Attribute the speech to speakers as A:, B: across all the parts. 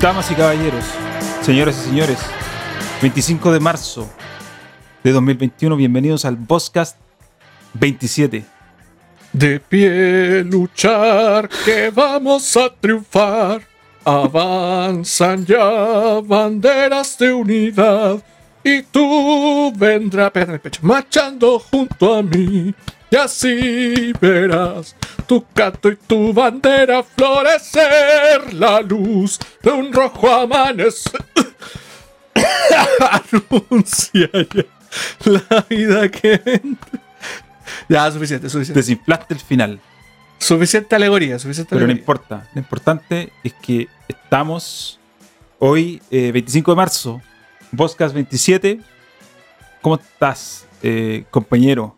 A: Damas y caballeros, señoras y señores, 25 de marzo de 2021, bienvenidos al Podcast 27.
B: De pie luchar, que vamos a triunfar. Avanzan ya banderas de unidad. Y tú vendrás pecho, marchando junto a mí. Y así verás tu canto y tu bandera florecer. La luz de un rojo amanecer. Anuncia ya la vida que entra. Ya, suficiente, suficiente.
A: Desinflaste el final,
B: Suficiente alegoría, suficiente
A: pero no
B: alegoría.
A: importa. Lo importante es que estamos hoy, eh, 25 de marzo, Podcast 27. ¿Cómo estás, eh, compañero?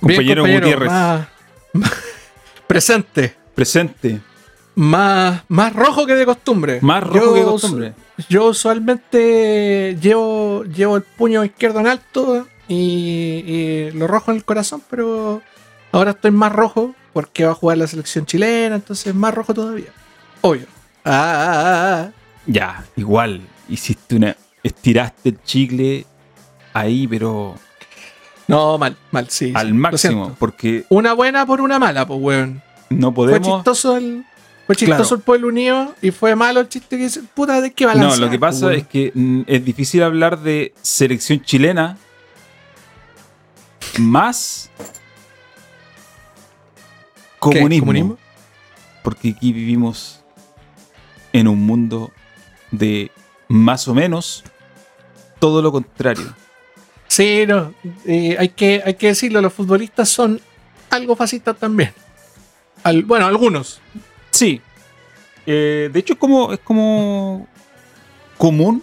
B: Bien,
A: Compañero, Gutiérrez.
B: más- más- presente.
A: Presente.
B: Más, más rojo que de costumbre.
A: Más rojo
B: Yo
A: que de costumbre.
B: Yo usualmente llevo, llevo el puño izquierdo en alto y, y lo rojo en el corazón, pero ahora estoy más rojo porque va a jugar la selección chilena, entonces más rojo todavía. Obvio. Ah, ah, ah, ah.
A: Ya, igual. Hiciste una. Estiraste el chicle ahí, pero
B: No, mal, mal, sí.
A: al máximo. Porque
B: Una buena por una mala, pues, weón.
A: no
B: Fue
A: podemos.
B: chistoso el. Fue chistoso
A: Claro.
B: el pueblo unido y fue malo el chiste que dice, puta, ¿de qué
A: No,
B: balancear?
A: lo que pasa
B: pues,
A: es que mm, es difícil hablar de selección chilena más ¿Comunismo? Porque aquí vivimos en un mundo de más o menos todo lo contrario.
B: Sí, no. eh, hay, que, hay que decirlo, los futbolistas son algo fascistas también. Al- bueno, algunos.
A: Sí. Eh, de hecho, es como, es como común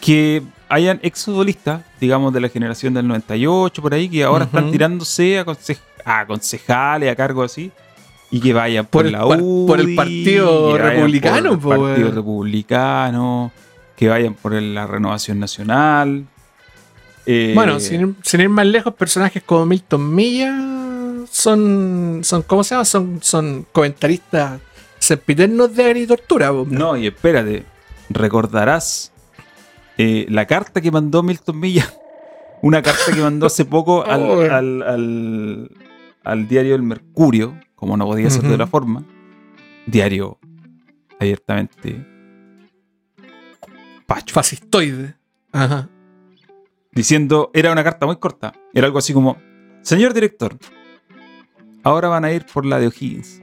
A: que hayan exfutbolistas, digamos, de la generación del 98, por ahí, que ahora están tirándose a, conce- a concejales, a cargos así, y que vayan por, la UDI,
B: por el Partido Republicano,
A: por
B: po,
A: el Partido
B: weón.
A: Republicano, que vayan por la Renovación Nacional. Eh,
B: Bueno, sin, ir- sin ir más lejos, personajes como Milton Milla son, son ¿cómo se llama? Son, son comentaristas sempiternos de agritortura.
A: No, y espérate, recordarás eh, la carta que mandó Milton Milla, una carta que mandó hace poco al,
B: Oh.
A: al- al- al diario El Mercurio, como no podía ser de otra forma, diario abiertamente pacho,
B: Fascistoide. Ajá.
A: Diciendo, era una carta muy corta, era algo así como, señor director, ahora van a ir por la de O'Higgins.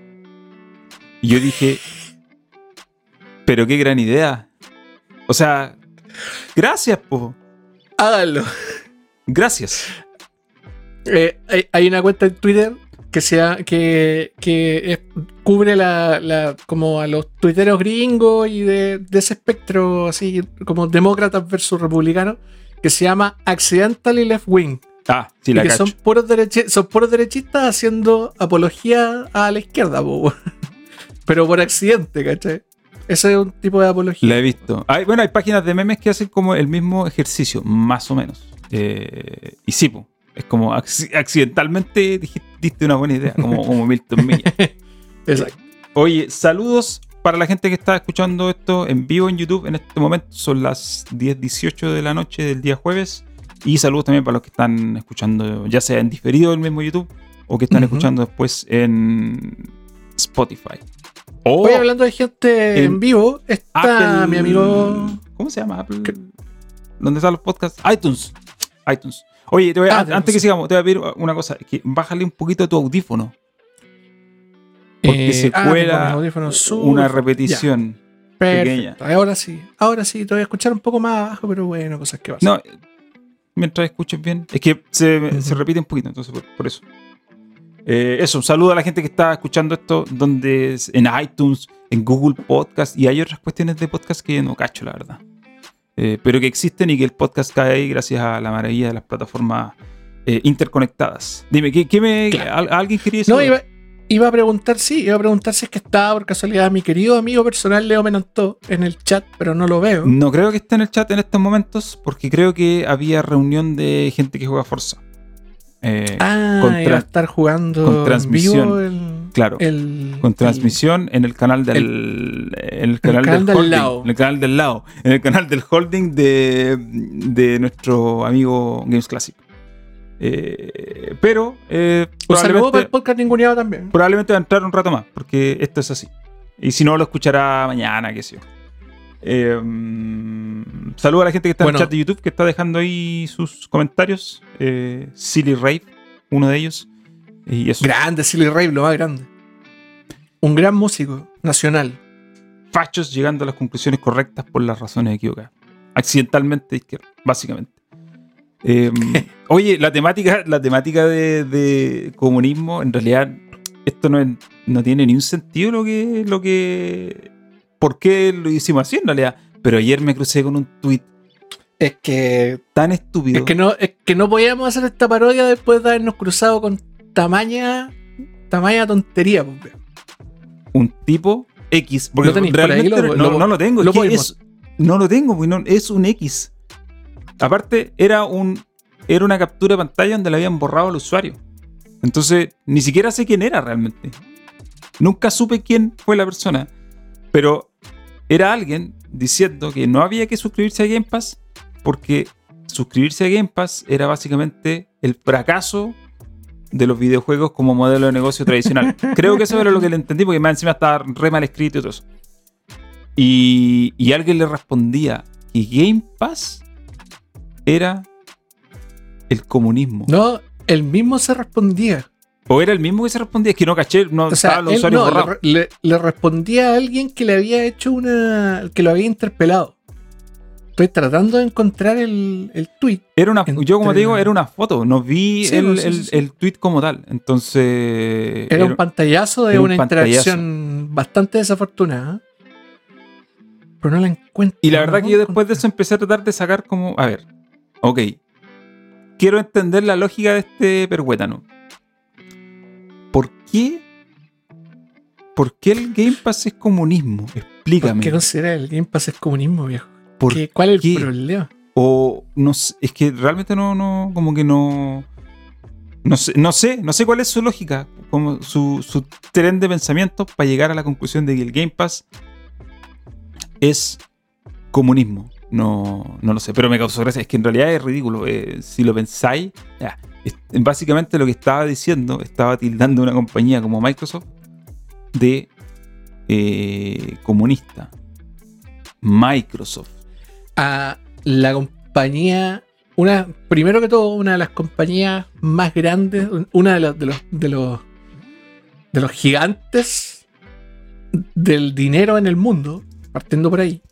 A: Y yo dije, pero qué gran idea. O sea, gracias, po.
B: Háganlo.
A: Gracias.
B: Eh, hay, hay una cuenta en Twitter que sea que, que es- cubre la, la- como a los tuiteros gringos y de, de ese espectro así como demócratas versus republicanos que se llama Accidentally Left Wing
A: Ah, sí,
B: y
A: la
B: que
A: cacho.
B: son puros derechi- son puros derechistas haciendo apología a la izquierda po. pero por accidente ¿cachai? ese es un tipo de apología
A: La he visto. Hay, bueno, hay páginas de memes que hacen como el mismo ejercicio, más o menos. Eh, y sí, po, es como acci- accidentalmente dijiste, diste una buena idea, como, como Milton Milla.
B: Exacto.
A: Oye, saludos para la gente que está escuchando esto en vivo en YouTube en este momento. Son las 10.18 de la noche del día jueves. Y saludos también para los que están escuchando, ya sea en diferido del mismo YouTube o que están escuchando después en Spotify.
B: Hoy hablando de gente
A: en
B: en vivo está
A: Apple-
B: mi amigo
A: ¿Cómo se llama? Apple.
B: ¿Qué?
A: ¿Dónde están los podcasts? iTunes. iTunes. Oye, te voy a-
B: Ah,
A: antes que sigamos, te voy a pedir una cosa. Que bájale un poquito tu audífono. Porque
B: Eh,
A: se
B: ah,
A: una repetición.
B: Ya,
A: pequeña.
B: Ahora sí, ahora sí, te voy a escuchar un poco más abajo, pero bueno, cosas que pasan.
A: No, mientras escuches bien. Es que se, se repite un poquito, entonces por, por eso. Eh, eso, un saludo a la gente que está escuchando esto donde es- en iTunes, en Google Podcast y hay otras cuestiones de podcast que no cacho, la verdad. Eh, pero que existen y que el podcast cae ahí gracias a la maravilla de las plataformas eh, interconectadas. Dime, ¿qué, qué me,
B: Claro.
A: al- ¿alguien quería decir?
B: No, iba, iba a preguntar, sí, iba a preguntar si es que estaba por casualidad mi querido amigo personal Leo Menantó en el chat, pero no lo veo.
A: No creo que esté en el chat en estos momentos porque creo que había reunión de gente que juega Forza. Eh,
B: ah,
A: con
B: iba a estar jugando
A: con
B: en
A: transmisión.
B: vivo el,
A: Claro.
B: el-
A: con
B: el-
A: transmisión en el canal del el canal,
B: canal
A: del,
B: del
A: holding,
B: lado.
A: En el canal del lado. En el canal del holding de, de nuestro amigo Games Classic. Eh, pero eh,
B: para el
A: probablemente,
B: podcast ninguneado también.
A: probablemente va a entrar un rato más, porque esto es así. Y si no, lo escuchará mañana, qué sé yo. Eh, saludo a la gente que está
B: Bueno.
A: en el chat de YouTube, que está dejando ahí sus comentarios. Eh, Silly Rave, uno de ellos. Y eso.
B: Grande, Silly Rave, lo más grande. Un gran músico nacional.
A: fachos llegando a las conclusiones correctas por las razones equivocadas. Accidentalmente izquierda, básicamente. Eh, oye, la temática, la temática de, de comunismo, en realidad, esto no, es- no tiene ni un sentido lo que, lo que. ¿Por qué lo hicimos así en realidad? Pero ayer me crucé con un tweet
B: Es que,
A: tan estúpido.
B: es que no, es que no podíamos hacer esta parodia después de habernos cruzado con tamaña, tamaña tontería, pues,
A: un tipo X. Porque
B: ¿Lo tenéis por ahí?
A: realmente
B: Lo-
A: no,
B: lo-
A: no lo tengo.
B: lo
A: es- no lo tengo, porque no- es un X. Aparte, era un era una captura de pantalla donde le habían borrado al usuario. Entonces, ni siquiera sé quién era realmente. Nunca supe quién fue la persona. Pero era alguien diciendo que no había que suscribirse a Game Pass porque suscribirse a Game Pass era básicamente el fracaso de los videojuegos como modelo de negocio tradicional. Creo que eso era lo que le entendí porque más encima estaba re mal escrito y todo eso. Y, y alguien le respondía que Game Pass era el comunismo.
B: No, él mismo se respondía.
A: O era el mismo que se respondía, es que no caché, no
B: O sea,
A: los usuarios
B: no, le,
A: borrados.
B: le- le respondía a alguien que le había hecho una. que lo había interpelado. Estoy tratando de encontrar el, el tweet.
A: Era una, yo como te digo,
B: entre-
A: era una foto, no vi
B: Sí,
A: el,
B: pues, sí,
A: el-
B: sí,
A: el tweet como tal. Entonces...
B: Era un pantallazo de
A: un
B: una
A: pantallazo.
B: interacción bastante desafortunada. Pero no la encuentro.
A: Y la verdad que yo después de eso empecé a tratar de sacar como, a ver, ok, quiero entender la lógica de este perhuétano. ¿Por qué? ¿Por qué el Game Pass es comunismo?
B: ¿Por
A: Explícame.
B: qué considera el Game Pass es comunismo, viejo?
A: ¿Por
B: ¿Qué- ¿Cuál es el problema?
A: O no sé, es que realmente no, no, como que no. No sé, no sé, no sé cuál es su lógica, como su, su tren de pensamiento para llegar a la conclusión de que el Game Pass es comunismo. No, no lo sé, pero me causó gracia. Es que en realidad es ridículo. eh, si lo pensáis, básicamente lo que estaba diciendo, estaba tildando una compañía como Microsoft de eh, comunista. Microsoft.
B: A la compañía. Una, primero que todo, una de las compañías más grandes, una de de los, de los, de los gigantes del dinero en el mundo, partiendo por ahí.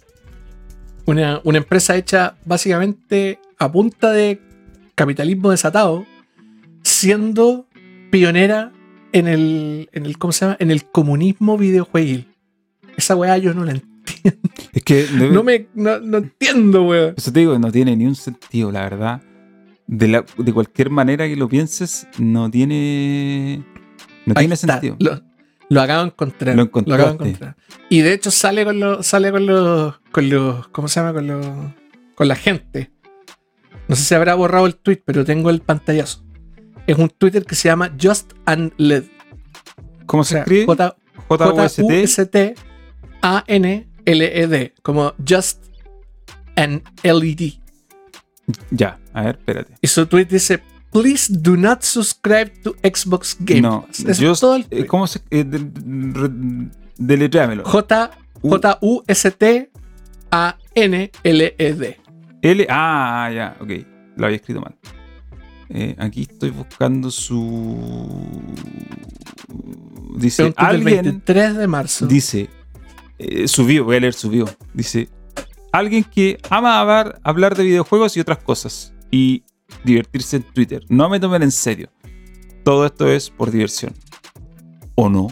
B: Una, una empresa hecha básicamente a punta de capitalismo desatado, siendo pionera en el, en el, ¿cómo se llama? En el comunismo videojueguil. Esa weá yo no la entiendo.
A: Es que
B: No me, no, no entiendo, weón.
A: Eso te digo, no tiene ni un sentido, la verdad. De, la- de cualquier manera que lo pienses, no tiene. No
B: Ahí
A: tiene
B: está,
A: sentido.
B: Lo, lo acabo de encontrar.
A: Lo
B: acabo de encontrar. Y de hecho sale con los. Sale con los. Con los. ¿Cómo se llama? Con los. Con la gente. No sé si habrá borrado el tweet, pero tengo el pantallazo. Es un Twitter que se llama Just and LED.
A: ¿Cómo
B: O
A: se
B: sea,
A: escribe?
B: J-
A: J-O-S-T.
B: J-U-S-T-A-N-L-E-D. Como Just an LED.
A: Ya, a ver, espérate.
B: Y su tweet dice: Please do not subscribe to Xbox Game
A: no,
B: Pass. Es
A: just-
B: todo el
A: eh,
B: tweet.
A: ¿Cómo se.? Eh, de- de- deletréamelo.
B: J
A: U-
B: J-U-S-T-A-N-L-E-D.
A: L. Ah, ya, ok. Lo había escrito mal. Eh, aquí estoy buscando su. Dice. Alguien.
B: 23 de marzo.
A: Dice, eh, subió, voy a leer subió. Dice, alguien que ama hablar, hablar de videojuegos y otras cosas y divertirse en Twitter. No me tomen en serio. Todo esto es por diversión. ¿O no?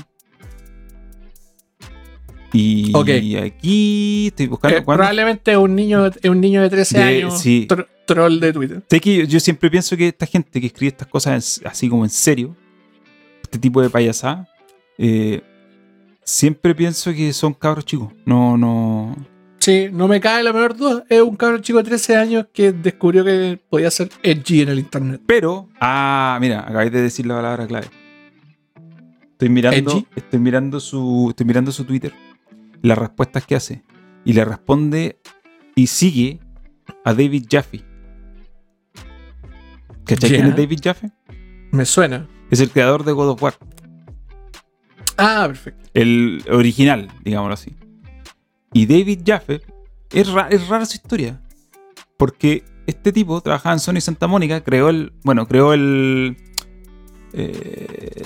A: Y aquí estoy buscando
B: Eh, probablemente es un niño, un niño de 13
A: De-
B: años
A: sí.
B: tro- troll de Twitter.
A: Sé que yo, yo siempre pienso que esta gente que escribe estas cosas en- así como en serio, este tipo de payasada, eh, siempre pienso que son cabros chicos. No, no.
B: Sí, no me cae la menor duda. Es un cabrón chico de 13 años que descubrió que podía ser edgy en el internet.
A: Pero, ah, mira, acabáis de decir la palabra clave. Estoy mirando,
B: Edgy.
A: estoy mirando su, estoy mirando su Twitter las respuestas que hace. Y le responde y sigue a David Jaffe. ¿Cachai quién es David Jaffe?
B: Me suena.
A: Es el creador de God of War.
B: Ah, perfecto.
A: El original, digámoslo así. Y David Jaffe, es, ra- es rara su historia. Porque este tipo trabajaba en Sony Santa Mónica, creó el. Bueno, creó el. eh,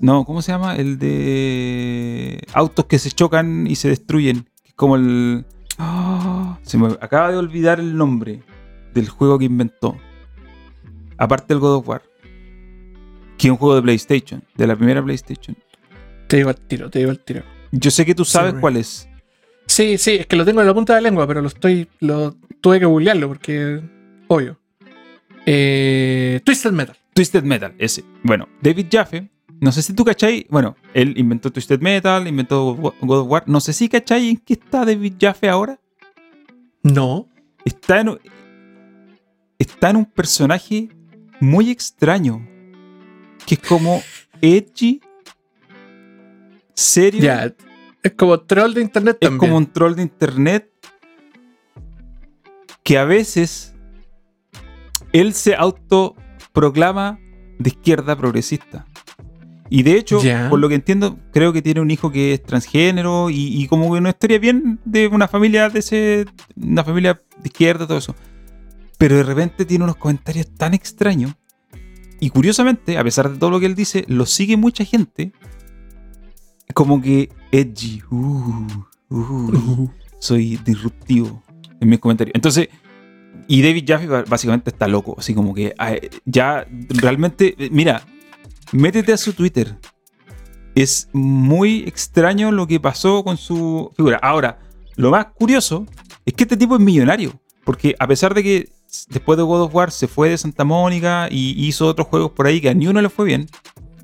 A: no, ¿cómo se llama? El de autos que se chocan y se destruyen. Es como el. Se me acaba de olvidar el nombre del juego que inventó. Aparte del God of War. Que es un juego de PlayStation, de la primera PlayStation.
B: Te digo al tiro, te digo al tiro.
A: Yo sé que tú sabes cuál es.
B: Sí, sí, es que lo tengo en la punta de la lengua, pero lo estoy. Lo tuve que googlearlo porque. Obvio. Eh, Twisted Metal.
A: Twisted Metal, ese. Bueno, David Jaffe, no sé si tú cachai. Bueno, él inventó Twisted Metal, inventó God of War. No sé si cachai en qué está David Jaffe ahora.
B: No.
A: Está en, está en un personaje muy extraño. Que es como edgy, serio.
B: Es como troll de internet
A: es
B: también.
A: como un troll de internet que a veces él se autoproclama de izquierda progresista. Y de hecho, por lo que entiendo, creo que tiene un hijo que es transgénero y, y como que una historia bien de una familia de ese, una familia de izquierda, todo eso. Pero de repente tiene unos comentarios tan extraños. Y curiosamente, a pesar de todo lo que él dice, lo sigue mucha gente. Como que edgy. Uh, uh, soy disruptivo en mis comentarios. Entonces, y David Jaffe básicamente está loco. Así como que ah, ya realmente, eh, mira, métete a su Twitter. Es muy extraño lo que pasó con su figura. Ahora, lo más curioso es que este tipo es millonario. Porque a pesar de que después de God of War se fue de Santa Mónica y hizo otros juegos por ahí que a ni uno le fue bien.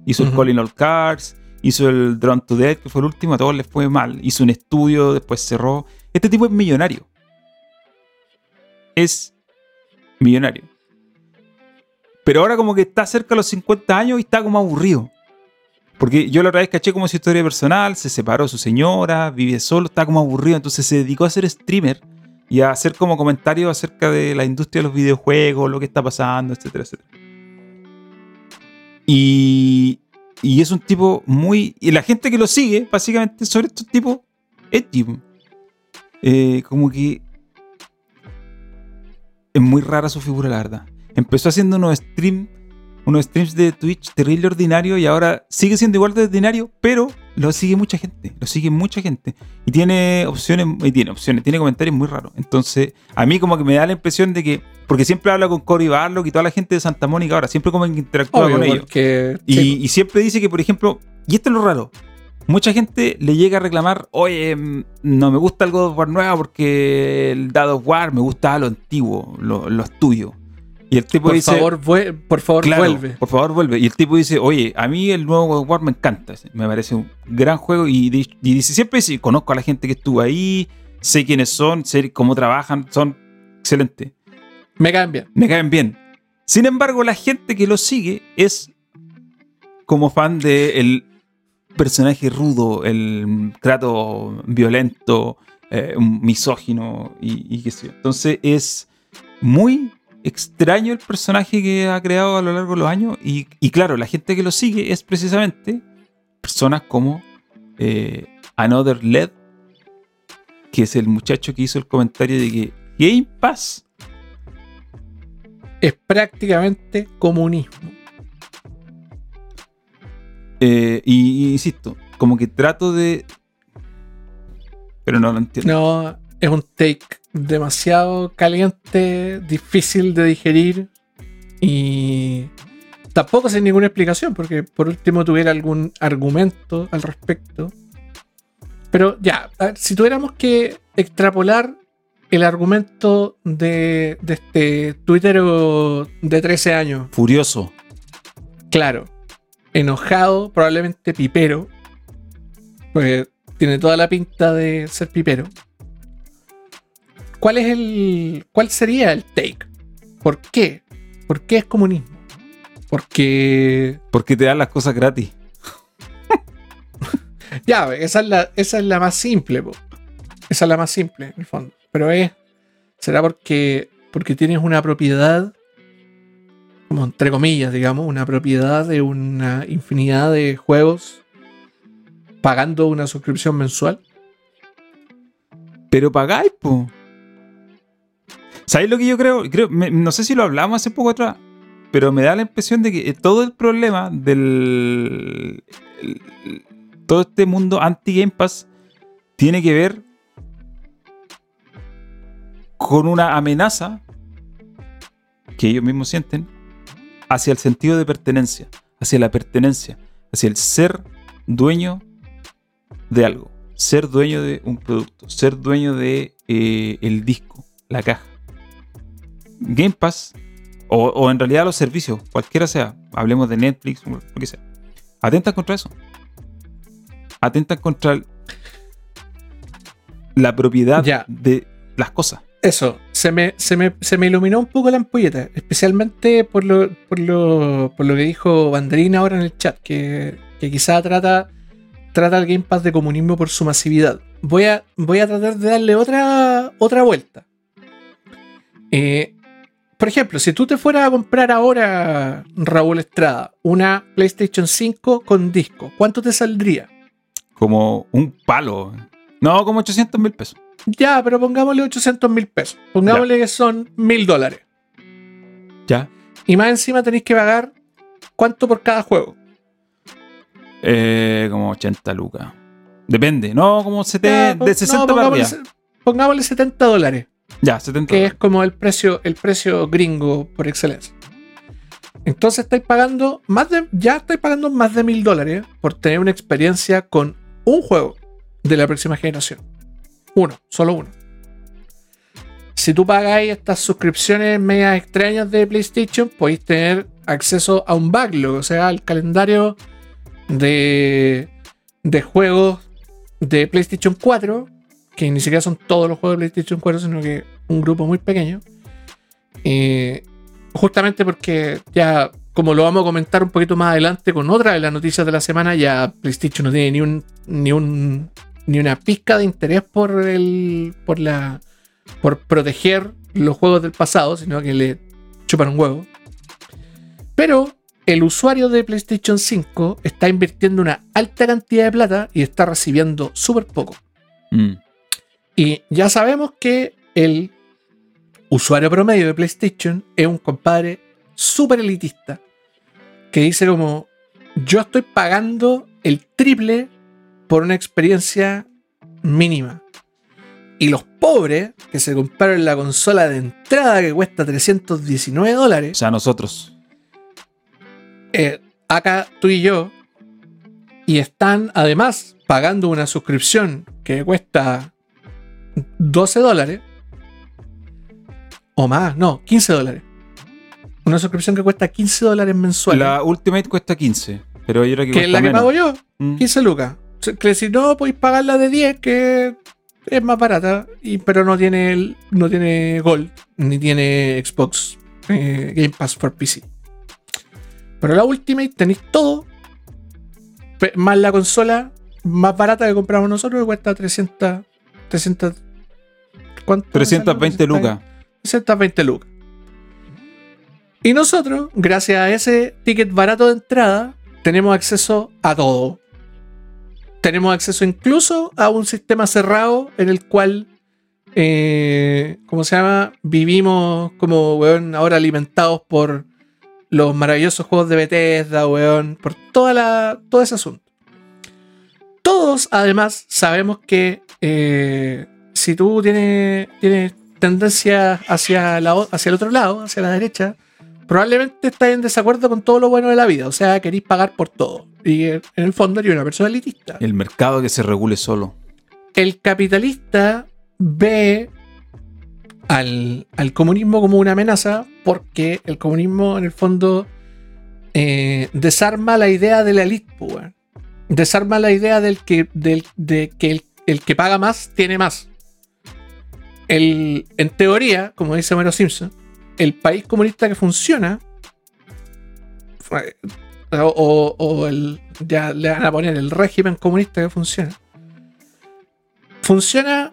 A: Hizo el
B: Ujú.
A: Calling All Cards, hizo el Drone to Death, que fue el último, a todos les fue mal. Hizo un estudio, después cerró. Este tipo es millonario. Es millonario. Pero ahora como que está cerca de los 50 años y está como aburrido. Porque yo la otra vez caché como su historia personal, se separó su señora, vive solo, está como aburrido, entonces se dedicó a ser streamer y a hacer como comentarios acerca de la industria de los videojuegos, lo que está pasando, etcétera, etcétera. Y, y es un tipo muy... Y la gente que lo sigue, básicamente, sobre estos tipos, edgy. Eh, como que... Es muy rara su figura, la verdad. Empezó haciendo unos streams unos streams de Twitch terrible ordinario y ahora sigue siendo igual de ordinario, pero lo sigue mucha gente, lo sigue mucha gente y tiene opciones, y tiene opciones, tiene comentarios muy raros. Entonces, a mí como que me da la impresión de que, porque siempre habla con Cory Barlock y toda la gente de Santa Mónica ahora, siempre como que interactúa
B: Obvio,
A: con ellos.
B: porque.
A: Y,
B: sí,
A: y siempre dice que, por ejemplo, y esto es lo raro, mucha gente le llega a reclamar, oye, mm, no me gusta el God of War nuevo porque el God of War me gusta lo antiguo, lo, lo tuyo. Y el tipo
B: por
A: dice,
B: favor, por favor,
A: Claro,
B: vuelve.
A: Por favor, vuelve. Y el tipo dice, oye, a mí el nuevo God of War me encanta. Me parece un gran juego. Y, di- y dice, siempre dice, conozco a la gente que estuvo ahí, sé quiénes son, sé cómo trabajan, son excelentes.
B: Me cambian.
A: Me caen bien. Sin embargo, la gente que lo sigue es como fan del personaje rudo, el trato violento, eh, misógino y, y qué sé yo. Entonces es muy extraño el personaje que ha creado a lo largo de los años y, y claro, la gente que lo sigue es precisamente personas como eh, Another Led, que es el muchacho que hizo el comentario de que Game Pass
B: Es prácticamente comunismo.
A: Eh, y, y insisto, como que trato de. Pero no lo entiendo.
B: No, es un take demasiado caliente, difícil de digerir y tampoco sin ninguna explicación, porque por último tuviera algún argumento al respecto. Pero ya, ver, si tuviéramos que extrapolar el argumento de, de este tuitero de 13 años,
A: Furioso.
B: claro, enojado, probablemente pipero, pues tiene toda la pinta de ser pipero. ¿Cuál es el. ¿Cuál sería el take? ¿Por qué? ¿Por qué es comunismo? Porque.
A: Porque te dan las cosas gratis.
B: Ya, esa es la, esa es la más simple, po. Esa es la más simple, en el fondo. Pero es. Será porque, porque tienes una propiedad, como entre comillas, digamos, una propiedad de una infinidad de juegos pagando una suscripción mensual.
A: Pero pagáis, po. ¿Sabéis lo que yo creo? no sé si lo hablamos hace poco atrás, pero me da la impresión de que todo el problema del. el- todo este mundo anti-Game Pass tiene que ver con una amenaza que ellos mismos sienten hacia el sentido de pertenencia, hacia la pertenencia, hacia el ser dueño de algo, ser dueño de un producto, ser dueño de eh, el disco, la caja. Game Pass, o, o en realidad los servicios, cualquiera sea, hablemos de Netflix, lo que sea, atentan contra eso. Atentan contra el- la propiedad
B: Ya.
A: de las cosas.
B: Eso, se me, se me, se me iluminó un poco la ampolleta, especialmente por lo, por lo, por lo que dijo Banderín ahora en el chat, que, que quizá trata, trata al Game Pass de comunismo por su masividad. Voy a, voy a tratar de darle otra, otra vuelta. Eh, por ejemplo, si tú te fueras a comprar ahora, Raúl Estrada, una PlayStation 5 con disco, ¿cuánto te saldría?
A: Como un palo. No, como 800 mil pesos.
B: Ya, pero pongámosle 800 mil pesos. Pongámosle que son mil dólares.
A: Ya.
B: Y más encima tenéis que pagar cuánto por cada juego.
A: Eh, como 80 lucas. Depende, no, como
B: Ya,
A: 70,
B: pon-
A: de
B: no,
A: 60 para
B: pongámosle, pongámosle 70 dólares,
A: Ya, 70
B: que es como el precio, el precio gringo por excelencia. Entonces estáis pagando más de, ya estáis pagando más de mil dólares por tener una experiencia con un juego de la próxima generación. Uno, solo uno. Si tú pagáis estas suscripciones medias extrañas de PlayStation, podéis tener acceso a un backlog, o sea, al calendario de, de juegos de PlayStation 4, que ni siquiera son todos los juegos de PlayStation 4, sino que un grupo muy pequeño. Eh, justamente porque ya, como lo vamos a comentar un poquito más adelante con otra de las noticias de la semana, ya PlayStation no tiene ni un ni un ni una pizca de interés por el por la por proteger los juegos del pasado, sino que le chupan un huevo. Pero el usuario de PlayStation 5 está invirtiendo una alta cantidad de plata y está recibiendo súper poco.
A: Mm.
B: Y ya sabemos que el usuario promedio de PlayStation es un compadre súper elitista que dice como yo estoy pagando el triple por una experiencia mínima. Y los pobres que se compraron la consola de entrada que cuesta 319
A: O
B: dólares,
A: sea, nosotros.
B: eh, acá tú y yo, y están además pagando una suscripción que cuesta 12 dólares, o más, no, 15 dólares. Una suscripción que cuesta 15 dólares mensuales.
A: La Ultimate cuesta 15, pero yo creo que
B: que es la que pago yo,
A: Mm.
B: 15 lucas. Que si no, podéis pagar la de 10, que es más barata, y, pero no tiene, el- no tiene Gold, ni tiene Xbox eh, Game Pass for PC. Pero la Ultimate tenéis todo, más la consola más barata que compramos nosotros, que cuesta 300. 300 ¿Cuánto? me salió?
A: 320 lucas.
B: 320 lucas. Y nosotros, gracias a ese ticket barato de entrada, tenemos acceso a todo. Tenemos acceso incluso a un sistema cerrado en el cual, eh, ¿cómo se llama? Vivimos como, weón, ahora alimentados por los maravillosos juegos de Bethesda, weón, por toda la, todo ese asunto. Todos, además, sabemos que eh, si tú tienes, tienes tendencia hacia, la, hacia el otro lado, hacia la derecha, probablemente estás en desacuerdo con todo lo bueno de la vida. O sea, queréis pagar por todo. Y en el fondo eres una persona elitista.
A: El mercado que se regule solo.
B: El capitalista ve al, al comunismo como una amenaza porque el comunismo en el fondo eh, desarma la idea de la elite. weón. Desarma la idea del que, del, de que el, el que paga más tiene más. El, en teoría, como dice Homero Simpson, el país comunista que funciona eh, o, el, ya le van a poner el régimen comunista que funciona funciona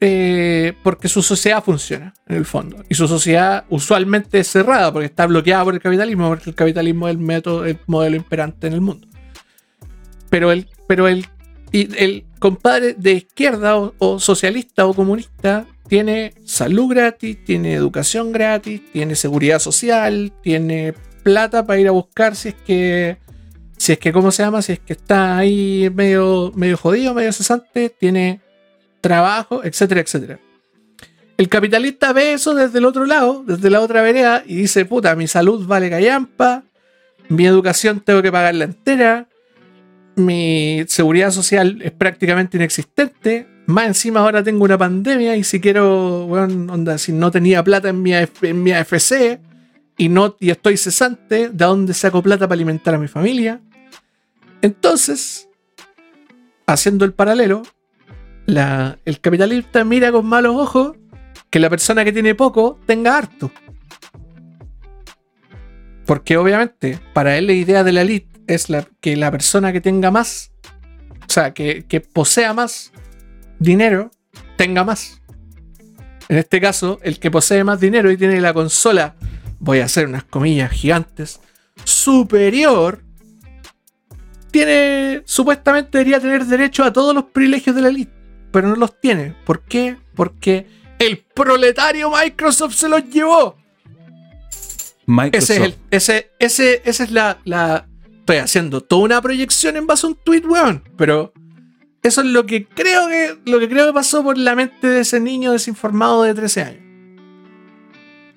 B: eh, porque su sociedad funciona, en el fondo. Y su sociedad usualmente es cerrada, porque está bloqueada por el capitalismo, porque el capitalismo es el, método, el modelo imperante en el mundo. Pero el, pero el, y el compadre de izquierda o, socialista o comunista tiene salud gratis, tiene educación gratis, tiene seguridad social, tiene plata para ir a buscar si es que si es que, ¿cómo se llama? Si es que está ahí medio, medio jodido, medio cesante, tiene trabajo, etcétera, etcétera. El capitalista ve eso desde el otro lado, desde la otra vereda, y dice, puta, mi salud vale callampa, mi educación tengo que pagarla entera, mi seguridad social es prácticamente inexistente, más encima ahora tengo una pandemia y si quiero, bueno, si no tenía plata en mi, en mi AFC y, no, y estoy cesante, ¿de dónde saco plata para alimentar a mi familia? Entonces, haciendo el paralelo, el capitalista mira con malos ojos que la persona que tiene poco tenga harto. Porque obviamente, para él la idea de la elite es la, que la persona que tenga más, o sea, que, que posea más dinero, tenga más. En este caso, el que posee más dinero y tiene la consola, voy a hacer unas comillas gigantes, superior, tiene, supuestamente debería tener derecho a todos los privilegios de la elite, pero no los tiene. ¿Por qué? Porque el proletario Microsoft se los llevó.
A: Microsoft.
B: Ese es el, ese, ese, esa es la, la. Estoy haciendo toda una proyección en base a un tweet, weón. Pero eso es lo que creo que. Lo que creo que pasó por la mente de ese niño desinformado de 13 años.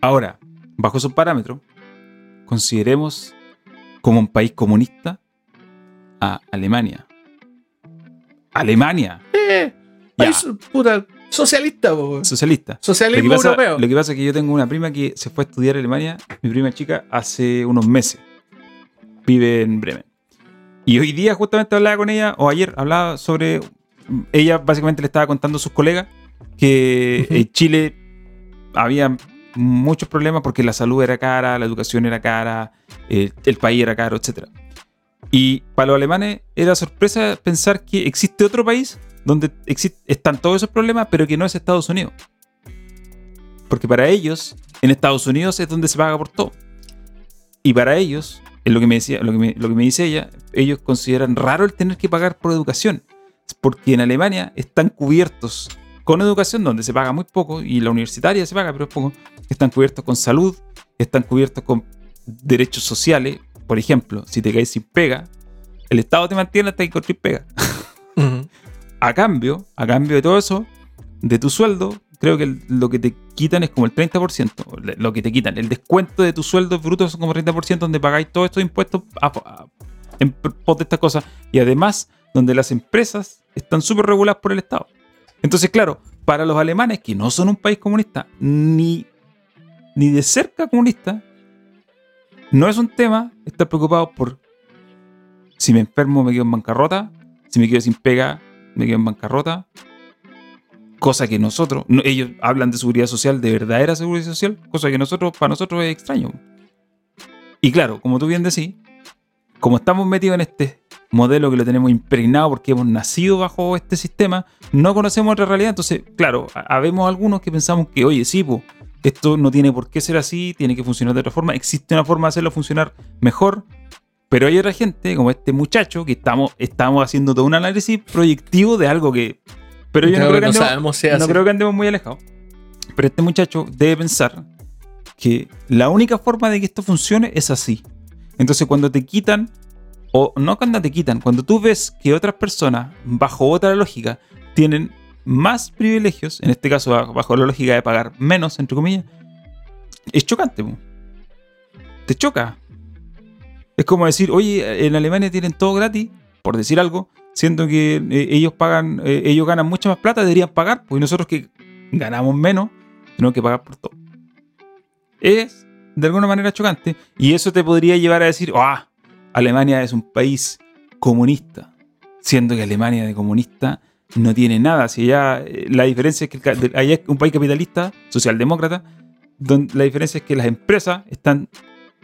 A: Ahora, bajo esos parámetros, consideremos como un país comunista a Alemania. Alemania,
B: Eh, país, puta, socialista, po,
A: socialista. Lo
B: Socialismo
A: pasa,
B: europeo.
A: lo que pasa es que yo tengo una prima que se fue a estudiar a Alemania, mi prima chica, hace unos meses. Vive en Bremen. Y hoy día justamente hablaba con ella, o ayer hablaba sobre... Ella básicamente le estaba contando a sus colegas que en Chile había muchos problemas porque la salud era cara, la educación era cara, eh, el país era caro, etc. Y para los alemanes era sorpresa pensar que existe otro país donde están todos esos problemas, pero que no es Estados Unidos. Porque para ellos, en Estados Unidos es donde se paga por todo. Y para ellos, es lo que me decía, lo que me, lo que me dice ella, ellos consideran raro el tener que pagar por educación. Porque en Alemania están cubiertos con educación, donde se paga muy poco, y la universitaria se paga, pero es poco. Están cubiertos con salud, están cubiertos con derechos sociales. Por ejemplo, si te caes sin pega, el Estado te mantiene hasta que encontres pega a cambio, a cambio de todo eso, de tu sueldo, creo que lo que te quitan es como el 30%. le- Lo que te quitan, el descuento de tu sueldo bruto son como 30% donde pagáis todos estos impuestos en pos de estas cosas. Y además, donde las empresas están súper reguladas por el Estado. Entonces, claro, para los alemanes, que no son un país comunista, ni, ni de cerca comunista, no es un tema estar preocupado por si me enfermo me quedo en bancarrota, si me quedo sin pega me quedo en bancarrota. Cosa que nosotros, no- ellos hablan de seguridad social, de verdadera seguridad social, cosa que nosotros, para nosotros es extraño. Y claro, como tú bien decís, como estamos metidos en este modelo que lo tenemos impregnado porque hemos nacido bajo este sistema, no conocemos otra realidad. Entonces, claro, ha- habemos algunos que pensamos que, oye, sí, po, esto no tiene por qué ser así, tiene que funcionar de otra forma, existe una forma de hacerlo funcionar mejor, pero hay otra gente, como este muchacho, que estamos, estamos haciendo todo un análisis proyectivo de algo que... Pero yo no
B: Creo que
A: andemos,
B: sabemos si
A: no creo que andemos muy alejados. Pero este muchacho debe pensar que la única forma de que esto funcione es así. Entonces cuando te quitan, o no cuando te quitan, cuando tú ves que otras personas, bajo otra lógica, tienen más privilegios, en este caso bajo- la lógica de pagar menos, entre comillas, es chocante. Te choca. Es como decir, oye, en Alemania tienen todo gratis, por decir algo, siendo que eh, ellos pagan, eh, ellos ganan mucha más plata, deberían pagar, pues nosotros que ganamos menos, tenemos que pagar por todo. Es de alguna manera chocante, y eso te podría llevar a decir, ah, Alemania es un país comunista, siendo que Alemania de comunista no tiene nada. Si allá, eh, la diferencia es que el allá es un país capitalista, socialdemócrata, donde la diferencia es que las empresas están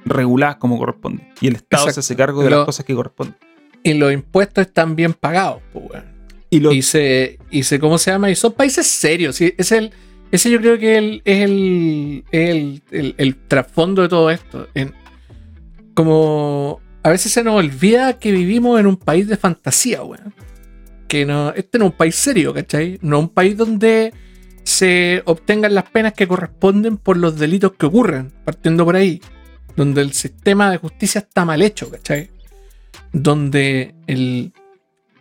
A: reguladas como corresponde. Y el Estado se hace cargo de las cosas que corresponden.
B: Y los impuestos están bien pagados, pues, weón.
A: Y lo-
B: Y se, y se, ¿cómo se llama? Y son países serios. ¿sí? Es el, ese yo creo que el- es el, el, el- el trasfondo de todo esto. En, como a veces se nos olvida que vivimos en un país de fantasía, weón. Que no, este no es un país serio, ¿cachai? No es un país donde se obtengan las penas que corresponden por los delitos que ocurren, partiendo por ahí. Donde el sistema de justicia está mal hecho, ¿cachai? Donde el,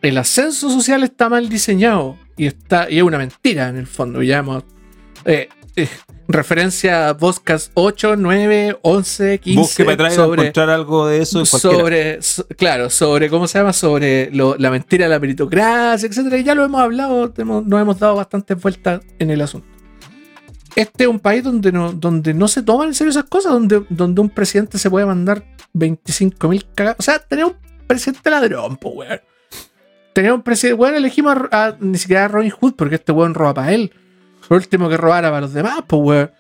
B: el ascenso social está mal diseñado y, está, y es una mentira en el fondo. Ya hemos, eh, eh, referencia a Podcast 8, 9, 11, 15
A: Busque para atrás
B: sobre,
A: encontrar algo de eso en cualquiera.
B: sobre so- claro, sobre cómo se llama, sobre lo- la mentira de la meritocracia, etcétera. Y ya lo hemos hablado, hemos- nos hemos dado bastantes vueltas en el asunto. Este es un país donde no, donde no se toman en serio esas cosas, donde, donde un presidente se puede mandar 25 mil cagadas. O sea, tener un presidente ladrón, pues, weón. Tener un presidente, bueno, elegimos a, a- ni siquiera a Robin Hood porque este weón roba para él. Por último que robara para los demás, pues, weón.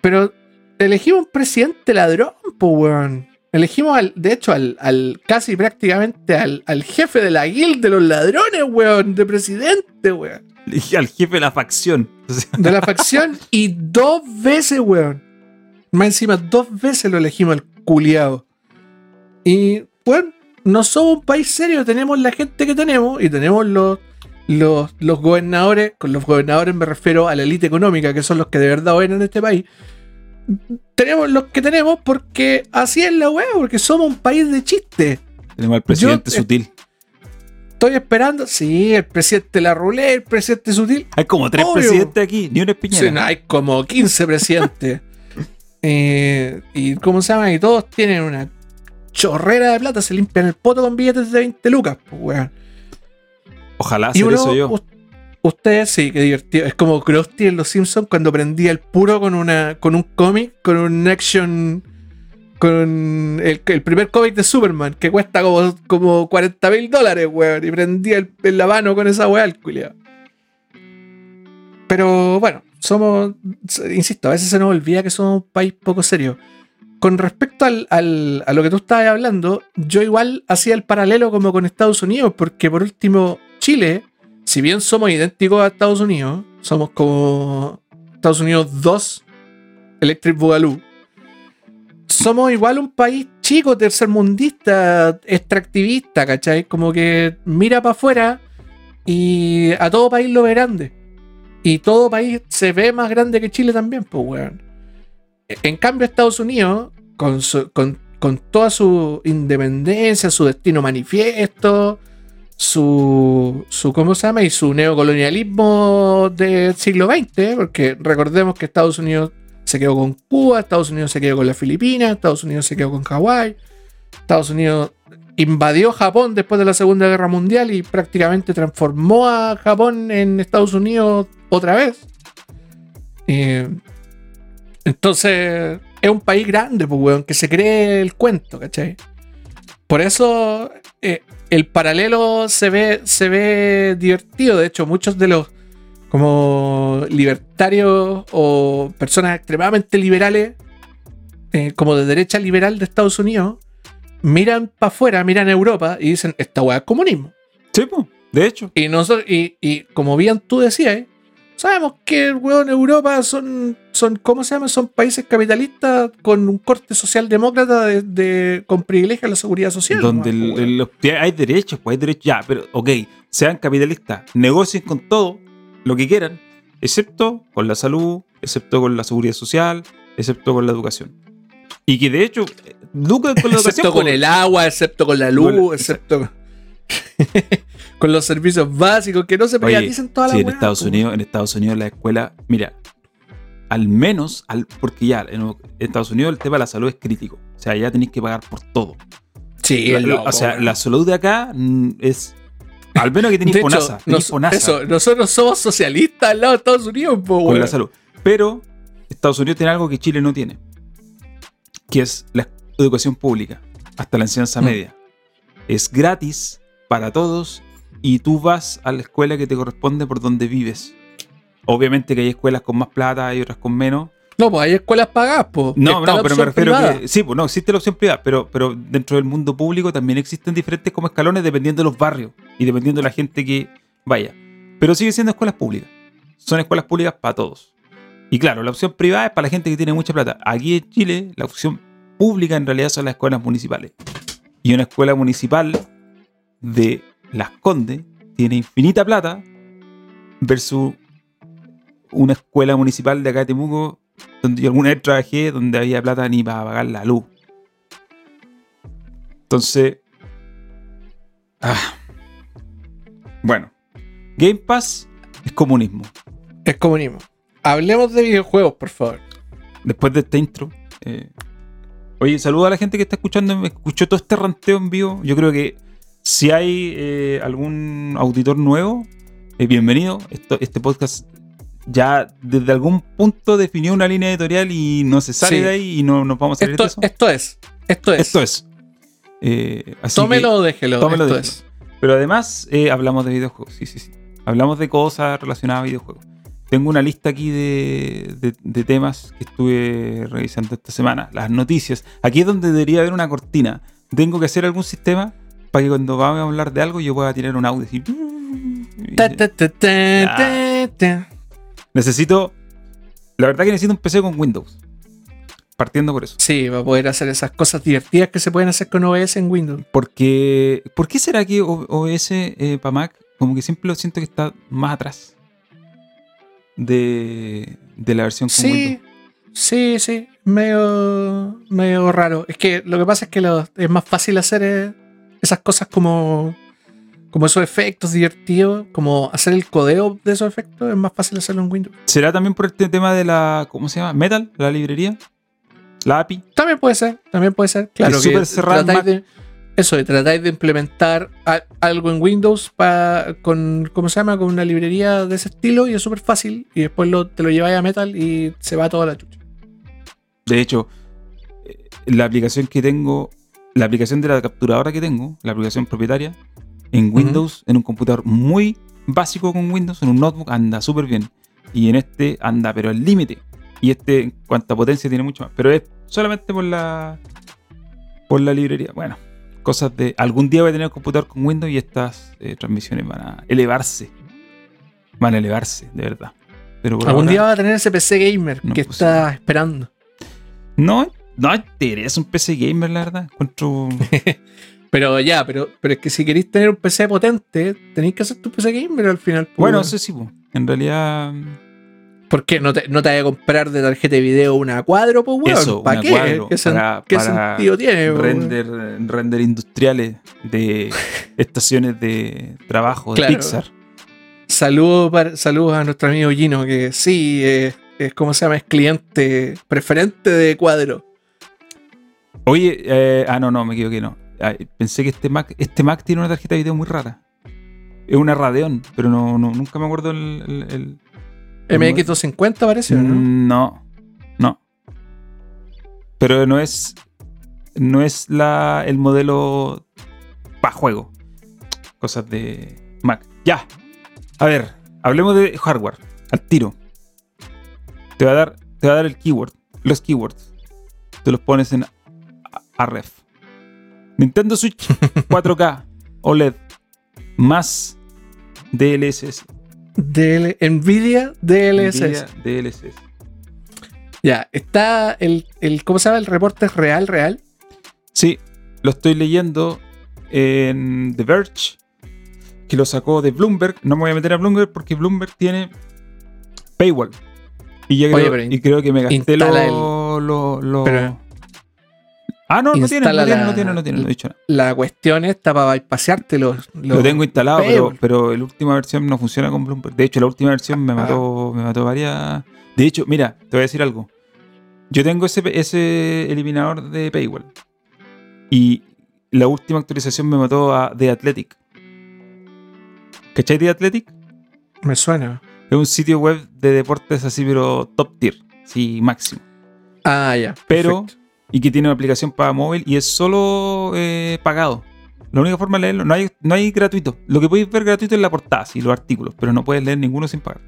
B: Pero elegimos un presidente ladrón, pues, weón. Elegimos, al, de hecho, al, al casi prácticamente al, al jefe de la guild de los ladrones, weón, de presidente, weón.
A: Elegí al jefe de la facción.
B: De la facción y dos veces, weón. Más encima, dos veces lo elegimos al culiado. Y, bueno, no somos un país serio, tenemos la gente que tenemos y tenemos los, los, los gobernadores. Con los gobernadores me refiero a la élite económica, que son los que de verdad gobiernan este país. Tenemos los que tenemos porque así es la weá, porque somos un país de chiste.
A: tenemos al presidente
B: Yo-
A: sutil.
B: Estoy esperando. Sí, el presidente La Rulé, el presidente Sutil.
A: Hay como tres
B: Obvio.
A: presidentes aquí, ni una espiñera.
B: Sí, no, hay como 15 presidentes. Eh, y ¿cómo se llama? Y todos tienen una chorrera de plata, se limpian el poto con billetes de 20 lucas, pues, weón.
A: Ojalá hacer
B: uno,
A: eso yo.
B: us- ustedes sí, qué divertido. Es como Krusty en Los Simpsons cuando prendía el puro con una con un cómic, con un action. Con el, el primer cómic de Superman, que cuesta como, como 40 mil dólares, weón. Y prendía el, el lavano con esa weá, el culiao. Pero bueno, somos. Insisto, a veces se nos olvida que somos un país poco serio. Con respecto al, al- a lo que tú estabas hablando, yo igual hacía el paralelo como con Estados Unidos, porque por último, Chile, si bien somos idénticos a Estados Unidos, somos como Estados Unidos 2, Electric Boogaloo, somos igual un país chico, tercermundista, extractivista, ¿cachai? Como que mira para afuera y a todo país lo ve grande. Y todo país se ve más grande que Chile también, pues, weón. En cambio, Estados Unidos, con, su- con, con toda su independencia, su destino manifiesto, su, su, ¿cómo se llama? Y su neocolonialismo del siglo XX, porque recordemos que Estados Unidos se quedó con Cuba, Estados Unidos se quedó con las Filipinas, Estados Unidos se quedó con Hawái, Estados Unidos invadió Japón después de la Segunda Guerra Mundial y prácticamente transformó a Japón en Estados Unidos otra vez. Eh, entonces, es un país grande, pues, weón, que se cree el cuento, ¿cachai? Por eso eh, el paralelo se ve, se ve divertido. De hecho, muchos de los como libertarios o personas extremadamente liberales, eh, como de derecha liberal de Estados Unidos, miran para afuera, miran a Europa y dicen, esta weá es comunismo.
A: Sí, po, de hecho.
B: Y, nosotros, y, y como bien tú decías, ¿eh? Sabemos que weón, Europa son, son, ¿cómo se llama? Son países capitalistas con un corte socialdemócrata de, de- con privilegio a la seguridad social.
A: donde
B: nomás,
A: el-
B: pues, weón.
A: el- los- hay derechos, pues hay derechos. Ya, pero ok, sean capitalistas, negocien con todo lo que quieran, excepto con la salud, excepto con la seguridad social, excepto con la educación. Y que de hecho, eh, lucran con la educación.
B: excepto con
A: po.
B: el agua, excepto con la luz,
A: Con-
B: excepto con los servicios básicos que no se
A: Oye,
B: privaticen toda
A: sí,
B: la
A: en
B: weá,
A: Estados. Unidos, en Estados Unidos la escuela, mira, al menos, al, porque ya en Estados Unidos el tema de la salud es crítico. O sea, ya tenéis que pagar por todo.
B: Sí,
A: La-
B: loco,
A: o sea, la salud de acá mm, es. Al menos que tenéis FONASA.
B: eso, nosotros somos socialistas al lado de Estados Unidos, po,
A: con la salud. Pero Estados Unidos tiene algo que Chile no tiene. Que es la educación pública. Hasta la enseñanza
B: Mm.
A: media. Es gratis para todos y tú vas a la escuela que te corresponde por donde vives. Obviamente que hay escuelas con más plata y otras con menos.
B: No, pues hay escuelas pagadas, pues.
A: No, no, pero me refiero a que. Sí, pues no, existe la opción privada, pero, pero dentro del mundo público también existen diferentes como escalones dependiendo de los barrios y dependiendo de la gente que vaya. Pero sigue siendo escuelas públicas. Son escuelas públicas para todos. Y claro, la opción privada es para la gente que tiene mucha plata. Aquí en Chile, la opción pública en realidad son las escuelas municipales. Y una escuela municipal de Las Condes tiene infinita plata versus una escuela municipal de acá de Temuco donde yo alguna vez trabajé donde había plata ni para pagar la luz. Entonces, ah, bueno, Game Pass es comunismo.
B: Es comunismo. Hablemos de videojuegos, por favor.
A: Después de este intro, eh, oye, saludo a la gente que está escuchando, me escuchó todo este ranteo en vivo. Yo creo que si hay eh, algún auditor nuevo, eh, bienvenido. Esto- este podcast ya desde algún punto definió una línea editorial y no se sale
B: Sí.
A: de ahí y no nos vamos a salir
B: Esto,
A: de eso.
B: esto es. Esto es.
A: Esto es. Eh, así
B: Tómelo
A: que-
B: o déjelo.
A: tómelo o
B: esto
A: déjelo.
B: es.
A: Pero además hablamos de videojuegos, sí, sí, sí. Hablamos de cosas relacionadas a videojuegos. Tengo una lista aquí de, de- de temas que estuve revisando esta semana. Las noticias. Aquí es donde debería haber una cortina. Tengo que hacer algún sistema para que cuando vamos a hablar de algo yo pueda tirar un audio.
B: Ta, ta, ta, ta.
A: Necesito... La verdad que necesito un PC con Windows. Partiendo por eso.
B: Sí, va a poder hacer esas cosas divertidas que se pueden hacer con OS en Windows.
A: Porque... ¿Por qué será que O- OS para Mac como que siempre lo siento que está más atrás de, de la versión con Windows?
B: Sí, sí, sí. Medio, medio raro. Es que lo que pasa es que lo- es más fácil hacer eh, esas cosas como, como esos efectos divertidos, como hacer el codeo de esos efectos, es más fácil hacerlo en Windows.
A: ¿Será también por este tema de la. ¿Cómo se llama? Metal, la librería. La API.
B: También puede ser, también puede ser. Claro,
A: Es
B: que
A: súper cerrado
B: de, eso, de tratáis de implementar a- algo en Windows pa- con, ¿cómo se llama? Con una librería de ese estilo y es súper fácil. Y después lo, te lo lleváis a Metal y se va toda la chucha.
A: De hecho, eh, la aplicación que tengo. La aplicación de la capturadora que tengo, la aplicación propietaria, en Windows, en un computador muy básico con Windows, en un notebook, anda súper bien. Y en este anda, pero al límite. Y este, en cuanto a potencia, tiene mucho más. Pero es solamente por la. Por la librería. Bueno, cosas de. Algún día voy a tener un computador con Windows y estas eh, transmisiones van a elevarse. Van a elevarse, de verdad. Pero
B: Algún
A: ahora-
B: día va a tener ese PC gamer
A: No,
B: que está esperando.
A: No, no interesa un PC gamer, la verdad. Encuentro.
B: Pero ya, pero, pero es que si queréis tener un PC potente, tenéis que hacer tu PC gamer al final. pues,
A: bueno, eso sí, po. en realidad.
B: ¿Por qué? ¿No te, no te vas a comprar de tarjeta de video una cuadro, pues, weón?
A: Eso,
B: ¿Para qué?
A: cuadro,
B: ¿Qué, sen-
A: para-
B: qué
A: para
B: sentido tiene? weón?
A: Render, render industriales de estaciones de trabajo de
B: Claro.
A: Pixar.
B: Saludos, saludos a nuestro amigo Gino, que sí, es como se llama, es cliente preferente de cuadro.
A: Oye, eh, ah, no, no, me equivoqué, no. Ay, pensé que este Mac, este Mac tiene una tarjeta de video muy rara. Es una Radeon, pero no, no nunca me acuerdo el. el- el- el
B: MX250 parece, ¿o ¿no?
A: Mm, No, no. Pero no es. No es la, el modelo para juego. Cosas de Mac. Ya. A ver, hablemos de hardware. Al tiro. Te va a dar, te va a dar el keyword. Los keywords. Te los pones en a- ref. Nintendo Switch 4K OLED más DLSS.
B: DL Nvidia DLSS.
A: Nvidia DLSS.
B: Ya, está el, el, ¿cómo se llama? El reporte es real, real.
A: Sí, lo estoy leyendo en The Verge, que lo sacó de Bloomberg. No me voy a meter a Bloomberg porque Bloomberg tiene paywall. Y, ya
B: Oye,
A: creo, y creo que me gasté lo,
B: el-
A: lo- lo-
B: Pero-
A: Ah, no, no tiene, no tiene, no tiene, no tiene, no he dicho nada.
B: La cuestión está para bypasearte los, los-
A: Lo tengo instalado, pero, pero la última versión no funciona con Bloomberg. De hecho, la última versión me
B: Ah.
A: mató, me mató varias. De hecho, mira, te voy a decir algo. Yo tengo ese, ese eliminador de paywall. Y la última actualización me mató a The Athletic. ¿Cachai The Athletic?
B: Me suena.
A: Es un sitio web de deportes así, pero top tier. Sí, máximo.
B: Ah, ya.
A: Pero-
B: perfecto.
A: Y que tiene una aplicación para móvil y es solo eh, pagado. La única forma de leerlo, no hay, no hay gratuito. Lo que podéis ver gratuito es la portada y los artículos, pero no puedes leer ninguno sin pagar.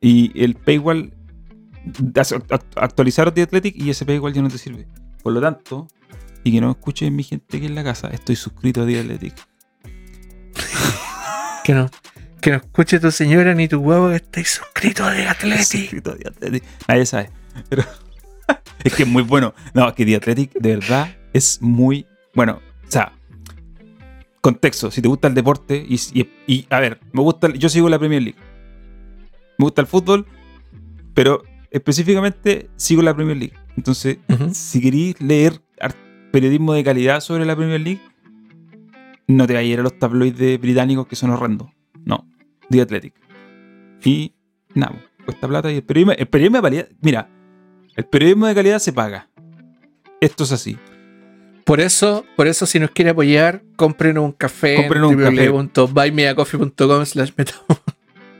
A: Y el paywall, actualizaron The Athletic y ese paywall ya no te sirve. Por lo tanto, y que no escuchen mi gente aquí en la casa, estoy suscrito a The Athletic.
B: Que no. Que no escuche tu señora ni tu huevo que estáis suscrito a The Athletic.
A: Nadie sabe. Pero es que es muy bueno. No, es que The Athletic de verdad es muy bueno. O sea, contexto. Si te gusta el deporte y, y- y, a ver, me gusta. Yo sigo la Premier League. Me gusta el fútbol, pero específicamente sigo la Premier League. Entonces, si queréis leer periodismo de calidad sobre la Premier League, no te vayas a ir a los tabloides británicos que son horrendos. No, The Athletic. Y nada, cuesta plata y el periodismo, el periodismo de calidad, mira, el periodismo de calidad se paga. Esto es así.
B: Por eso, por eso, si nos quiere apoyar, compren un café
A: Cómprenos un
B: www.buymeacoffee.com slash.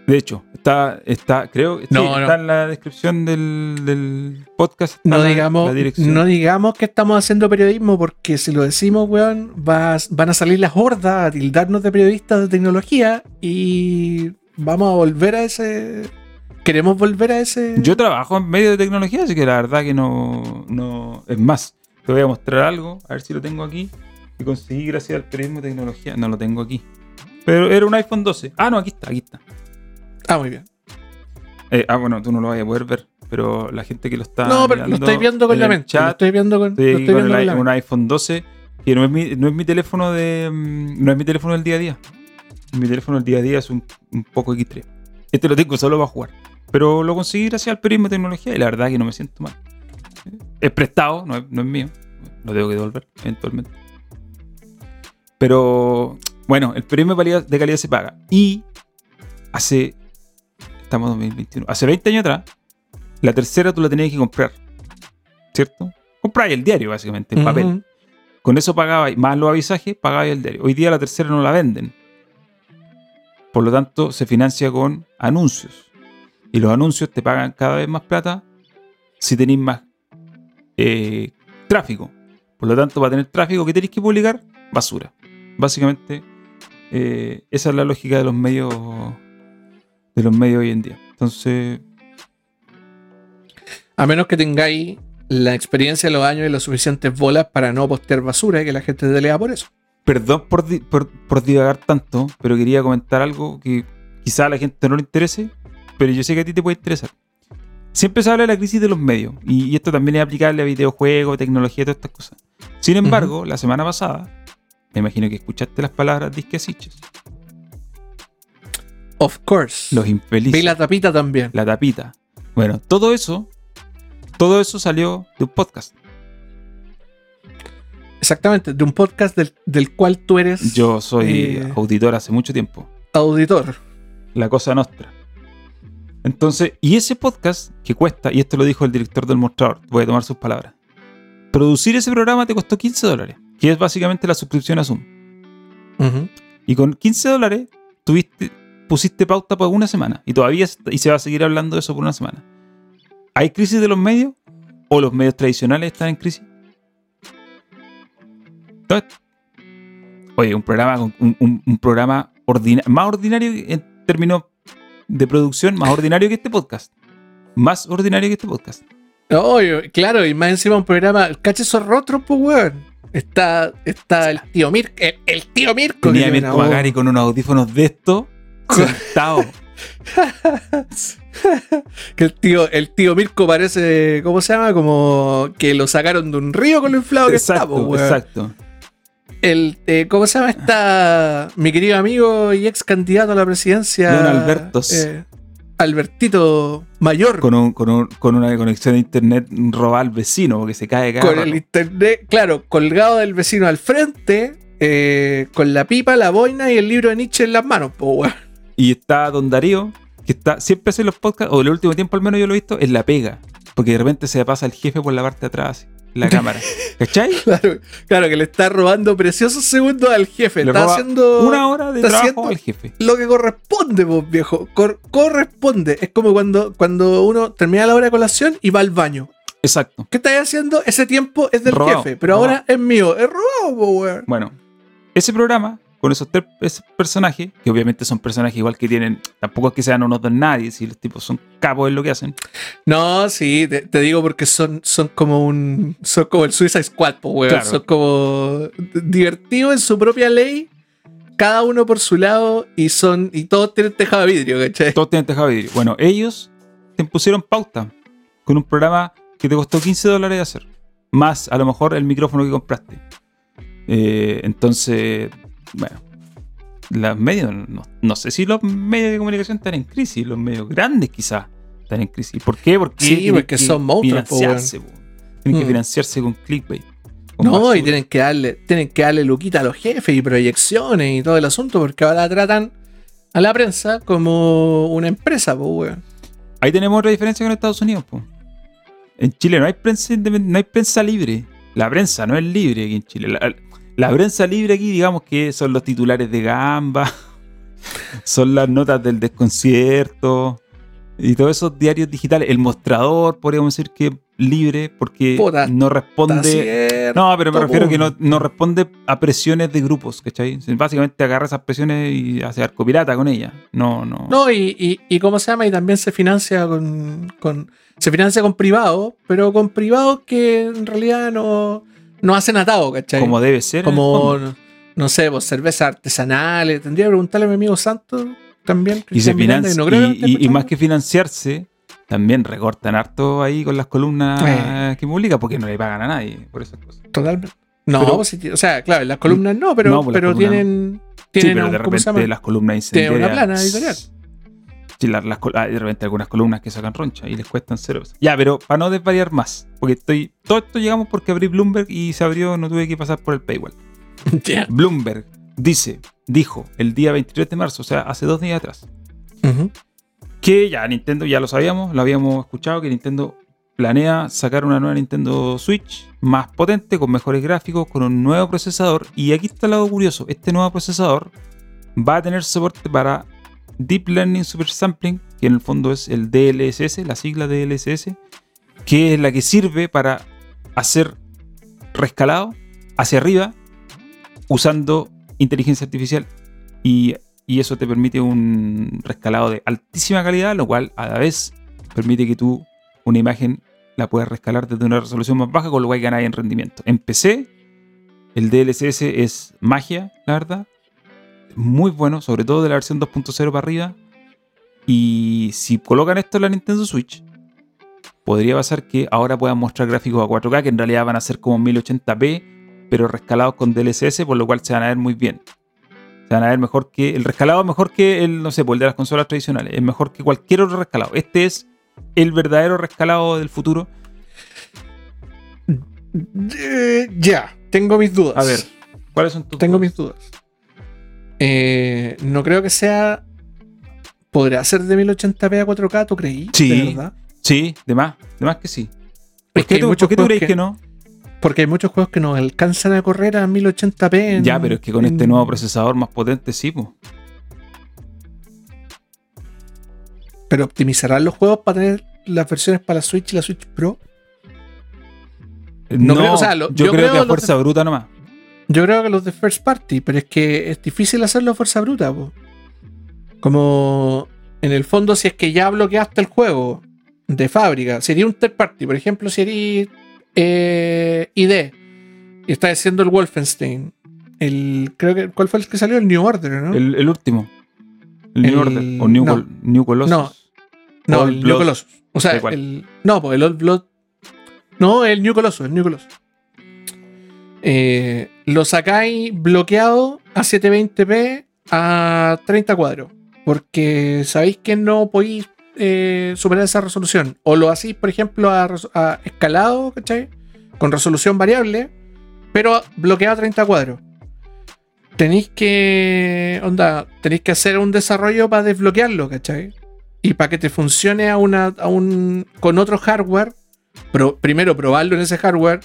A: De hecho, está, está creo, sí,
B: No, no.
A: está en la descripción del, del podcast.
B: No
A: la-
B: digamos,
A: la
B: no digamos que estamos haciendo periodismo, porque si lo decimos, weón, vas- van a salir las hordas a tildarnos de periodistas de tecnología y vamos a volver a ese. Queremos volver a ese.
A: Yo trabajo en medio de tecnología, así que la verdad que no, no. Es más, te voy a mostrar algo, a ver si lo tengo aquí. Que conseguí gracias al periodismo de tecnología. No lo tengo aquí. Pero era un iPhone 12. Ah, no, aquí está, aquí está.
B: Ah, muy bien.
A: Eh, ah, bueno, tú no lo vas a poder ver, pero la gente que lo está.
B: no, pero lo estoy viendo con la mente. Lo estoy viendo con,
A: estoy
B: estoy
A: con
B: viendo
A: el
B: con la
A: un iPhone 12, que no es mi, no es mi teléfono de. mm, No es mi teléfono del día a día. Mi teléfono del día a día es un, un poco X3. Este lo tengo solo para jugar. Pero lo conseguí gracias al periodismo de tecnología y la verdad que no me siento mal. Es prestado, no es, no es mío. Lo tengo que devolver eventualmente. Pero bueno, el periodismo de calidad, se paga. Y hace. Estamos en 2021. Hace 20 años atrás, la tercera tú la tenías que comprar. ¿Cierto? Compráis el diario, básicamente, en papel. Con eso pagabais, más los avisajes, pagabais el diario. Hoy día la tercera no la venden. Por lo tanto, se financia con anuncios. Y los anuncios te pagan cada vez más plata si tenéis más eh, tráfico. Por lo tanto, para tener tráfico, ¿qué tenéis que publicar? Basura. Básicamente, eh, esa es la lógica de los medios de los medios hoy en día. Entonces,
B: A menos que tengáis la experiencia de los años y las suficientes bolas para no postear basura y que la gente te lea por eso.
A: Perdón por, por, por divagar tanto, pero quería comentar algo que quizá a la gente no le interese, pero yo sé que a ti te puede interesar. Siempre se habla de la crisis de los medios, y, y esto también es aplicable a videojuegos, tecnología y todas estas cosas. Sin embargo, la semana pasada, me imagino que escuchaste las palabras disquesiches,
B: Of course.
A: los infelices,
B: Vi la tapita también.
A: la tapita. Bueno, todo eso, todo eso salió de un podcast.
B: Exactamente, de un podcast del, del cual tú eres
A: Yo soy
B: Eh.
A: auditor hace mucho tiempo.
B: auditor.
A: la cosa nostra. Entonces, y ese podcast que cuesta, y esto lo dijo el director del mostrador, voy a tomar sus palabras. Producir ese programa te costó 15 dólares, que es básicamente la suscripción a Zoom. Y con 15 dólares tuviste, pusiste pauta por una semana, y todavía se- y se va a seguir hablando de eso por una semana. ¿Hay crisis de los medios? ¿O los medios tradicionales están en crisis? Oye, un programa, un, un- un programa ordina- más ordinario en términos de producción, más ordinario que este podcast. Más ordinario que este podcast.
B: Obvio, claro, y más encima un programa. Cache esos rostros, pues, weón. Está, está el tío Mirko. El, el tío Mirko.
A: Tenía Mirko. Magari con unos audífonos de esto, sentado.
B: Que el tío, el tío Mirko parece, ¿cómo se llama? Como que lo sacaron de un río con lo inflado que está,
A: exacto,
B: weón.
A: exacto.
B: El, eh, ¿Cómo se llama? Está mi querido amigo y ex candidato a la presidencia.
A: Don Albertos.
B: eh, Albertito Mayor.
A: Con, un- con, un- con una conexión de internet robada al vecino, porque se cae cada
B: con el internet, claro, colgado del vecino al frente, eh, con la pipa, la boina y el libro de Nietzsche en las manos, po, weón.
A: Y está Don Darío, que está siempre hace los podcasts, o el último tiempo al menos yo lo he visto, en la pega. Porque de repente se pasa el jefe por la parte de atrás, la cámara. ¿Cachai?
B: Claro, claro, que le está robando preciosos segundos al jefe.
A: Le
B: está haciendo
A: Una hora de trabajo al jefe.
B: lo que corresponde, vos, viejo. Cor- corresponde. Es como cuando, cuando uno termina la hora de colación y va al baño.
A: Exacto.
B: ¿Qué estáis haciendo? Ese tiempo es del
A: Robado,
B: jefe, pero
A: robado.
B: ahora es mío. Es robado, weón.
A: Bueno, ese programa, con esos tres esos personajes, que obviamente son personajes igual que tienen, tampoco es que sean unos don nadie, si los tipos son capos en lo que hacen.
B: No, sí, te, te digo porque son, son como un. Son como el Suicide Squad, po, weón.
A: Claro.
B: Son como divertidos en su propia ley, cada uno por su lado y son y todos tienen tejado de vidrio, ¿cachai?
A: Todos tienen tejado de vidrio. Bueno, ellos te pusieron pauta con un programa que te costó 15 dólares hacer. Más a lo mejor el micrófono que compraste. Eh, entonces, bueno, los medios, no, no sé si los medios de comunicación están en crisis, los medios grandes quizás están en crisis. ¿Por qué? Porque
B: Sí,
A: tienen
B: porque
A: que
B: son po,
A: financiarse. Tienen que
B: Mm.
A: financiarse con clickbait. con
B: No, y tienen que darle, tienen que darle luquita a los jefes y proyecciones y todo el asunto, porque ahora tratan a la prensa como una empresa, pues, weón.
A: Ahí tenemos otra diferencia con Estados Unidos. po. En Chile no hay prensa no hay prensa libre. La prensa no es libre aquí en Chile. La, la prensa libre aquí, digamos que son los titulares de Gamba, son las notas del desconcierto y todos esos diarios digitales. El mostrador, podríamos decir que libre porque
B: Puta,
A: no responde.
B: Cierto,
A: No, pero me refiero que no, no responde a presiones de grupos, ¿cachai? Básicamente agarra esas presiones y hace arco pirata con ellas. No, no.
B: No, y, y, y cómo se llama, y también se financia con, con se financia con privados, pero con privados que en realidad no, no hacen atado, ¿cachai?
A: como debe ser.
B: Como, no, no sé, pues cervezas artesanales. Tendría que preguntarle a mi amigo Santos también.
A: Y, se
B: Miranda, no creo
A: y- más que financiarse, también recortan harto ahí con las columnas
B: Eh.
A: que publica porque no le pagan a nadie por esas cosas.
B: Totalmente. No,
A: Pero-
B: pues o sea, claro, las columnas no, pero,
A: No, pues
B: pero
A: columnas
B: tienen,
A: Sí,
B: tienen
A: pero
B: un-
A: de
B: ¿cómo se
A: repente las columnas
B: Tienen una
A: incendiarias.
B: plana editorial.
A: Las col- ah, de repente algunas columnas que sacan roncha y les cuestan cero. Ya, pero para no desvariar más, porque estoy. Todo esto llegamos porque abrí Bloomberg y se abrió, no tuve que pasar por el paywall. Bloomberg dice, dijo el día 23 de marzo, o sea, hace dos días atrás, que ya Nintendo, ya lo sabíamos, lo habíamos escuchado, que Nintendo planea sacar una nueva Nintendo Switch más potente, con mejores gráficos, con un nuevo procesador. Y aquí está el lado curioso, este nuevo procesador va a tener soporte para Deep Learning Super Sampling, que en el fondo es el DLSS, la sigla DLSS, que es la que sirve para hacer rescalado hacia arriba usando inteligencia artificial y, y eso te permite un rescalado de altísima calidad, lo cual a la vez permite que tú una imagen la puedas rescalar desde una resolución más baja, con lo cual ganas en rendimiento. En PC, el DLSS es magia, la verdad. Muy bueno, sobre todo de la versión 2.0 para arriba. Y si colocan esto en la Nintendo Switch, podría pasar que ahora puedan mostrar gráficos a 4K, que en realidad van a ser como 1080p, pero rescalados con DLSS, por lo cual se van a ver muy bien. Se van a ver mejor que. El rescalado es mejor que el, no sé, pues el de las consolas tradicionales. Es mejor que cualquier otro rescalado. Este es el verdadero rescalado del futuro.
B: Eh, ya, tengo mis dudas.
A: A ver, ¿cuáles son tus
B: Tengo
A: dudas?
B: mis dudas. Eh, no creo que sea. ¿Podrá ser de 1080p a 4K? ¿Tú creí?
A: Sí.
B: ¿De verdad?
A: Sí, de más. De más que sí. ¿Por
B: Es que
A: qué
B: hay
A: tú, por qué tú crees
B: que-
A: que no?
B: Porque hay muchos juegos que no alcanzan a correr a 1080p. en-
A: Ya, pero es que con este nuevo procesador más potente, sí, pues.
B: Pero optimizarán los juegos para tener las versiones para la Switch y la Switch Pro.
A: No,
B: creo, o sea, lo-
A: yo,
B: yo
A: creo,
B: creo
A: que a fuerza bruta nomás.
B: Yo creo que los de First Party, pero es que es difícil hacerlo a fuerza bruta. po. Como en el fondo, si es que ya bloqueaste el juego de fábrica, sería un third party. Por ejemplo, si eres eh, ID y estás haciendo el Wolfenstein. El, creo que, ¿Cuál fue el que salió? El New Order, ¿no?
A: El, el último. El,
B: El-
A: New Order. O New,
B: no.
A: Col- New Colossus.
B: No. no, el
A: Blood.
B: New Colossus. O sea, el, no, pues el Old Blood. No, el New Colossus, el New Colossus. Eh, lo sacáis bloqueado a 720p a 30 cuadros. Porque sabéis que no podéis eh, superar esa resolución. O lo hacéis, por ejemplo, a, escalado, ¿cachai? Con resolución variable, pero bloqueado a 30 cuadros. Tenéis que. Onda, tenéis que hacer un desarrollo para desbloquearlo, ¿cachai? Y para que te funcione a a un, con otro hardware, primero probarlo en ese hardware,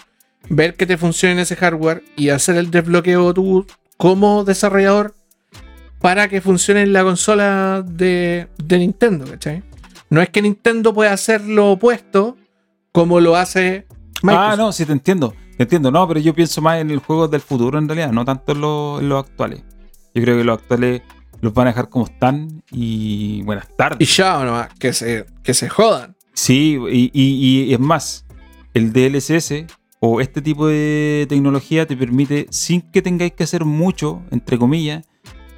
B: ver que te funcione ese hardware y hacer el desbloqueo tú como desarrollador para que funcione en la consola de, de Nintendo, ¿cachai? No es que Nintendo pueda hacer lo opuesto como lo hace Microsoft.
A: Ah, no, sí, te entiendo. Te entiendo. No, pero yo pienso más en el juego del futuro en realidad, no tanto en, lo- en los actuales. Yo creo que los actuales los van a dejar como están y buenas tardes.
B: Y ya nomás, que se, que se jodan.
A: Sí, y, y- y es más, el DLSS o este tipo de tecnología te permite, sin que tengáis que hacer mucho, entre comillas,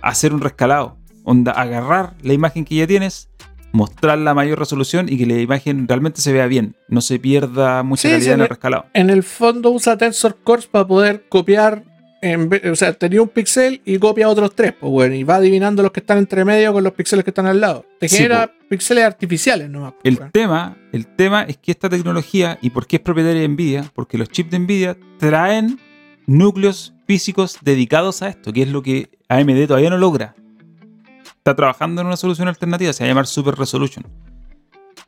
A: hacer un rescalado. Onda, agarrar la imagen que ya tienes, mostrar la mayor resolución y que la imagen realmente se vea bien. No se pierda mucha
B: Sí,
A: calidad
B: sí,
A: en el rescalado.
B: En el fondo usa Tensor Cores para poder copiar. En o sea, tenía un pixel y copia otros tres, pues bueno, y va adivinando los que están entre medio con los píxeles que están al lado. Te
A: Sí,
B: genera píxeles artificiales nomás. pues,
A: El tema, el tema es que esta tecnología, y por qué es propietaria de Nvidia, porque los chips de Nvidia traen núcleos físicos dedicados a esto, que es lo que AMD todavía no logra. Está trabajando en una solución alternativa, se va a llamar Super Resolution.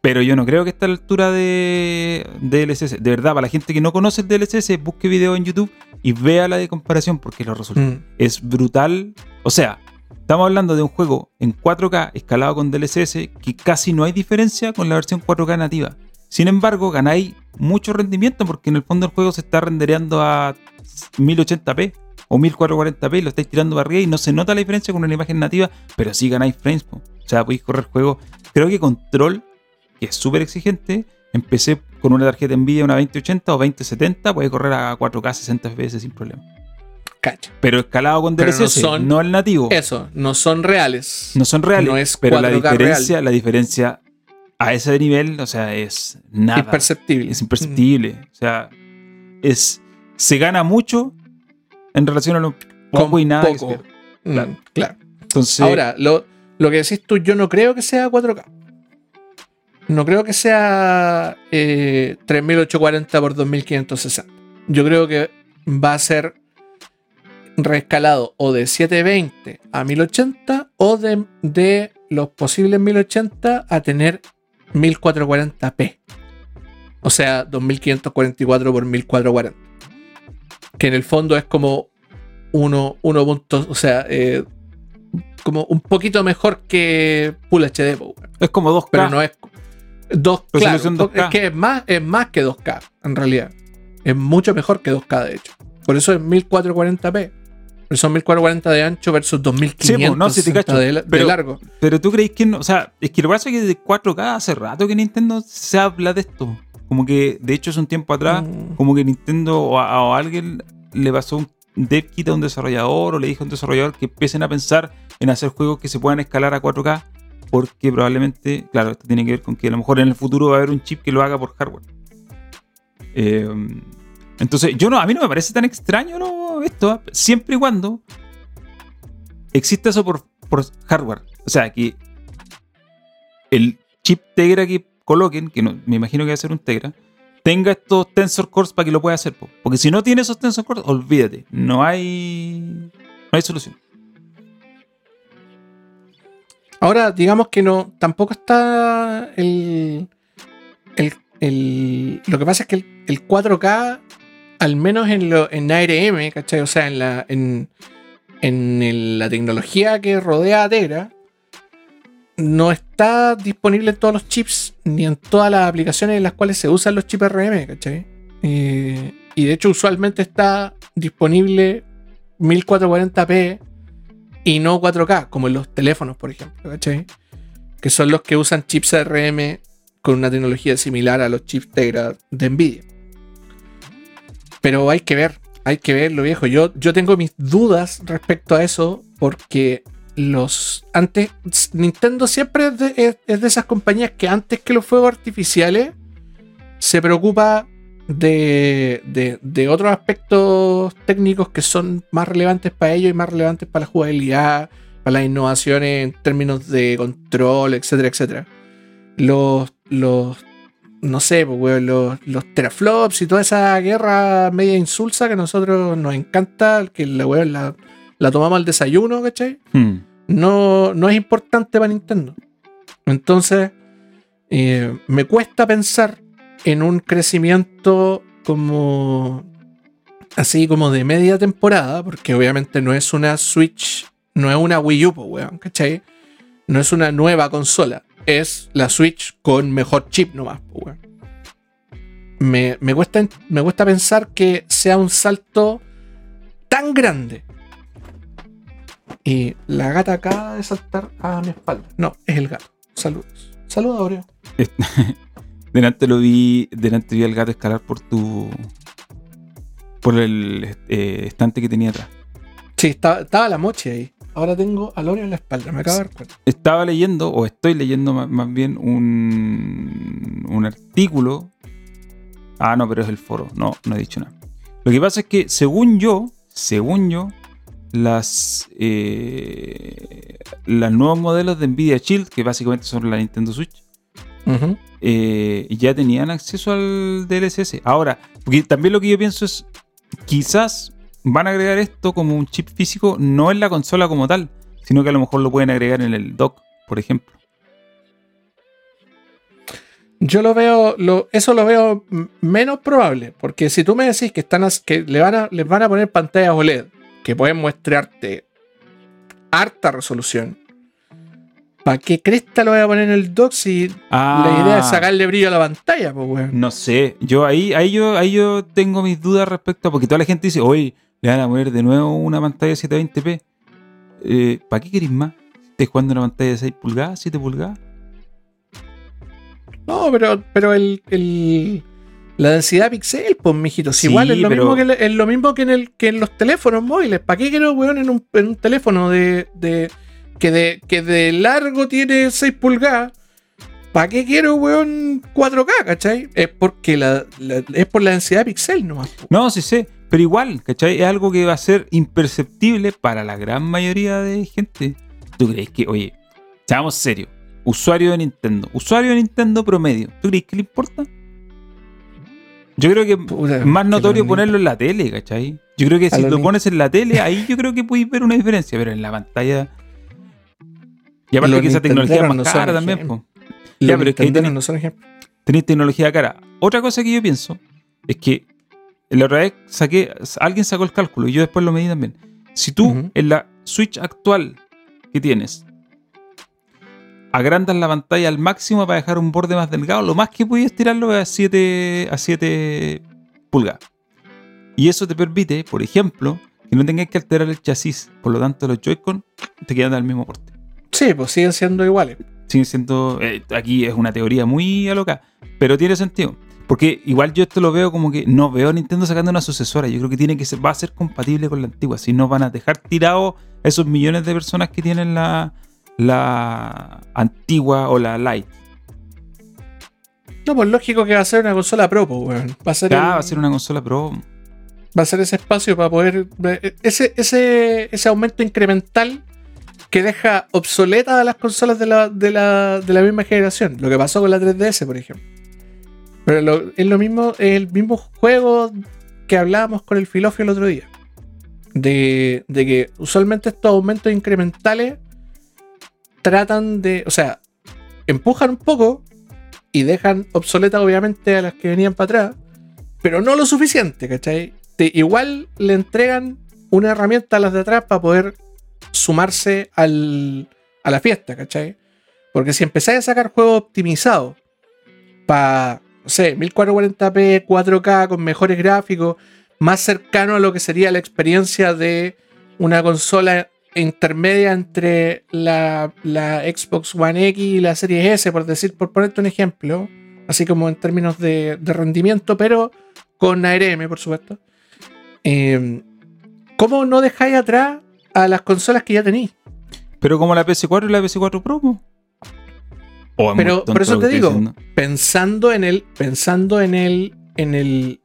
A: Pero yo no creo que esté a la altura de DLSS. De verdad, para la gente que no conoce el DLSS, busque video en YouTube y vea la de comparación porque los resultados
B: Mm.
A: es brutal. O sea, estamos hablando de un juego en 4K escalado con DLSS que casi no hay diferencia con la versión 4K nativa. Sin embargo, ganáis mucho rendimiento porque en el fondo el juego se está rendereando a 1080p o 1440p y lo estáis tirando para arriba y no se nota la diferencia con una imagen nativa, pero sí ganáis frames. po. O sea, podéis correr juego. Creo que Control, que es súper exigente, empecé con una tarjeta Nvidia, una 2080 o 2070, puede correr a 4K 60 fps sin problema.
B: Cacha.
A: Pero escalado con
B: no
A: DLSS, no,
B: son-
A: el nativo.
B: Eso, no son reales.
A: No son reales.
B: no es
A: pero la
B: 4K
A: diferencia, la diferencia a ese nivel, o sea, es nada.
B: Imperceptible.
A: Es imperceptible. O sea, es. Se gana mucho en relación a lo poco
B: Con
A: y nada
B: poco. Mm,
A: Claro.
B: claro.
A: Entonces,
B: Ahora, lo, lo que decís tú, yo no creo que sea 4K. No creo que sea eh, 3840 por 2560. Yo creo que va a ser reescalado o de 720 a 1080 o de, de los posibles 1080 a tener 1440p. O sea, 2544 por 1440. Que en el fondo es como 1 punto, o sea, eh, como un poquito mejor que Full HD,
A: es como 2K.
B: pero no es 2 claro,
A: Resolución
B: do-
A: 2K.
B: es que es más, es más que 2K, en realidad. Es mucho mejor que 2K, de hecho. Por eso es 1440p. Pero son 1440 de ancho versus 2500
A: Sí, no, sí te cacho,
B: de, la- de
A: pero-
B: largo.
A: Pero tú crees que no. O sea, es que lo que pasa es que de 4K hace rato que Nintendo se habla de esto. Como que, de hecho, hace un tiempo atrás,
B: Mm.
A: como que Nintendo o a, o a alguien le pasó un dev kit a un desarrollador o le dijo a un desarrollador que empiecen a pensar en hacer juegos que se puedan escalar a 4K porque probablemente, claro, esto tiene que ver con que a lo mejor en el futuro va a haber un chip que lo haga por hardware. Eh, entonces, yo no, a mí no me parece tan extraño ¿no? esto, siempre y cuando exista eso por, por hardware. O sea, que el chip Tegra que coloquen, que no, me imagino que va a ser un Tegra, tenga estos tensor cores para que lo pueda hacer. po. Porque si no tiene esos tensor cores, olvídate, no hay, no hay solución.
B: Ahora, digamos que no, tampoco está el, el, el- lo que pasa es que el, el 4K, al menos en, lo, en ARM, ¿cachai? O sea, en la, en, en la tecnología que rodea a Tegra, no está disponible en todos los chips ni en todas las aplicaciones en las cuales se usan los chips RM, ¿cachai? Eh, y de hecho, usualmente está disponible 1440p y no 4K, como en los teléfonos, por ejemplo, ¿cachai? Que son los que usan chips ARM con una tecnología similar a los chips Tegra de Nvidia. Pero hay que ver, hay que verlo, viejo. Yo, yo tengo mis dudas respecto a eso porque los antes Nintendo siempre es de, es- es de esas compañías que antes que los fuegos artificiales se preocupa de, de- de otros aspectos técnicos que son más relevantes para ellos y más relevantes para la jugabilidad, para las innovaciones en términos de control, etcétera, etcétera. Los, los no sé, pues, weón, los, los teraflops y toda esa guerra media insulsa que a nosotros nos encanta, que la weón la, la tomamos al desayuno, ¿cachai?
A: Hmm.
B: no, no es importante para Nintendo. Entonces, eh, me cuesta pensar en un crecimiento como así como de media temporada, porque obviamente no es una Switch, no es una Wii U, weón, ¿cachai? No es una nueva consola, es la Switch con mejor chip nomás, po, weón. Me, me cuesta, me cuesta pensar que sea un salto tan grande y la gata acaba de saltar a mi espalda. No, es el gato. Saludos. Saludos, Oreo.
A: Delante lo vi, delante vi al gato escalar por tu. por el eh, estante que tenía atrás.
B: Sí, estaba, estaba la mochi ahí. ahora tengo a Lore en la espalda, me acabo de dar cuenta.
A: Estaba leyendo, o estoy leyendo más, más bien, un, un artículo. Ah, no, pero es el foro. No, no he dicho nada. Lo que pasa es que, según yo, según yo, las, eh, los nuevos modelos de Nvidia Shield, que básicamente son la Nintendo Switch, Eh, ya tenían acceso al DLSS. Ahora, porque también lo que yo pienso es, quizás van a agregar esto como un chip físico, no en la consola como tal, sino que a lo mejor lo pueden agregar en el dock, por ejemplo.
B: Yo lo veo, lo, eso lo veo menos probable, porque si tú me decís que están que le van a, les van a poner pantallas OLED que pueden mostrarte harta resolución, ¿para qué cresta lo voy a poner en el dock si la idea es sacarle brillo a la pantalla, pues weón?
A: Ah, No sé, yo ahí, ahí yo ahí yo tengo mis dudas respecto a, porque toda la gente dice, oye, le van a poner de nuevo una pantalla 720p. Eh, ¿Para qué querés más? ¿Estás jugando una pantalla de 6 pulgadas, 7 pulgadas?
B: No, pero, pero el, el- la densidad pixel, pues, mijito, si
A: Sí,
B: igual es lo,
A: pero-
B: mismo que, le- es lo mismo que en, el, que en los teléfonos móviles. ¿Para qué quiero, weón, en un, en un teléfono de, de- que, de, que de largo tiene 6 pulgadas? ¿Para qué quiero, weón, 4K, cachai? Es porque la, la- es por la densidad pixel nomás. po.
A: No, sí sé, pero igual, ¿cachai? Es algo que va a ser imperceptible para la gran mayoría de gente. ¿Tú crees que, oye, seamos serios, usuario de Nintendo, usuario de Nintendo promedio, ¿tú crees que le importa? Yo creo que
B: Puta,
A: es más notorio
B: lo-
A: ponerlo en la tele, ¿cachai? Yo creo que si lo
B: ni-
A: pones en la tele, ahí yo creo que podéis ver una diferencia, pero en la pantalla... Y aparte que esa tecnología es más
B: no
A: cara también, po. Ya, pero es que ahí tenés-
B: no son
A: tenéis tecnología cara. Otra cosa que yo pienso es que la otra vez saqué, alguien sacó el cálculo y yo después lo medí también. Si tú en la Switch actual que tienes agrandas la pantalla al máximo para dejar un borde más delgado, lo más que puedes tirarlo es a 7 a 7 pulgadas. Y eso te permite, por ejemplo, que no tengas que alterar el chasis. Por lo tanto, los Joy-Con te quedan al mismo porte
B: Sí, pues siguen siendo iguales.
A: sigue siendo. eh, aquí es una teoría muy aloca, pero tiene sentido. Porque igual yo esto lo veo como que no veo a Nintendo sacando una sucesora. Yo creo que tiene que ser, va a ser compatible con la antigua. Si no van a dejar tirado esos millones de personas que tienen la, la antigua o la Lite.
B: No, pues lógico que va a ser una consola pro, pues, weón. Va a ser, el-
A: va a ser una consola pro.
B: va a ser ese espacio para poder. Ese, ese, ese aumento incremental que deja obsoletas a las consolas de la, de, la, de la misma generación. Lo que pasó con la 3DS, por ejemplo. Pero lo- es lo mismo, es el mismo juego que hablábamos con el filofio el otro día. De, de que usualmente estos aumentos incrementales tratan de. O sea, empujan un poco y dejan obsoletas, obviamente, a las que venían para atrás pero no lo suficiente, ¿cachai? Te- igual le entregan una herramienta a las de atrás para poder sumarse al, a la fiesta, ¿cachai? Porque si empezáis a sacar juegos optimizados para, no sé, 1440p, 4K, con mejores gráficos, más cercano a lo que sería la experiencia de una consola intermedia entre la, la Xbox One X y la Series S, por decir, por ponerte un ejemplo, así como en términos de, rendimiento, pero con ARM, por supuesto. Eh, ¿Cómo no dejáis atrás a las consolas que ya tenéis?
A: Pero como la PS4 y la PS4 Pro. po. O es muy
B: Pero por eso te digo,
A: diciendo.
B: pensando en el, pensando en el, en el,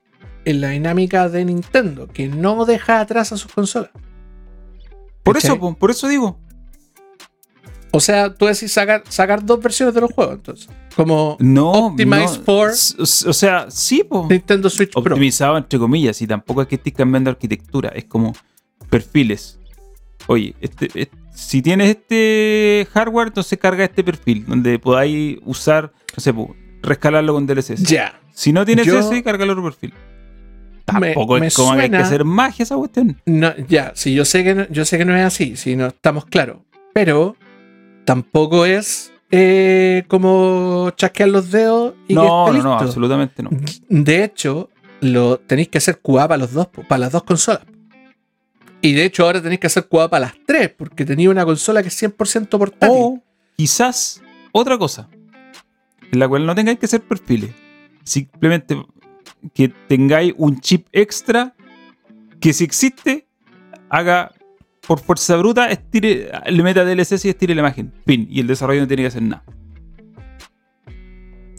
B: en la dinámica de Nintendo, que no deja atrás a sus consolas.
A: Por
B: ¿cachai?
A: eso, po, por eso digo.
B: O sea, tú decís sacar, sacar dos versiones de los juegos, entonces. Como
A: No.
B: Optimize
A: no,
B: for-
A: O sea, sí, po.
B: Nintendo Switch Pro.
A: optimizado entre comillas y tampoco es que estés cambiando arquitectura, es como perfiles. Oye, este, es- si tienes este hardware, entonces carga este perfil, donde podáis usar, no sé, rescalarlo con DLSS.
B: Ya.
A: Si no tienes
B: Yo-
A: ese, carga el otro perfil. Tampoco
B: me
A: es como que hay que hacer magia esa cuestión.
B: No, ya, sí, yo sé que no, yo sé que no es así, si no estamos claros. Pero tampoco es eh, como chasquear los dedos y que
A: No,
B: esté
A: no, no,
B: listo.
A: absolutamente no.
B: De hecho, lo tenéis que hacer QA para los dos, para las dos consolas. Y de hecho ahora tenéis que hacer QA para las tres, porque tenía una consola que es 100% portátil.
A: O quizás otra cosa, en la cual no tengáis que hacer perfiles. Simplemente que tengáis un chip extra que si existe, haga por fuerza bruta, estire, le meta DLSS y estire la imagen. Fin. Y el desarrollo no tiene que hacer nada.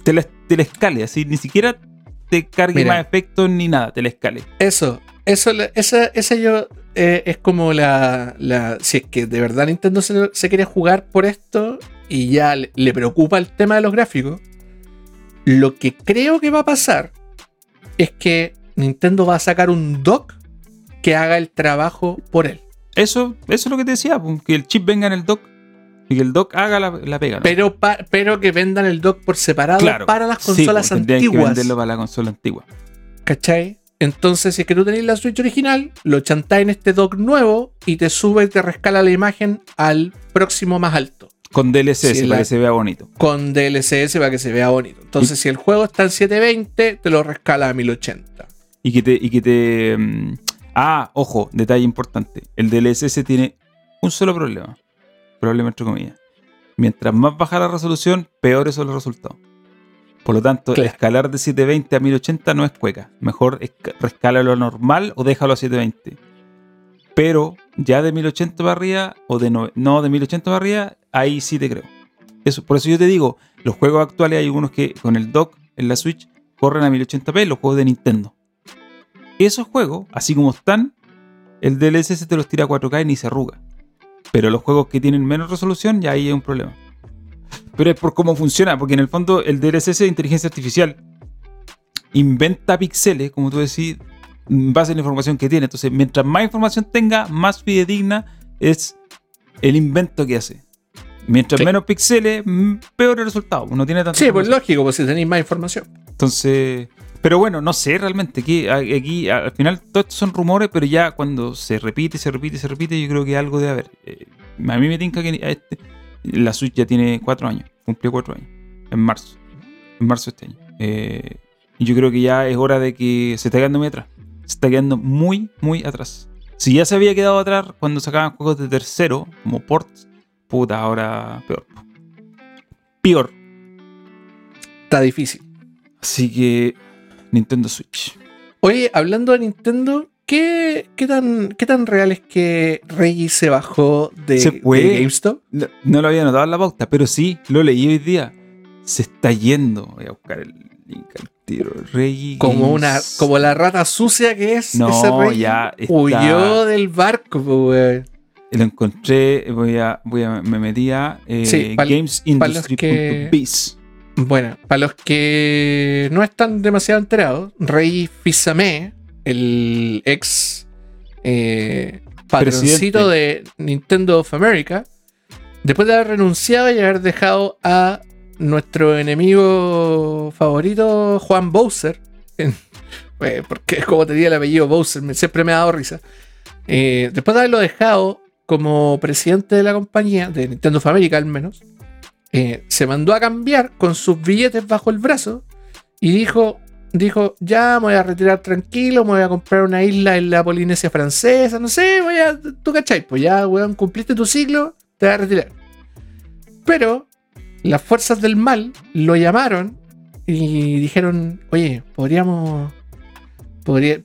A: Te la, te la escale, así, ni siquiera te cargue
B: Mira.
A: más efectos ni nada, te la escale.
B: Eso, eso, esa, esa yo eh, es como la, la. Si es que de verdad Nintendo se, se quiere jugar por esto y ya le, le preocupa el tema de los gráficos, lo que creo que va a pasar es que Nintendo va a sacar un dock que haga el trabajo por él.
A: Eso, eso es lo que te decía, pues, que el chip venga en el dock y que el dock haga la, la pega. ¿no?
B: Pero, pa- pero que vendan el dock por separado
A: Claro.
B: para las
A: Sí,
B: consolas
A: pues, tendrían que
B: antiguas.
A: venderlo para la consola antigua.
B: ¿Cachai? Entonces, si es que tú tenés la Switch original, lo chantáis en este dock nuevo y te sube y te rescala la imagen al próximo más alto.
A: Con DLSS para que se vea bonito.
B: Con DLSS para que se vea bonito. Entonces, si el juego está en 720, te lo rescala a 1080.
A: Y que te. Y que te mm, ah, ojo, detalle importante. El DLSS tiene un solo problema. Problema entre comillas. Mientras más baja la resolución, peores son los resultados. Por lo tanto,
B: Claro.
A: escalar de 720 a 1080 no es cueca. Mejor rescálalo a normal o déjalo a 720. Pero ya de 1080 para arriba, o de no, no de 1080 para arriba, ahí sí te creo. Eso, por eso yo te digo, los juegos actuales hay algunos que con el dock en la Switch corren a 1080p, los juegos de Nintendo. Esos juegos, así como están, el DLSS te los tira a 4K y ni se arruga. Pero los juegos que tienen menos resolución, ya ahí hay un problema. Pero es por cómo funciona, porque en el fondo el DLSS de inteligencia artificial inventa píxeles, como tú decís, en base a la información que tiene. Entonces, mientras más información tenga, más fidedigna es el invento que hace. Mientras
B: Sí.
A: menos píxeles, peor el resultado. No tiene tanta
B: Sí, pues lógico, pues si tenéis más información.
A: Entonces, pero bueno, no sé realmente. Aquí, aquí al final todos estos son rumores, pero ya cuando se repite, se repite, se repite, yo creo que algo debe haber. Eh, a mí me tinca que a este- la Switch ya tiene cuatro años, cumplió cuatro años, en marzo, en marzo este año. Eh, y yo creo que ya es hora de que se está quedando muy atrás. Se está quedando muy, muy atrás. Si ya se había quedado atrás cuando sacaban juegos de tercero, como ports, puta, ahora peor. Peor.
B: Está difícil.
A: Así que Nintendo Switch.
B: Oye, hablando de Nintendo, ¿qué, qué tan, qué tan real es que Reggie se bajó de,
A: Se fue.
B: de GameStop?
A: No, no lo había notado en la pauta, pero sí, lo leí hoy día. Se está yendo. Voy a buscar el link al tiro. Reggie.
B: Como, una, como la rata sucia que es
A: No,
B: ese Reggie.
A: ya está-
B: Huyó del barco, weón.
A: Lo encontré. Voy a, voy a, me metí a eh,
B: Sí,
A: gamesindustry.biz.
B: Bueno, para los que no están demasiado enterados, Rey Fils-Aimé, el ex eh, patroncito de Nintendo of America, después de haber renunciado y haber dejado a nuestro enemigo favorito, Juan Bowser, en- eh, porque como tenía el apellido Bowser, me- siempre me ha dado risa, eh, después de haberlo dejado como presidente de la compañía, de Nintendo of America al menos, eh, se mandó a cambiar con sus billetes bajo el brazo y dijo, dijo, ya me voy a retirar tranquilo, me voy a comprar una isla en la Polinesia francesa, no sé, voy a, tú cachai, pues ya, weón, cumpliste tu ciclo, te vas a retirar. Pero las fuerzas del mal lo llamaron y dijeron, oye, podríamos... Podría,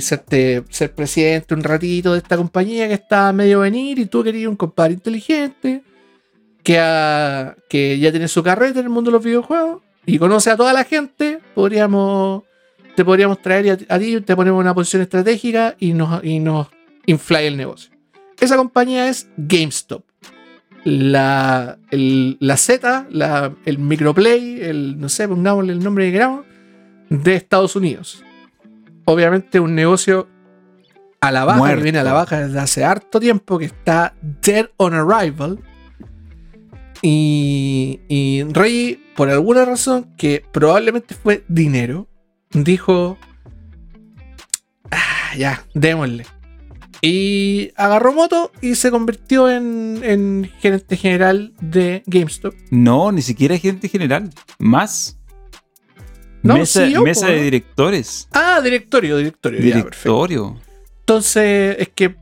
B: ser presidente un ratito de esta compañía que está a medio venir y tú querías un compadre inteligente que, ha- que ya tiene su carrera en el mundo de los videojuegos y conoce a toda la gente, podríamos te podríamos traer a, a ti, te ponemos en una posición estratégica y nos, y nos infla el negocio. Esa compañía es GameStop. La, el- la Z, la- el microplay, el, no sé, pongámosle el nombre que queramos, de Estados Unidos. Obviamente un negocio a la baja,
A: Muerto.
B: que viene a la baja desde hace harto tiempo, que está dead on arrival. Y, y Rey, por alguna razón que probablemente fue dinero, dijo: "Ah, Ya, démosle. Y agarró moto y se convirtió en, en gerente general de GameStop.
A: No, ni siquiera gerente general. Más.
B: No,
A: mesa
B: CEO,
A: mesa de directores.
B: Ah, directorio, directorio. ya.
A: Directorio.
B: Entonces, es que,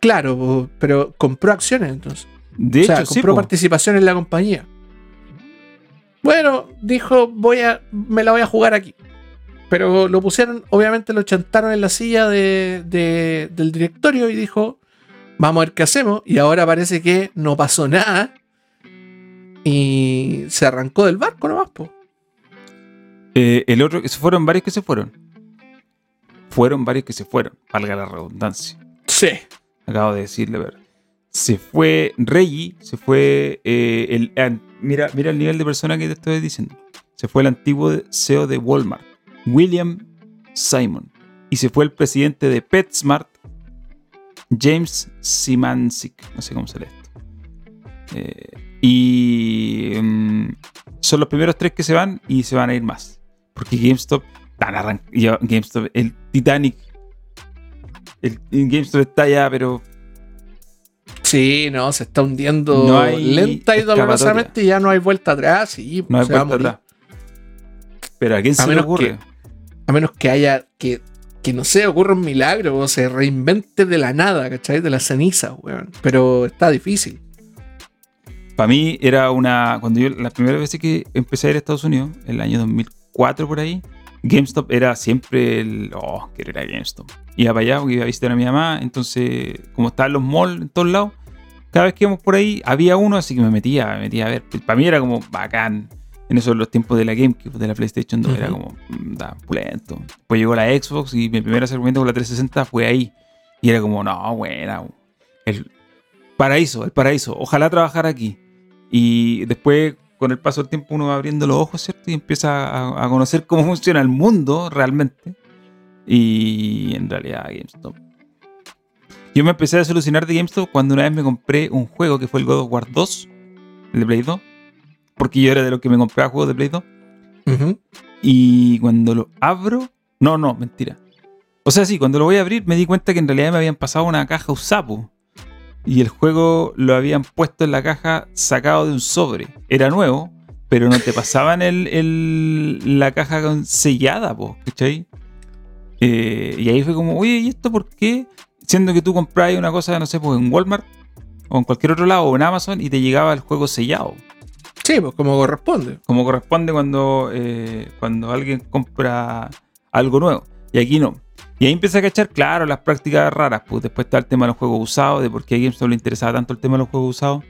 B: claro, pero compró acciones entonces.
A: De
B: o sea,
A: hecho,
B: compró participación en la compañía. Bueno, dijo, voy a, me la voy a jugar aquí. Pero lo pusieron, obviamente lo chantaron en la silla de, de- del directorio y dijo, vamos a ver qué hacemos. Y ahora parece que no pasó nada. Y se arrancó del barco nomás, po.
A: Eh, el otro, se fueron varios que se fueron. Fueron varios que se fueron, valga la redundancia.
B: Sí.
A: Acabo de decirle, ver. Se fue Reggie, se fue eh, el. mira, mira el nivel de persona que te estoy diciendo. Se fue el antiguo CEO de Walmart, William Simon. Y se fue el presidente de PetSmart, James Simancic. No sé cómo se lee esto. Eh, y mm, son los primeros tres que se van y se van a ir más. Porque GameStop, tan GameStop, el Titanic, el GameStop está ya, pero
B: Sí, no, se está hundiendo
A: No
B: lenta y dolorosamente y ya no hay vuelta atrás. Sí,
A: no hay
B: se va a
A: vuelta
B: morir.
A: atrás. Pero a quién se le
B: menos
A: ocurre.
B: A menos que haya, que, que no sé, ocurra un milagro o se reinvente de la nada, ¿cachai? De la ceniza, weón. Pero está difícil.
A: Para mí era una. Cuando yo, las primeras veces que empecé a ir a Estados Unidos, en el año 2004 por ahí, GameStop era siempre el. Oh, quiero ir a GameStop. Iba para allá porque iba a visitar a mi mamá. Entonces, como estaban los malls en todos lados, cada vez que íbamos por ahí había uno, así que me metía, me metía a ver. Para mí era como bacán. En esos los tiempos de la GameCube, de la PlayStation 2, era
B: Ujú.
A: como. mm, Da, pulento. Después llegó la Xbox y mi primer acercamiento con la 360 fue ahí. Y era como, no, buena. El paraíso, el paraíso. Ojalá trabajar aquí. Y después, con el paso del tiempo, uno va abriendo los ojos, ¿cierto? Y empieza a, a conocer cómo funciona el mundo realmente. Y en realidad, GameStop. Yo me empecé a solucionar de GameStop cuando una vez me compré un juego que fue el God of War 2, el de Play 2. Porque yo era de los que me compraba juegos de Play 2.
B: Ujú.
A: Y cuando lo abro. No, no, mentira. O sea, sí, cuando lo voy a abrir me di cuenta que en realidad me habían pasado una caja usapo. Y el juego lo habían puesto en la caja sacado de un sobre. Era nuevo, pero no te pasaban el, el- la caja sellada, po, ¿cachai? Eh, y ahí fue como, oye, ¿y esto por qué? Siendo que tú comprabas una cosa, no sé, pues en Walmart o en cualquier otro lado o en Amazon y te llegaba el juego sellado
B: Sí, pues como corresponde.
A: como corresponde cuando, eh, cuando alguien compra algo nuevo. Y aquí no. Y ahí empieza a cachar, claro, las prácticas raras. Pues después está el tema de los juegos usados, de por qué a GameStop le interesaba tanto el tema de los juegos usados.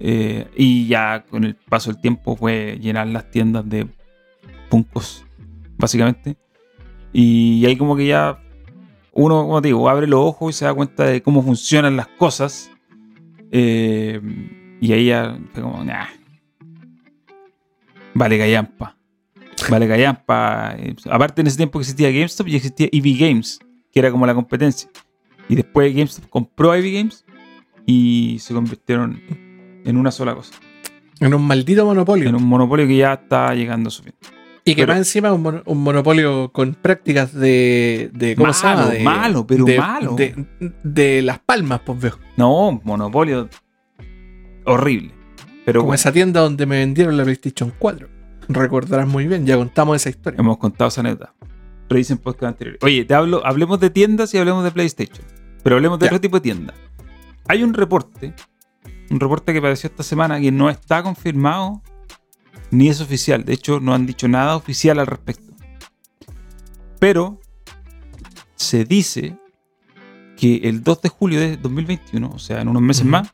A: Eh, y ya con el paso del tiempo fue llenar las tiendas de puncos, básicamente. Y ahí como que ya uno, como te digo, abre los ojos y se da cuenta de cómo funcionan las cosas. Eh, y ahí ya fue como, nah. Vale callampa. Vale callampa. Aparte en ese tiempo que existía GameStop y existía EV Games, que era como la competencia. Y después GameStop compró EV Games y se convirtieron en una sola cosa.
B: En un maldito monopolio.
A: En un monopolio que ya está llegando a su fin.
B: Y que
A: pero-
B: más encima un, un monopolio con prácticas de. de ¿Cómo se
A: Malo,
B: llama? De-
A: malo, pero
B: de-
A: malo.
B: De, de las palmas, pues veo.
A: No, monopolio horrible. Pero
B: Como
A: bueno,
B: esa tienda donde me vendieron la PlayStation 4. Recordarás muy bien, ya contamos esa historia.
A: hemos contado esa anécdota. Revisen podcast anteriores. Oye, te hablo, hablemos de tiendas y hablemos de PlayStation. Pero hablemos de
B: Ya.
A: otro tipo de tienda. Hay un reporte, un reporte que apareció esta semana que no está confirmado ni es oficial. De hecho, no han dicho nada oficial al respecto. Pero se dice que el 2 de julio de 2021, o sea, en unos meses más,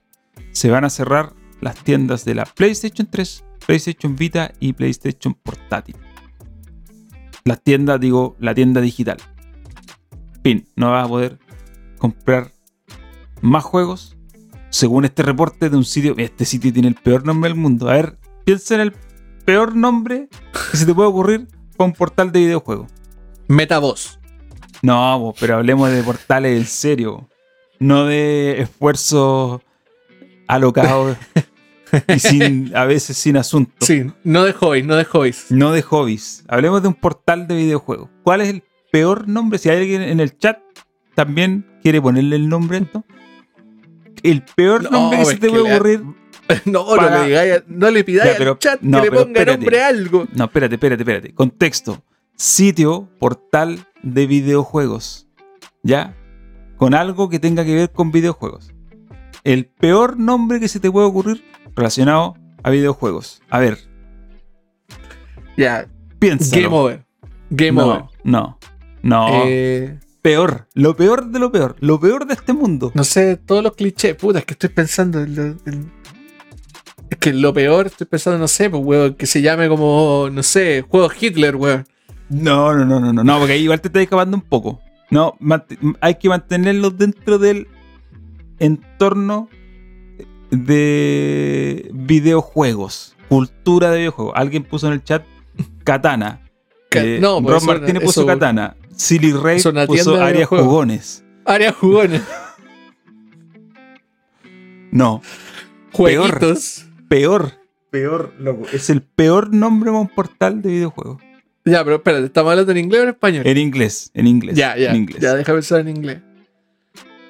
A: se van a cerrar las tiendas de la PlayStation 3, PlayStation Vita y PlayStation Portátil. Las tiendas, digo, la tienda digital. Fin, no vas a poder comprar más juegos. Según este reporte de un sitio, este sitio tiene el peor nombre del mundo. A ver, piensa en el peor nombre que se te puede ocurrir para un portal de videojuegos.
B: Metavoz.
A: No, pero hablemos de portales en serio. No de esfuerzos alocados y sin, a veces sin asunto.
B: Sí, no de hobbies, no de hobbies.
A: No de hobbies. Hablemos de un portal de videojuegos. ¿Cuál es el peor nombre? Si hay alguien en el chat también quiere ponerle el nombre esto. El peor
B: No,
A: nombre que se te puede ocurrir.
B: No,
A: Para-
B: no le digáis, no le pidáis
A: Ya, pero-
B: al chat
A: no,
B: que le ponga
A: espérate.
B: nombre a algo.
A: No, espérate, espérate, espérate. Contexto. Sitio, portal de videojuegos. ¿Ya? Con algo que tenga que ver con videojuegos. El peor nombre que se te puede ocurrir relacionado a videojuegos. A ver,
B: Ya,
A: piénsalo.
B: Game Over. Game
A: no,
B: Over.
A: no, no.
B: Eh,
A: peor, lo peor de lo peor, lo peor de este mundo.
B: No sé, todos los clichés, puta, es que estoy pensando en lo, en- Es que lo peor, estoy pensando, no sé, pues, weón, que se llame como, no sé, juego Hitler, weón.
A: No, no, no, no, no, no, porque ahí igual te está escapando un poco. No, hay que mantenerlos dentro del entorno de videojuegos, cultura de videojuegos. Alguien puso en el chat Katana. Eh,
B: no, pues
A: Rob Martínez puso
B: eso-
A: Katana. Silly Ray puso
B: videojuegos.
A: Jugones.
B: Área jugones,
A: No,
B: jueguitos.
A: peor. Peor, loco. Es el peor nombre para un portal de videojuegos.
B: Ya, pero espérate, ¿estamos hablando en inglés o en español?
A: En inglés, en inglés.
B: ya, ya,
A: En inglés.
B: ya, deja pensar en inglés.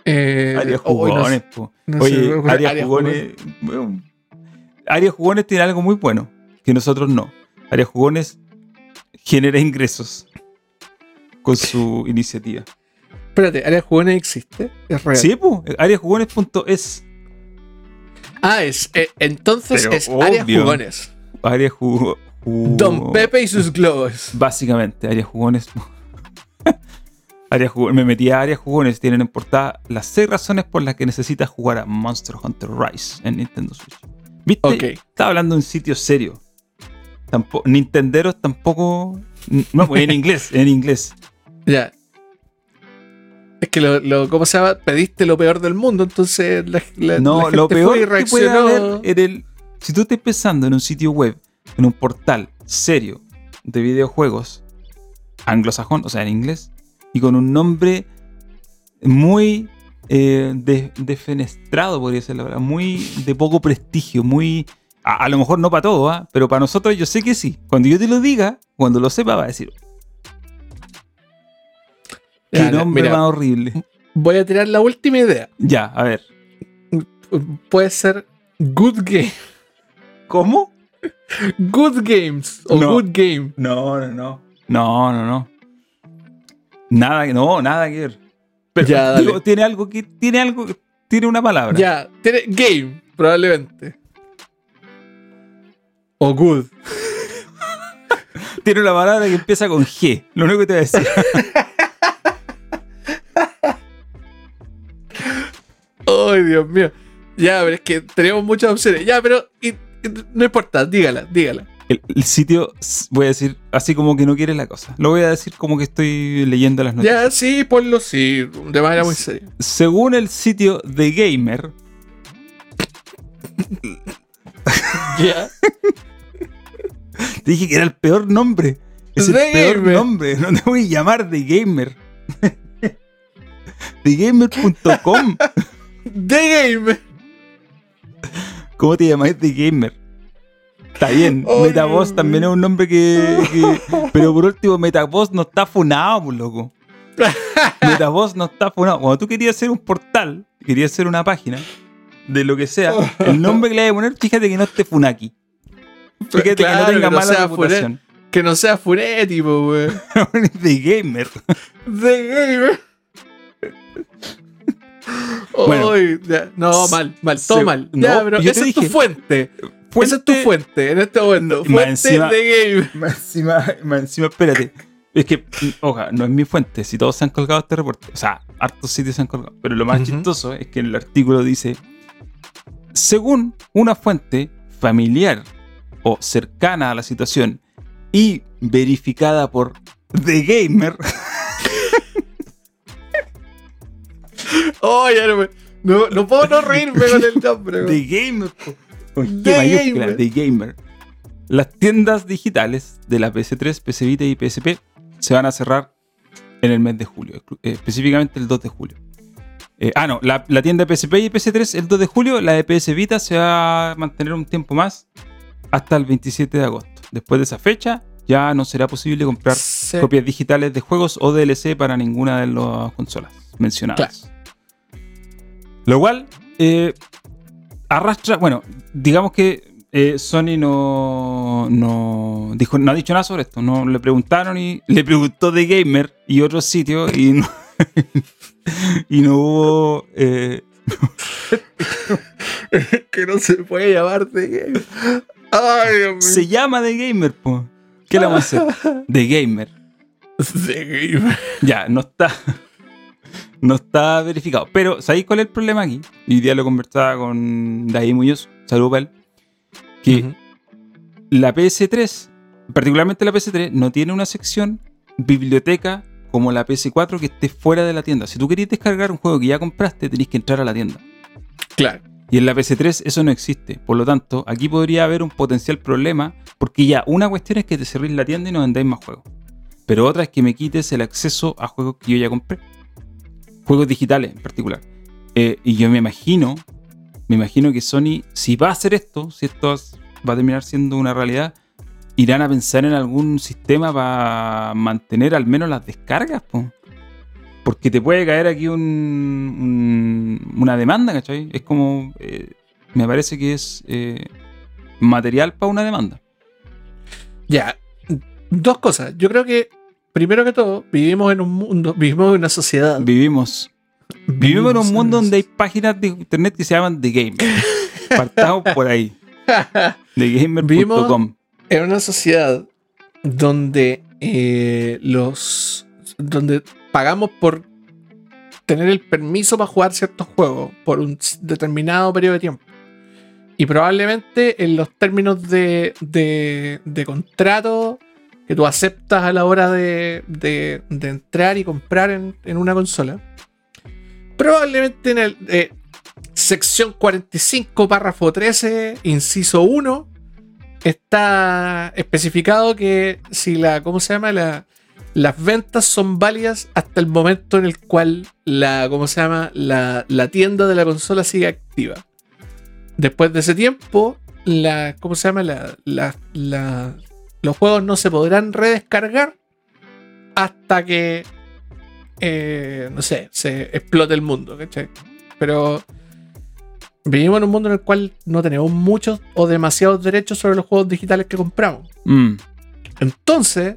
B: Eh,
A: Arias
B: oh, no
A: Jugones, po.
B: no sé,
A: Oye, Arias
B: Arias
A: Jugones. bueno, Arias Jugones tiene algo muy bueno que nosotros no. Arias Jugones genera ingresos con su iniciativa.
B: Espérate, Área jugones existe, es real.
A: Sí, pues, ariasjugones.es.
B: Ah, es, eh, entonces
A: Pero
B: es
A: obvio.
B: jugones.
A: Arias Jugo- Ju-
B: Don Pepe y sus globos.
A: Básicamente, Arias Jugones. Arias Jugones. Me metí a Arias Jugones. Tienen en portada las 6 razones por las que necesitas jugar a Monster Hunter Rise en Nintendo Switch. ¿Viste?
B: Ok.
A: Estaba hablando de un sitio serio. Tampoco, Nintenderos tampoco. No, en inglés, en inglés.
B: Ya. Es que lo, lo- ¿cómo se llama? Pediste lo peor del mundo, entonces la, la- la
A: No,
B: gente
A: lo
B: fue
A: peor
B: y
A: que puede
B: reaccionó.
A: haber en el. Si tú estás pensando en un sitio web, en un portal serio de videojuegos anglosajón, o sea, en inglés, y con un nombre muy eh, de- defenestrado, podría ser la palabra, muy de poco prestigio, muy. A, a lo mejor no para todo, ¿ah? pero para nosotros yo sé que sí. Cuando yo te lo diga, cuando lo sepa, va a decir, qué nombre
B: mira,
A: más horrible.
B: voy a tirar la última idea.
A: Ya, a ver.
B: Puede ser Good Game.
A: ¿Cómo?
B: Good Games. O
A: No.
B: Good Game.
A: No, no, no. No, no, no. Nada, no, nada que ver. Pero
B: Ya,
A: digo, tiene algo que. Tiene algo. Tiene una palabra.
B: Ya, tiene Game, probablemente. O Good.
A: Tiene una palabra que empieza con G. Lo único que te voy a decir.
B: Ay, Dios mío. Ya, pero es que tenemos muchas opciones. Ya, pero y- y no importa, dígala, dígala.
A: El, el sitio, voy a decir así como que no quiere la cosa. Lo voy a decir como que estoy leyendo las noticias.
B: Ya, sí, ponlo sí, de manera muy seria.
A: Según el sitio The Gamer,
B: Ya.
A: te dije que era el peor nombre. Es el peor
B: Gamer.
A: nombre. No te voy a llamar The Gamer. TheGamer.com.
B: The Game.
A: ¿Cómo te llamáis The Gamer? Está bien, Metaboss
B: Dios
A: también es un nombre que, que- Pero por último, Metaboss no está funado, pues, loco. Metaboss no está funado. Cuando tú querías hacer un portal, querías hacer una página de lo que sea, el nombre que le vas a poner, fíjate que no esté Funaki. Fíjate
B: Claro,
A: que no tenga
B: que no
A: mala reputación.
B: Que no sea Furetti, po, weón.
A: The Gamer.
B: The Gamer.
A: Bueno.
B: Ya. no, mal, mal, todo
A: Se-
B: mal.
A: no,
B: ya, pero
A: te
B: esa es tu fuente. Esa es tu fuente en este momento.
A: No,
B: fuente
A: encima-
B: de Game.
A: Más encima, más encima, espérate. Es que, oja, no es mi fuente. Si todos se han colgado este reporte. O sea, hartos sitios se han colgado. Pero lo más chistoso es que en el artículo dice: según una fuente familiar o cercana a la situación y verificada por The Gamer,
B: Oh, ya no me. No, no puedo no reírme con el nombre,
A: The. Gamer, con G
B: The
A: mayúscula,
B: Gamer.
A: The Gamer. Las tiendas digitales de la PS3, PS Vita y PSP se van a cerrar en el mes de julio, eh, específicamente el 2 de julio. Eh, ah, no, la, la tienda de PSP y PS3 el 2 de julio, la de PS Vita se va a mantener un tiempo más hasta el 27 de agosto. Después de esa fecha ya no será posible comprar
B: Sí.
A: copias digitales de juegos o DLC para ninguna de las consolas mencionadas. Lo cual eh, arrastra, bueno, digamos que eh, Sony no, no, dijo, no ha dicho nada sobre esto. No le preguntaron y le preguntó de Gamer y otros sitios y no, y no hubo. eh,
B: que no se puede llamar The Game. Ay, Dios mío.
A: se llama The Gamer, po. ¿Qué le vamos a hacer? The Gamer.
B: The Game.
A: Ya, no está. No está verificado. Pero, ¿sabéis cuál es el problema aquí? Y hoy día lo conversaba con David Muñoz, saludos para él, que la PS3, particularmente la PS3, no tiene una sección biblioteca como la PS4 que esté fuera de la tienda. Si tú querías descargar un juego que ya compraste, tenés que entrar a la tienda.
B: Claro.
A: Y en la PS3 eso no existe. Por lo tanto, aquí podría haber un potencial problema, porque ya una cuestión es que te cerréis la tienda y no vendáis más juegos. Pero otra es que me quites el acceso a juegos que yo ya compré. Juegos digitales en particular. Eh, y yo me imagino, me imagino que Sony, si va a hacer esto, si esto es- va a terminar siendo una realidad, irán a pensar en algún sistema para mantener al menos las descargas, po. Porque te puede caer aquí un- una demanda, ¿cachai? Es como. eh, me parece que es eh, material para una demanda.
B: Ya, dos cosas. Yo creo que, primero que todo, vivimos en un mundo, vivimos en una sociedad.
A: Vivimos. Vivimos en un mundo donde hay páginas de internet que se llaman The Gamer. Partamos por ahí. TheGamer.com.
B: en una sociedad donde eh, los donde pagamos por tener el permiso para jugar ciertos juegos por un determinado periodo de tiempo. Y probablemente en los términos de, de, de contrato que tú aceptas a la hora de, de- entrar y comprar en, en una consola, probablemente en el eh, sección 45, párrafo 13, inciso 1, está especificado que si la, ¿cómo se llama? La, las ventas son válidas hasta el momento en el cual la, ¿cómo se llama? La, la tienda de la consola sigue activa. Después de ese tiempo, la, ¿cómo se llama? La, la- la- los juegos no se podrán redescargar hasta que, eh, no sé, se explote el mundo, ¿cachai? Pero vivimos en un mundo en el cual no tenemos muchos o demasiados derechos sobre los juegos digitales que compramos.
A: Mm,
B: Entonces,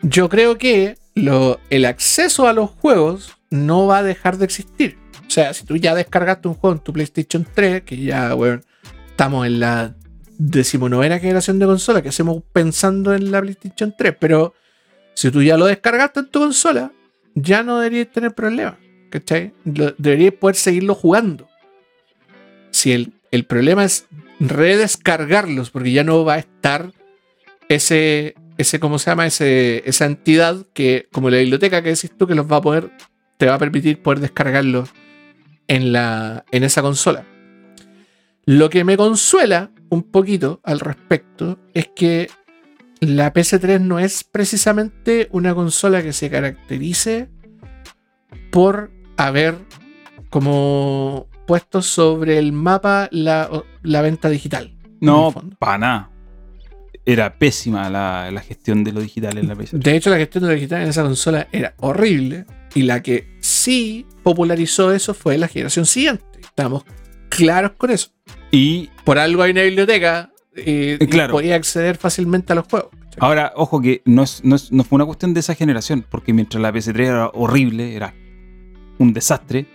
B: yo creo que lo- el acceso a los juegos no va a dejar de existir. O sea, si tú ya descargaste un juego en tu PlayStation 3, que ya, bueno, estamos en la decimonovena generación de consola que hacemos pensando en la PlayStation 3, pero si tú ya lo descargaste en tu consola, ya no deberías tener problemas. ¿Cachai? Deberías poder seguirlo jugando. Si el, el problema es redescargarlos, porque ya no va a estar ese, ese ¿cómo se llama? Ese, esa entidad que, como la biblioteca que decís tú, que los va a poder, te va a permitir poder descargarlos en, en esa consola. Lo que me consuela un poquito al respecto es que la PS3 no es precisamente una consola que se caracterice por haber como puesto sobre el mapa la, la venta digital.
A: no, para nada. Era pésima la, la gestión de lo digital en la PS3.
B: De hecho, la gestión de lo digital en esa consola era horrible. Y la que sí popularizó eso fue la generación siguiente. Estamos claros con eso.
A: Y
B: Por algo hay una biblioteca eh, y
A: Claro.
B: podía acceder fácilmente a los juegos.
A: Ahora, ojo que no, es, no, es- no fue una cuestión de esa generación, porque mientras la PS3 era horrible, era un desastre,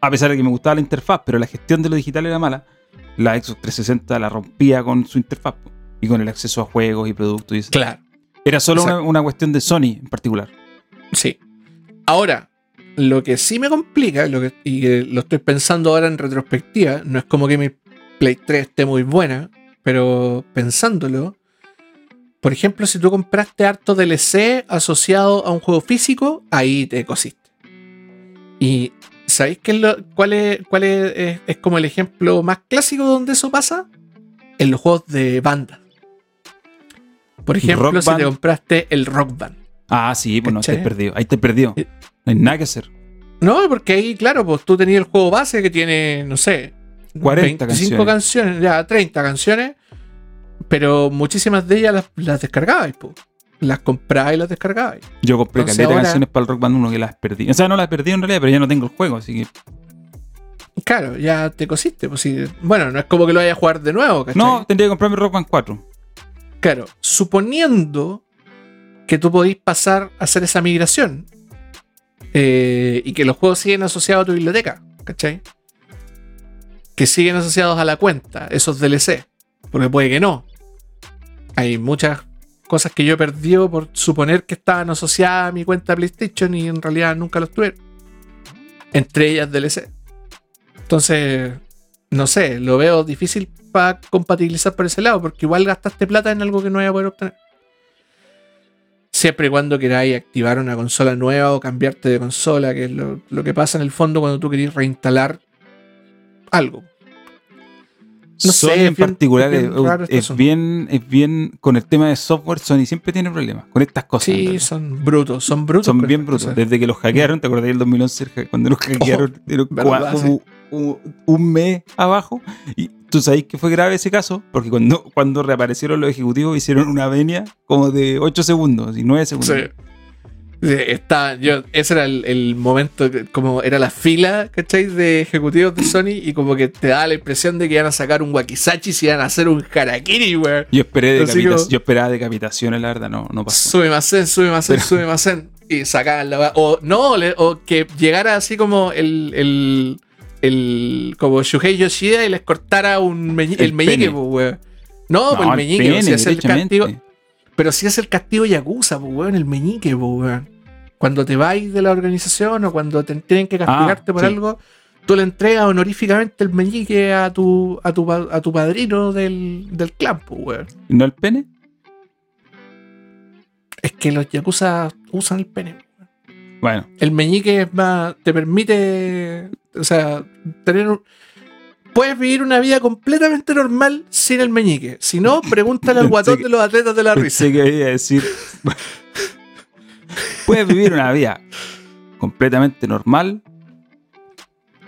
A: a- pesar de que me gustaba la interfaz, pero la gestión de lo digital era mala, la Xbox 360 la rompía con su interfaz y con el acceso a juegos y productos. y eso.
B: Claro,
A: Era solo una, una cuestión de Sony en particular.
B: sí. Ahora, lo que sí me complica, lo que, y lo estoy pensando ahora en retrospectiva, no es como que mi Play 3 esté muy buena, pero pensándolo, por ejemplo, si tú compraste harto DLC asociado a un juego físico, ahí te cosiste. Y ¿sabéis qué es lo- cuál, es, cuál es, es- es como el ejemplo más clásico donde eso pasa? En los juegos de banda. Por ejemplo,
A: Rock
B: si te compraste el Rock Band.
A: Ah, sí, pues no,
B: ¿Cachai?
A: te perdido. Ahí te perdió.
B: Eh.
A: No hay nada que hacer.
B: No, porque ahí, claro, pues tú tenías el juego base que tiene, no sé,
A: 40
B: 25 canciones, ya 30 canciones, pero muchísimas de ellas las, las descargabais, pues. Las comprabais y las descargabais.
A: Yo compré
B: Entonces
A: caleta de
B: ahora-
A: canciones para el Rock Band 1 que las perdí. O sea, no las perdí en realidad, pero ya no tengo el juego, así que.
B: Claro, ya te cosiste. Pues. Bueno, no es como que lo vayas a jugar de nuevo, ¿cachai?
A: No, tendría que comprarme Rock Band 4.
B: Claro, suponiendo que tú podís pasar a hacer esa migración eh, y que los juegos siguen asociados a tu biblioteca, ¿cachai? Que siguen asociados a la cuenta, esos DLC, porque puede que no. Hay muchas cosas que yo he perdido por suponer que estaban asociadas a mi cuenta PlayStation y en realidad nunca los tuve. Entre ellas DLC. Entonces, no sé, lo veo difícil para compatibilizar por ese lado, porque igual gastaste plata en algo que no voy a poder obtener. Siempre y cuando queráis activar una consola nueva o cambiarte de consola, que es lo, que pasa en el fondo cuando tú querés reinstalar algo. No
A: Sony
B: sé,
A: en
B: bien-
A: particular
B: es bien este
A: es bien, es bien con el tema de software. Sony siempre tiene problemas con estas cosas.
B: Sí, son brutos, son brutos.
A: Son bien brutos.
B: cosas.
A: Desde que los hackearon, ¿te acordás del 2011? ja- Cuando los hackearon,
B: Oh, verdad,
A: como un, un mes abajo. Y tú sabes que fue grave ese caso, porque cuando, cuando reaparecieron los ejecutivos, hicieron una venia como de 8 segundos y 9 segundos.
B: Sí. Está, yo, ese era el, el momento, como era la fila, ¿cachai? De ejecutivos de Sony y como que te da la impresión de que iban a sacar un wakizachi y iban a hacer un harakiri, weón.
A: Yo esperé yo esperaba decapitaciones, la verdad, no, no pasó.
B: Sube más en, sube más en,
A: Pero-
B: sube más en. Y sacaban la. O no, le- o que llegara así como el. el, el como Shuhei Yoshida y les cortara un meñi- el,
A: El
B: meñique, pues, weón. No, pues el meñique,
A: pene,
B: o sea, es el castigo. Pero si es el castigo Yakuza, pues, weón, el meñique, pues, weón. Cuando te vais de la organización o cuando te tienen que castigarte por
A: sí.
B: algo, tú le entregas honoríficamente el meñique a tu, a tu, a tu padrino del, del clan, pues, weón.
A: ¿Y ¿No el pene?
B: Es que los Yakuza usan el pene.
A: Bueno,
B: El meñique es más. te permite. O sea, tener un. Puedes vivir una vida completamente normal sin el meñique. Si no, pregúntale al guatón
A: que-
B: de los atletas de la risa.
A: pensé que iba a decir. Puedes vivir una vida completamente normal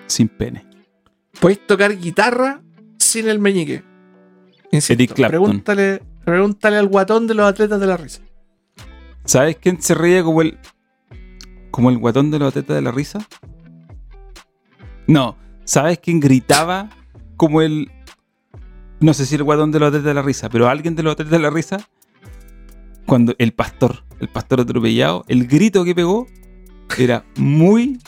A: sin pene.
B: Puedes tocar guitarra sin el meñique. Insisto. Pregúntale, pregúntale al guatón de los atletas de la risa.
A: ¿Sabes quién se ríe como el. como el guatón de los atletas de la risa? No. ¿Sabes quién gritaba como el. No sé si el guatón de los atletas de la risa, pero alguien de los atletas de la risa. Cuando el pastor, el pastor atropellado, el grito que pegó era muy.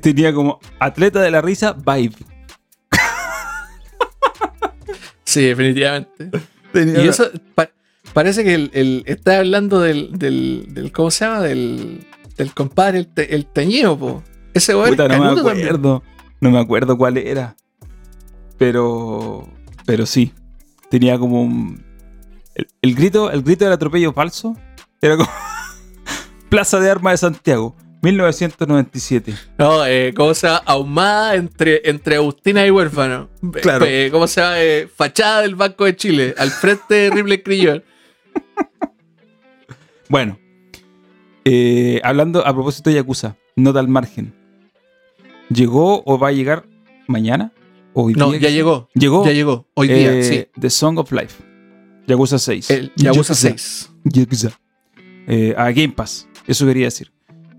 A: Tenía como atleta de la risa vibe.
B: Sí, definitivamente.
A: Tenía
B: Y eso pa- parece que el, el- está hablando del, del, del- ¿Cómo se llama? Del, del compadre, el, te- el teñido, po. Ese
A: Puta, no me
B: también.
A: acuerdo. No me acuerdo cuál era. Pero. Pero sí. Tenía como un. El, el grito, el grito del atropello falso era como. Plaza de Armas de Santiago, 1997.
B: No, eh, ¿cómo se llama? Ahumada entre, entre Agustina y Huérfano.
A: Claro.
B: Eh, ¿Cómo se llama? Eh, fachada del Banco de Chile, al frente de Ripley Crillon.
A: Bueno. eh, hablando a propósito de Yakuza, nota al margen. ¿Llegó o va a llegar mañana? ¿O hoy
B: No,
A: día
B: ya llegó.
A: ¿Llegó?
B: Ya llegó. Hoy día,
A: Eh,
B: sí.
A: The Song of Life. Yakuza 6.
B: El Yakuza 6.
A: Yakuza. Eh, a Game Pass. Eso quería decir.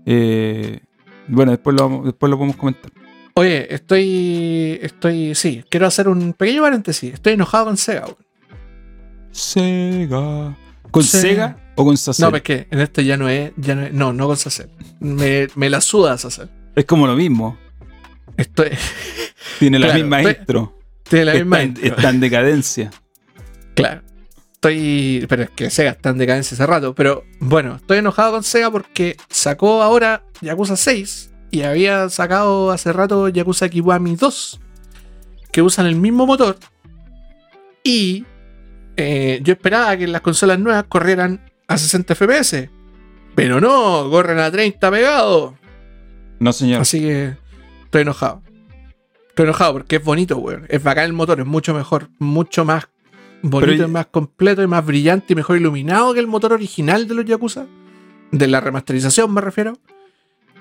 A: Eh, bueno, después lo, vamos- después lo podemos comentar.
B: Oye, estoy. Estoy. Sí, quiero hacer un pequeño paréntesis. Estoy enojado con Sega.
A: Sega. ¿Con. Sega o con Sacer?
B: No, pues que en este ya no es. Ya no, es- no, no con Sacel. Me, me la suda Sacel.
A: Es como lo mismo.
B: Estoy.
A: Tiene la
B: Claro,
A: misma
B: pe-
A: intro.
B: Tiene la misma intro.
A: está en decadencia.
B: Claro. Estoy. Pero es que Sega está en decadencia hace rato. Pero bueno, estoy enojado con Sega porque sacó ahora Yakuza 6 y había sacado hace rato Yakuza Kiwami 2. Que usan el mismo motor. Y eh, yo esperaba que las consolas nuevas corrieran a 60 FPS. Pero no, corren a 30 pegados.
A: No, señor.
B: Así que estoy enojado. Estoy enojado porque es bonito, weón. Es bacán el motor, es mucho mejor, mucho más bonito,
A: Pero-
B: y más completo y más brillante y mejor iluminado que el motor original de los Yakuza. De la remasterización, me refiero.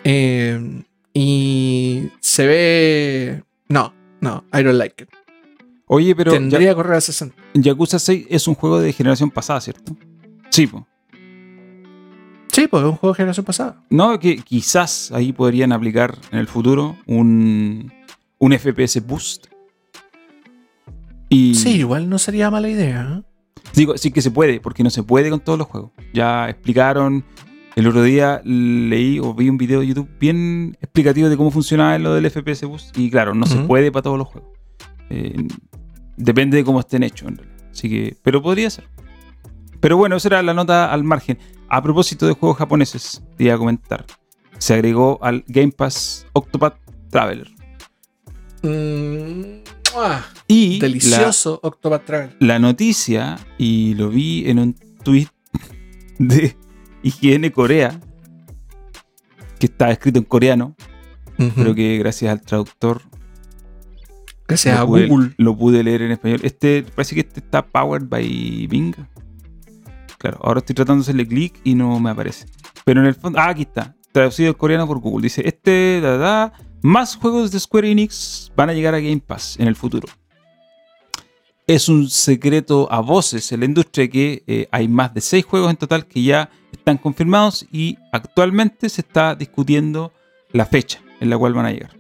B: Eh, y se ve. No, no, I don't like it.
A: Oye, pero
B: Tendría que correr a 60.
A: Ya- Yakuza 6 es un juego de generación pasada, ¿cierto? Sí, po.
B: Sí, pues es un juego de generación pasada.
A: No, que quizás ahí podrían aplicar en el futuro un, un FPS boost. Y
B: Sí, igual no sería mala idea. ¿eh?
A: digo, sí que se puede, porque no se puede con todos los juegos. Ya explicaron, el otro día leí o vi un video de YouTube bien explicativo de cómo funcionaba lo del FPS boost. Y claro, no se puede para todos los juegos. Eh, depende de cómo estén hechos, en realidad. Así que, pero podría ser. Pero bueno, esa era la nota al margen. A propósito de juegos japoneses, te iba a comentar. se agregó al Game Pass Octopath Traveler.
B: Mm, ¡mua!
A: Y la-
B: Delicioso Octopath Traveler.
A: la noticia, y lo vi en un tweet de IGN Corea, que está escrito en coreano, pero que gracias al traductor
B: Gracias a
A: pude,
B: Google.
A: lo pude leer en español. Este parece que este está powered by Bing. Claro, ahora estoy tratando de hacerle clic y no me aparece. Pero en el fondo, ah, aquí está, traducido al coreano por Google. Dice, este, da, da, más juegos de Square Enix van a llegar a Game Pass en el futuro. Es un secreto a voces en la industria que eh, hay más de seis juegos en total que ya están confirmados y actualmente se está discutiendo la fecha en la cual van a llegar.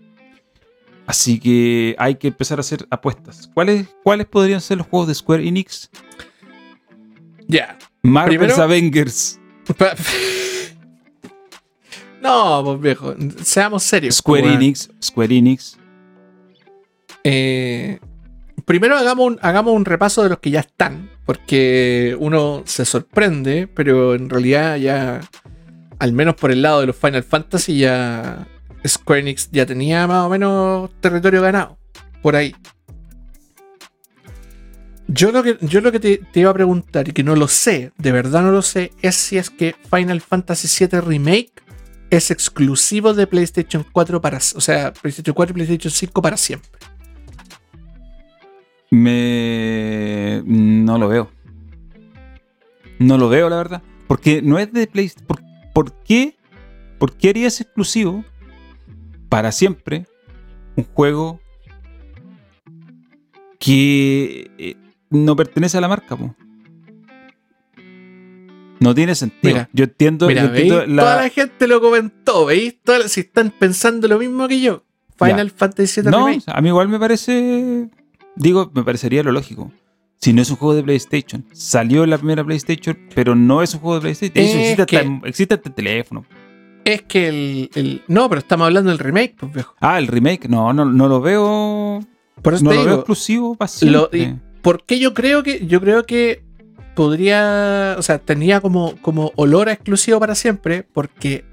A: Así que hay que empezar a hacer apuestas. ¿Cuáles, cuáles podrían ser los juegos de Square Enix?
B: Ya.
A: Marvel's
B: Primero-
A: Avengers,
B: No, pues viejo, seamos serios.
A: Square. Enix, Square Enix.
B: Eh, primero hagamos un, hagamos un repaso de los que ya están, porque uno se sorprende, pero en realidad ya, al menos por el lado de los Final Fantasy, ya Square Enix ya tenía más o menos territorio ganado, por ahí. Yo lo que, yo lo que te, te iba a preguntar, y que no lo sé, de verdad no lo sé, es si es que Final Fantasy VII Remake es exclusivo de PlayStation 4 para, o sea, PlayStation 4 y PlayStation 5 para siempre.
A: Me. No lo veo. No lo veo, la verdad. Porque no es de PlayStation. ¿Por, qué? ¿Por qué harías exclusivo para siempre un juego que eh, no pertenece a la marca? po? No tiene sentido.
B: Mira,
A: yo entiendo,
B: Mira,
A: yo entiendo
B: ¿veis?
A: la-
B: Toda la gente lo comentó, ¿veis? La- si están pensando lo mismo que yo. Final Fantasy VII
A: No,
B: Remake.
A: a mí igual me parece. Digo, me parecería lo lógico. Si no es un juego de PlayStation, salió en la primera PlayStation, pero no es un juego de PlayStation. Eso existe, hasta,
B: que-
A: en- existe hasta en teléfono.
B: Es que el, el- No, pero estamos hablando del remake, pues viejo.
A: Ah, el remake, no, no, no lo veo.
B: Por eso
A: No
B: te
A: lo veo exclusivo para
B: ¿por qué yo creo que. Yo creo que podría. O sea, tenía como, como olor a exclusivo para siempre. Porque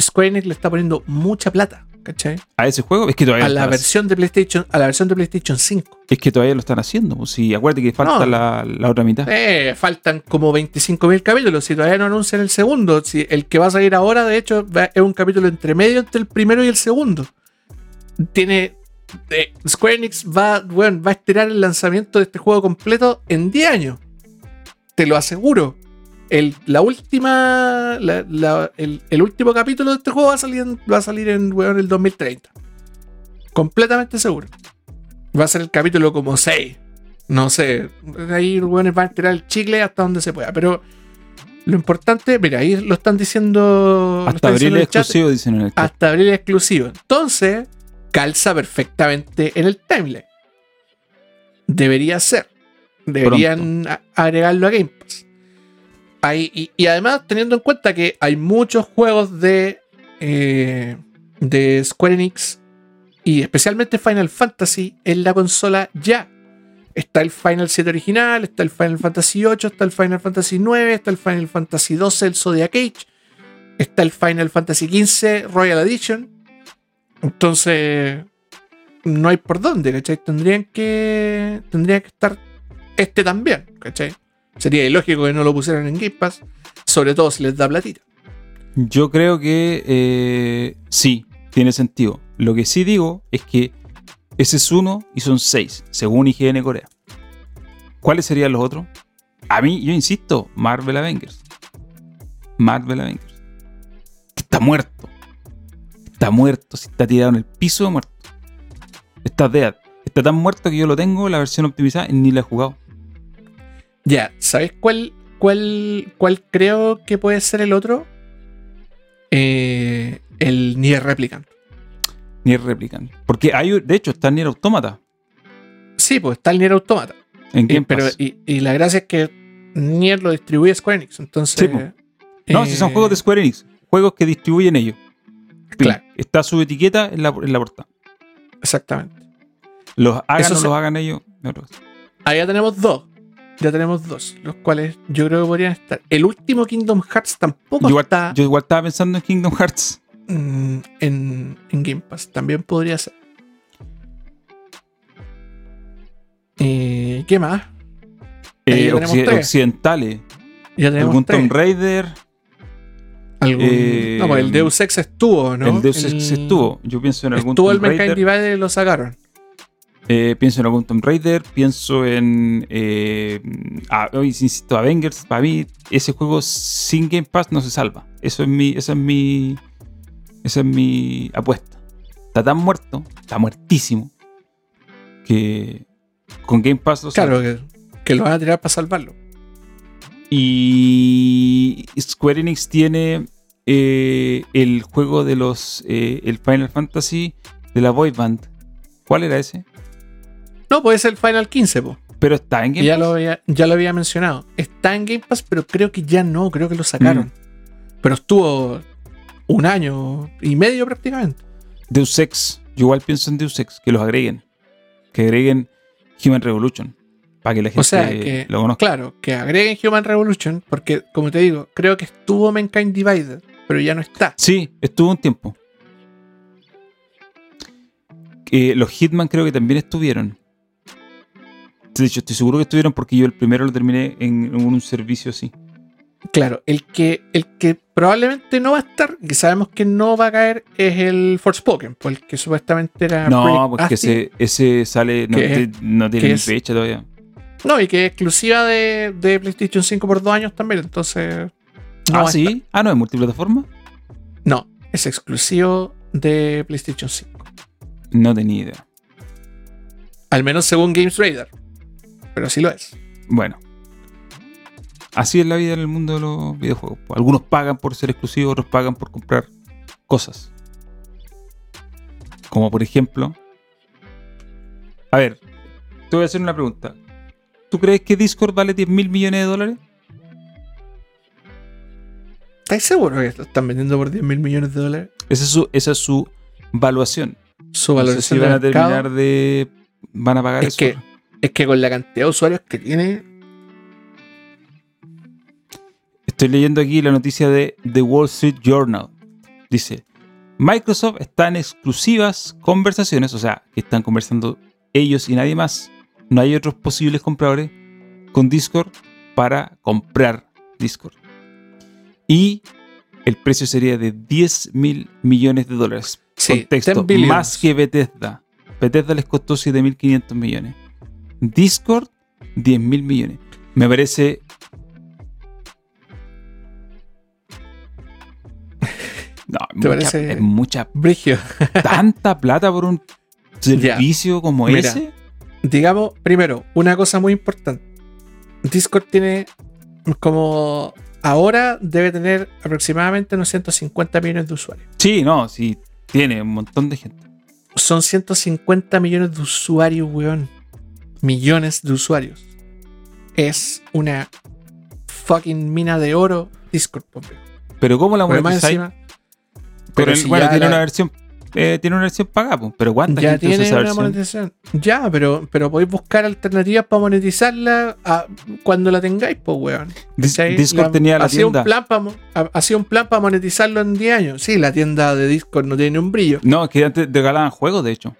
B: Square Enix le está poniendo mucha plata. ¿Cachai?
A: A ese juego es que todavía
B: A la versión de PlayStation. A la versión de PlayStation 5.
A: haci- es que todavía lo están haciendo. pues, sí, acuérdate que falta
B: No.
A: la, la otra mitad.
B: Eh, faltan como 25.000 capítulos. Si todavía no anuncian el segundo, si el que va a salir ahora, de hecho, es un capítulo entre medio entre el primero y el segundo. Tiene. eh, Square Enix va, bueno, va a estirar el lanzamiento de este juego completo en 10 años. Te lo aseguro. El, la última. la- la- el, el último capítulo de este juego va a salir en, va a salir en weón, el 2030. Completamente seguro. Va a ser el capítulo como 6. No sé. Ahí los weones van a tirar el chicle hasta donde se pueda. Pero lo importante, mira, ahí lo están diciendo.
A: Hasta
B: están
A: abril
B: diciendo chat,
A: exclusivo, dicen en el chat.
B: Hasta abril exclusivo. Entonces, calza perfectamente en el timeline. Debería ser. Deberían agregarlo a Game Pass. Hay- y, y además, teniendo en cuenta que hay muchos juegos de, eh, de Square Enix y especialmente Final Fantasy en la consola ya. Está el Final 7 original, está el Final Fantasy 8, está el Final Fantasy 9, está el Final Fantasy 12, el Zodiac Age, está el Final Fantasy 15 Royal Edition. Entonces, no hay por dónde, ¿cachai? Tendrían que, tendría que estar este también, ¿cachai? Sería ilógico que no lo pusieran en Game Pass, sobre todo si les da platita.
A: Yo creo que eh, sí, tiene sentido. Lo que sí digo es que ese es uno y son seis, según IGN Corea. ¿Cuáles serían los otros? A mí, yo insisto, Marvel Avengers. Marvel Avengers. Está muerto. Está muerto. Si está tirado en el piso, muerto. Está dead. Está tan muerto que yo lo tengo, la versión optimizada, y ni la he jugado.
B: Ya, ¿sabes cuál, cuál, cuál creo que puede ser el otro? Eh, el Nier Replicant.
A: Ni es replicante. Porque hay, de hecho, está Nier Automata
B: Sí, pues está el Nier Automata.
A: en
B: Y, pero, y, y la gracia es que Nier lo distribuye Square Enix. Entonces.
A: Sí. No,
B: eh,
A: si son juegos de Square Enix, juegos que distribuyen ellos.
B: Claro.
A: Está su etiqueta en la, en la portada.
B: Exactamente.
A: Los hagan o los hagan ellos. no.
B: Ahí ya tenemos dos. Ya tenemos dos, los cuales yo creo que podrían estar. El último Kingdom Hearts tampoco
A: Yo igual,
B: está.
A: yo igual estaba pensando en Kingdom Hearts.
B: en, en Game Pass. También podría ser. Eh, ¿Qué más?
A: Eh,
B: tres.
A: occidentales.
B: Ya tenemos
A: Algún
B: tres.
A: Tomb Raider.
B: Algún-
A: eh,
B: no, pues el Deus Ex estuvo, ¿no?
A: El Deus Ex
B: El-
A: estuvo. Yo pienso en algún
B: Estuvo el
A: Tomb
B: Mankind
A: Raider.
B: Divided y lo sacaron.
A: Eh, pienso en algún Tomb Raider. Pienso en. Eh, ah, hoy insisto, Avengers. Para mí, ese juego sin Game Pass no se salva. Eso es mi. Esa es mi. Esa es mi apuesta. Está tan muerto. Está muertísimo. Que. Con Game Pass lo.
B: Claro, que, que lo van a tirar para salvarlo.
A: Y Square Enix tiene eh, el juego de los. eh, el Final Fantasy de la Boy Band. ¿Cuál era ese?
B: No, puede ser el Final 15, po.
A: Pero está en Game
B: ya
A: Pass.
B: lo, había, ya lo había mencionado. Está en Game Pass, pero creo que ya no, creo que lo sacaron.
A: Mm.
B: Pero estuvo un año y medio prácticamente.
A: Deus Ex. Yo igual pienso en Deus Ex. Que los agreguen. Que agreguen Human Revolution. Para que la gente
B: O sea, que,
A: lo conozca.
B: claro, que agreguen Human Revolution, porque, como te digo, creo que estuvo Mankind Divided, pero ya no está.
A: Sí, estuvo un tiempo. Eh, los Hitman creo que también estuvieron. De hecho, estoy seguro que estuvieron porque yo el primero lo terminé en, un servicio así.
B: Claro, el que, el que probablemente no va a estar, que sabemos que no va a caer, es el Forspoken, pues el que supuestamente era.
A: No,
B: Project
A: porque
B: Asty.
A: ese, ese sale, no, te- tiene ni fecha todavía.
B: No, y que es exclusiva de, de PlayStation 5 por dos años también, entonces. No
A: ah, sí. Ah, no, es multiplataforma.
B: No, es exclusivo de PlayStation 5.
A: No tenía idea.
B: Al menos según Games Radar. Pero sí lo es.
A: Bueno. Así es la vida en el mundo de los videojuegos. Algunos pagan por ser exclusivos, otros pagan por comprar cosas. Como por ejemplo. A ver, te voy a hacer una pregunta. ¿Tú crees que Discord vale 10 mil millones de dólares?
B: ¿Estáis seguros que lo están vendiendo por 10 mil millones de dólares?
A: Esa es su, esa es su valuación.
B: Su
A: No sé
B: valoración
A: si van a
B: mercado
A: terminar de. Van a pagar
B: Es
A: eso.
B: que- es que con la cantidad de usuarios que tiene,
A: Estoy leyendo aquí la noticia de The Wall Street Journal. Dice, Microsoft está en exclusivas conversaciones, o sea, que están conversando ellos y nadie más. No hay otros posibles compradores con Discord para comprar Discord. Y el precio sería de 10 mil millones de dólares.
B: Sí,
A: Contexto,
B: 10 billions.
A: más que Bethesda. Bethesda les costó 7.500 millones. Discord, 10 mil millones. Me parece No,
B: ¿Te
A: mucha,
B: parece-
A: es mucha,
B: Brigio.
A: tanta plata por un servicio como
B: Mira.
A: ese.
B: Digamos, primero, una cosa muy importante. Discord tiene como ahora debe tener aproximadamente unos 150 millones de usuarios.
A: Sí, no, sí, tiene un montón de gente.
B: Son 150 millones de usuarios, weón. Millones de usuarios. Es una fucking mina de oro Discord, weón.
A: Pero ¿cómo la
B: Pero
A: monetizáis?
B: encima,
A: Con
B: pero
A: el-
B: si
A: bueno,
B: ya
A: tiene
B: la-
A: una versión, eh, tiene una versión pagada, po, pero ¿cuánta
B: ya
A: gente usa
B: tiene
A: esa
B: una
A: versión?
B: monetización. Ya, pero, pero podéis buscar alternativas para monetizarla a- cuando la tengáis, pues, weón.
A: Discord
B: La-
A: tenía la
B: hacía
A: tienda.
B: Un plan hacía un plan para monetizarlo en 10 años. Sí, la tienda de Discord no tiene un brillo.
A: No, es que antes regalaban juegos, de hecho.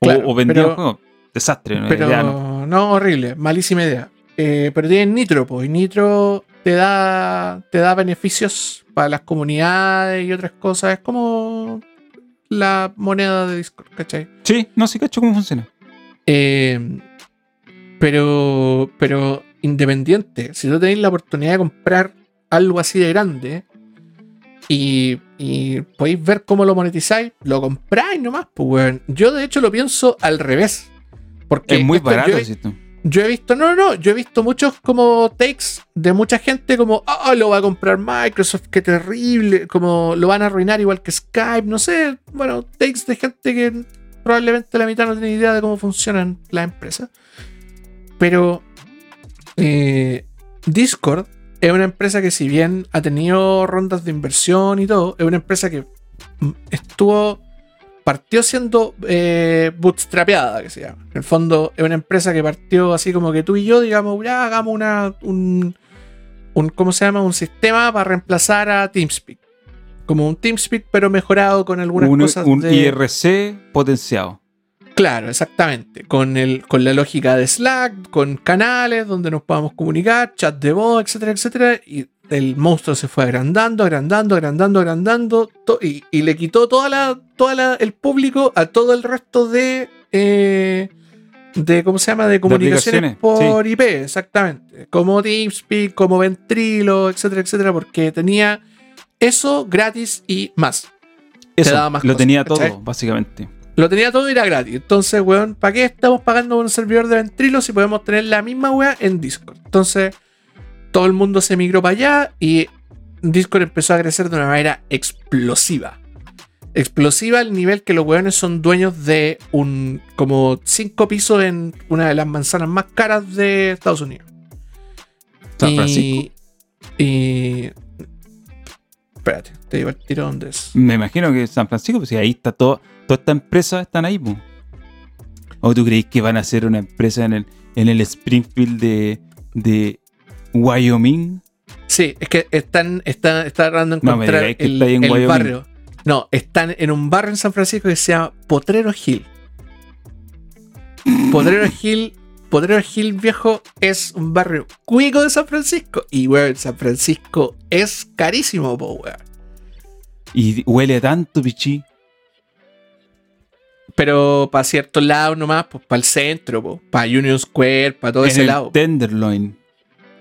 A: O, vendían
B: pero-
A: juegos. Desastre, no,
B: Pero
A: idea, no.
B: no. horrible, malísima idea. Eh, pero tienen Nitro, pues, y Nitro te da, te da beneficios para las comunidades y otras cosas. Es como la moneda de Discord, ¿cachai?
A: Sí, no sé cacho cómo funciona.
B: Eh, pero, pero independiente, si tú tenéis la oportunidad de comprar algo así de grande y, y podéis ver cómo lo monetizáis, lo compráis nomás, pues, weón. Yo de hecho lo pienso al revés. Porque
A: Es muy barato,
B: yo he visto, no, no, no, yo he visto muchos como takes de mucha gente como, ah, lo va a comprar Microsoft, qué terrible, como lo van a arruinar igual que Skype, no sé, bueno, takes de gente que probablemente la mitad no tiene idea de cómo funcionan las empresas. Pero eh, Discord es una empresa que si bien ha tenido rondas de inversión y todo, es una empresa que mm, estuvo partió siendo eh, bootstrapeada, que se llama. En el fondo, es una empresa que partió así como que tú y yo, digamos, ya hagamos una, un, un, ¿cómo se llama? Un sistema para reemplazar a TeamSpeak. como un TeamSpeak, pero mejorado con algunas
A: un,
B: cosas
A: un
B: de...
A: IRC potenciado.
B: Claro, exactamente. Con, el, con la lógica de Slack, con canales donde nos podamos comunicar, chat de voz, etcétera, etcétera. Y el monstruo se fue agrandando, agrandando, agrandando, agrandando. y, y le quitó toda la, toda la- el público a todo el resto de. eh, de ¿Cómo se llama? De comunicaciones por IP, exactamente. Como TeamSpeak, como Ventrilo, etcétera, etcétera. Porque tenía eso gratis y más.
A: Eso,
B: daba más
A: lo
B: cosas,
A: tenía
B: ¿cachai?
A: todo, básicamente.
B: Lo tenía todo y era gratis. Entonces, weón, ¿para qué estamos pagando un servidor de Ventrilo si podemos tener la misma weá en Discord? Entonces, todo el mundo se migró para allá y Discord empezó a crecer de una manera explosiva. Explosiva al nivel que los weones son dueños de un como cinco pisos en una de las manzanas más caras de Estados Unidos.
A: San Francisco.
B: Y. Espérate, te digo el tiro dónde es.
A: Me imagino que San Francisco, pues si ahí está todo, todas estas empresas están ahí, po. ¿O tú creéis que van a hacer una empresa en el, en el Springfield de, de Wyoming?
B: Sí, es que están, están, está tratando de
A: No me
B: encontrar
A: digáis que
B: el,
A: está ahí en
B: el barrio. No, están en un barrio en San Francisco que se llama Potrero Hill. Potrero Hill, Potrero Hill viejo es un barrio cuico de San Francisco. Y weón, San Francisco es carísimo, po, weón.
A: Y huele tanto, pichi.
B: Pero para ciertos lados nomás, pues para el centro, para Union Square, para todo
A: en
B: ese
A: el
B: lado.
A: Tenderloin.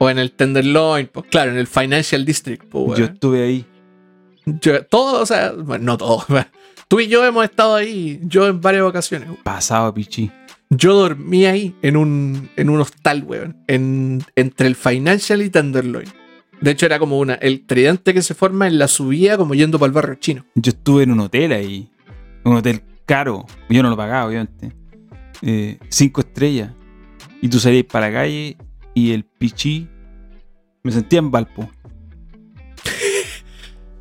B: O en el Tenderloin, pues claro, en el Financial District, pues weón.
A: Yo estuve ahí.
B: Yo- todo, o sea, bueno, no todo. Tú y yo hemos estado ahí, yo en varias ocasiones.
A: Pasado, pichi.
B: Yo dormí ahí en un, en un hostal, weón. En, entre el Financial y Tenderloin. De hecho, era como una, el tridente que se forma en la subida, como yendo para el barrio chino.
A: Yo estuve en un hotel ahí. Un hotel caro. Yo no lo pagaba, obviamente. Eh, cinco estrellas. Y tú salías para la calle y el pichi. Me sentía en Valpo.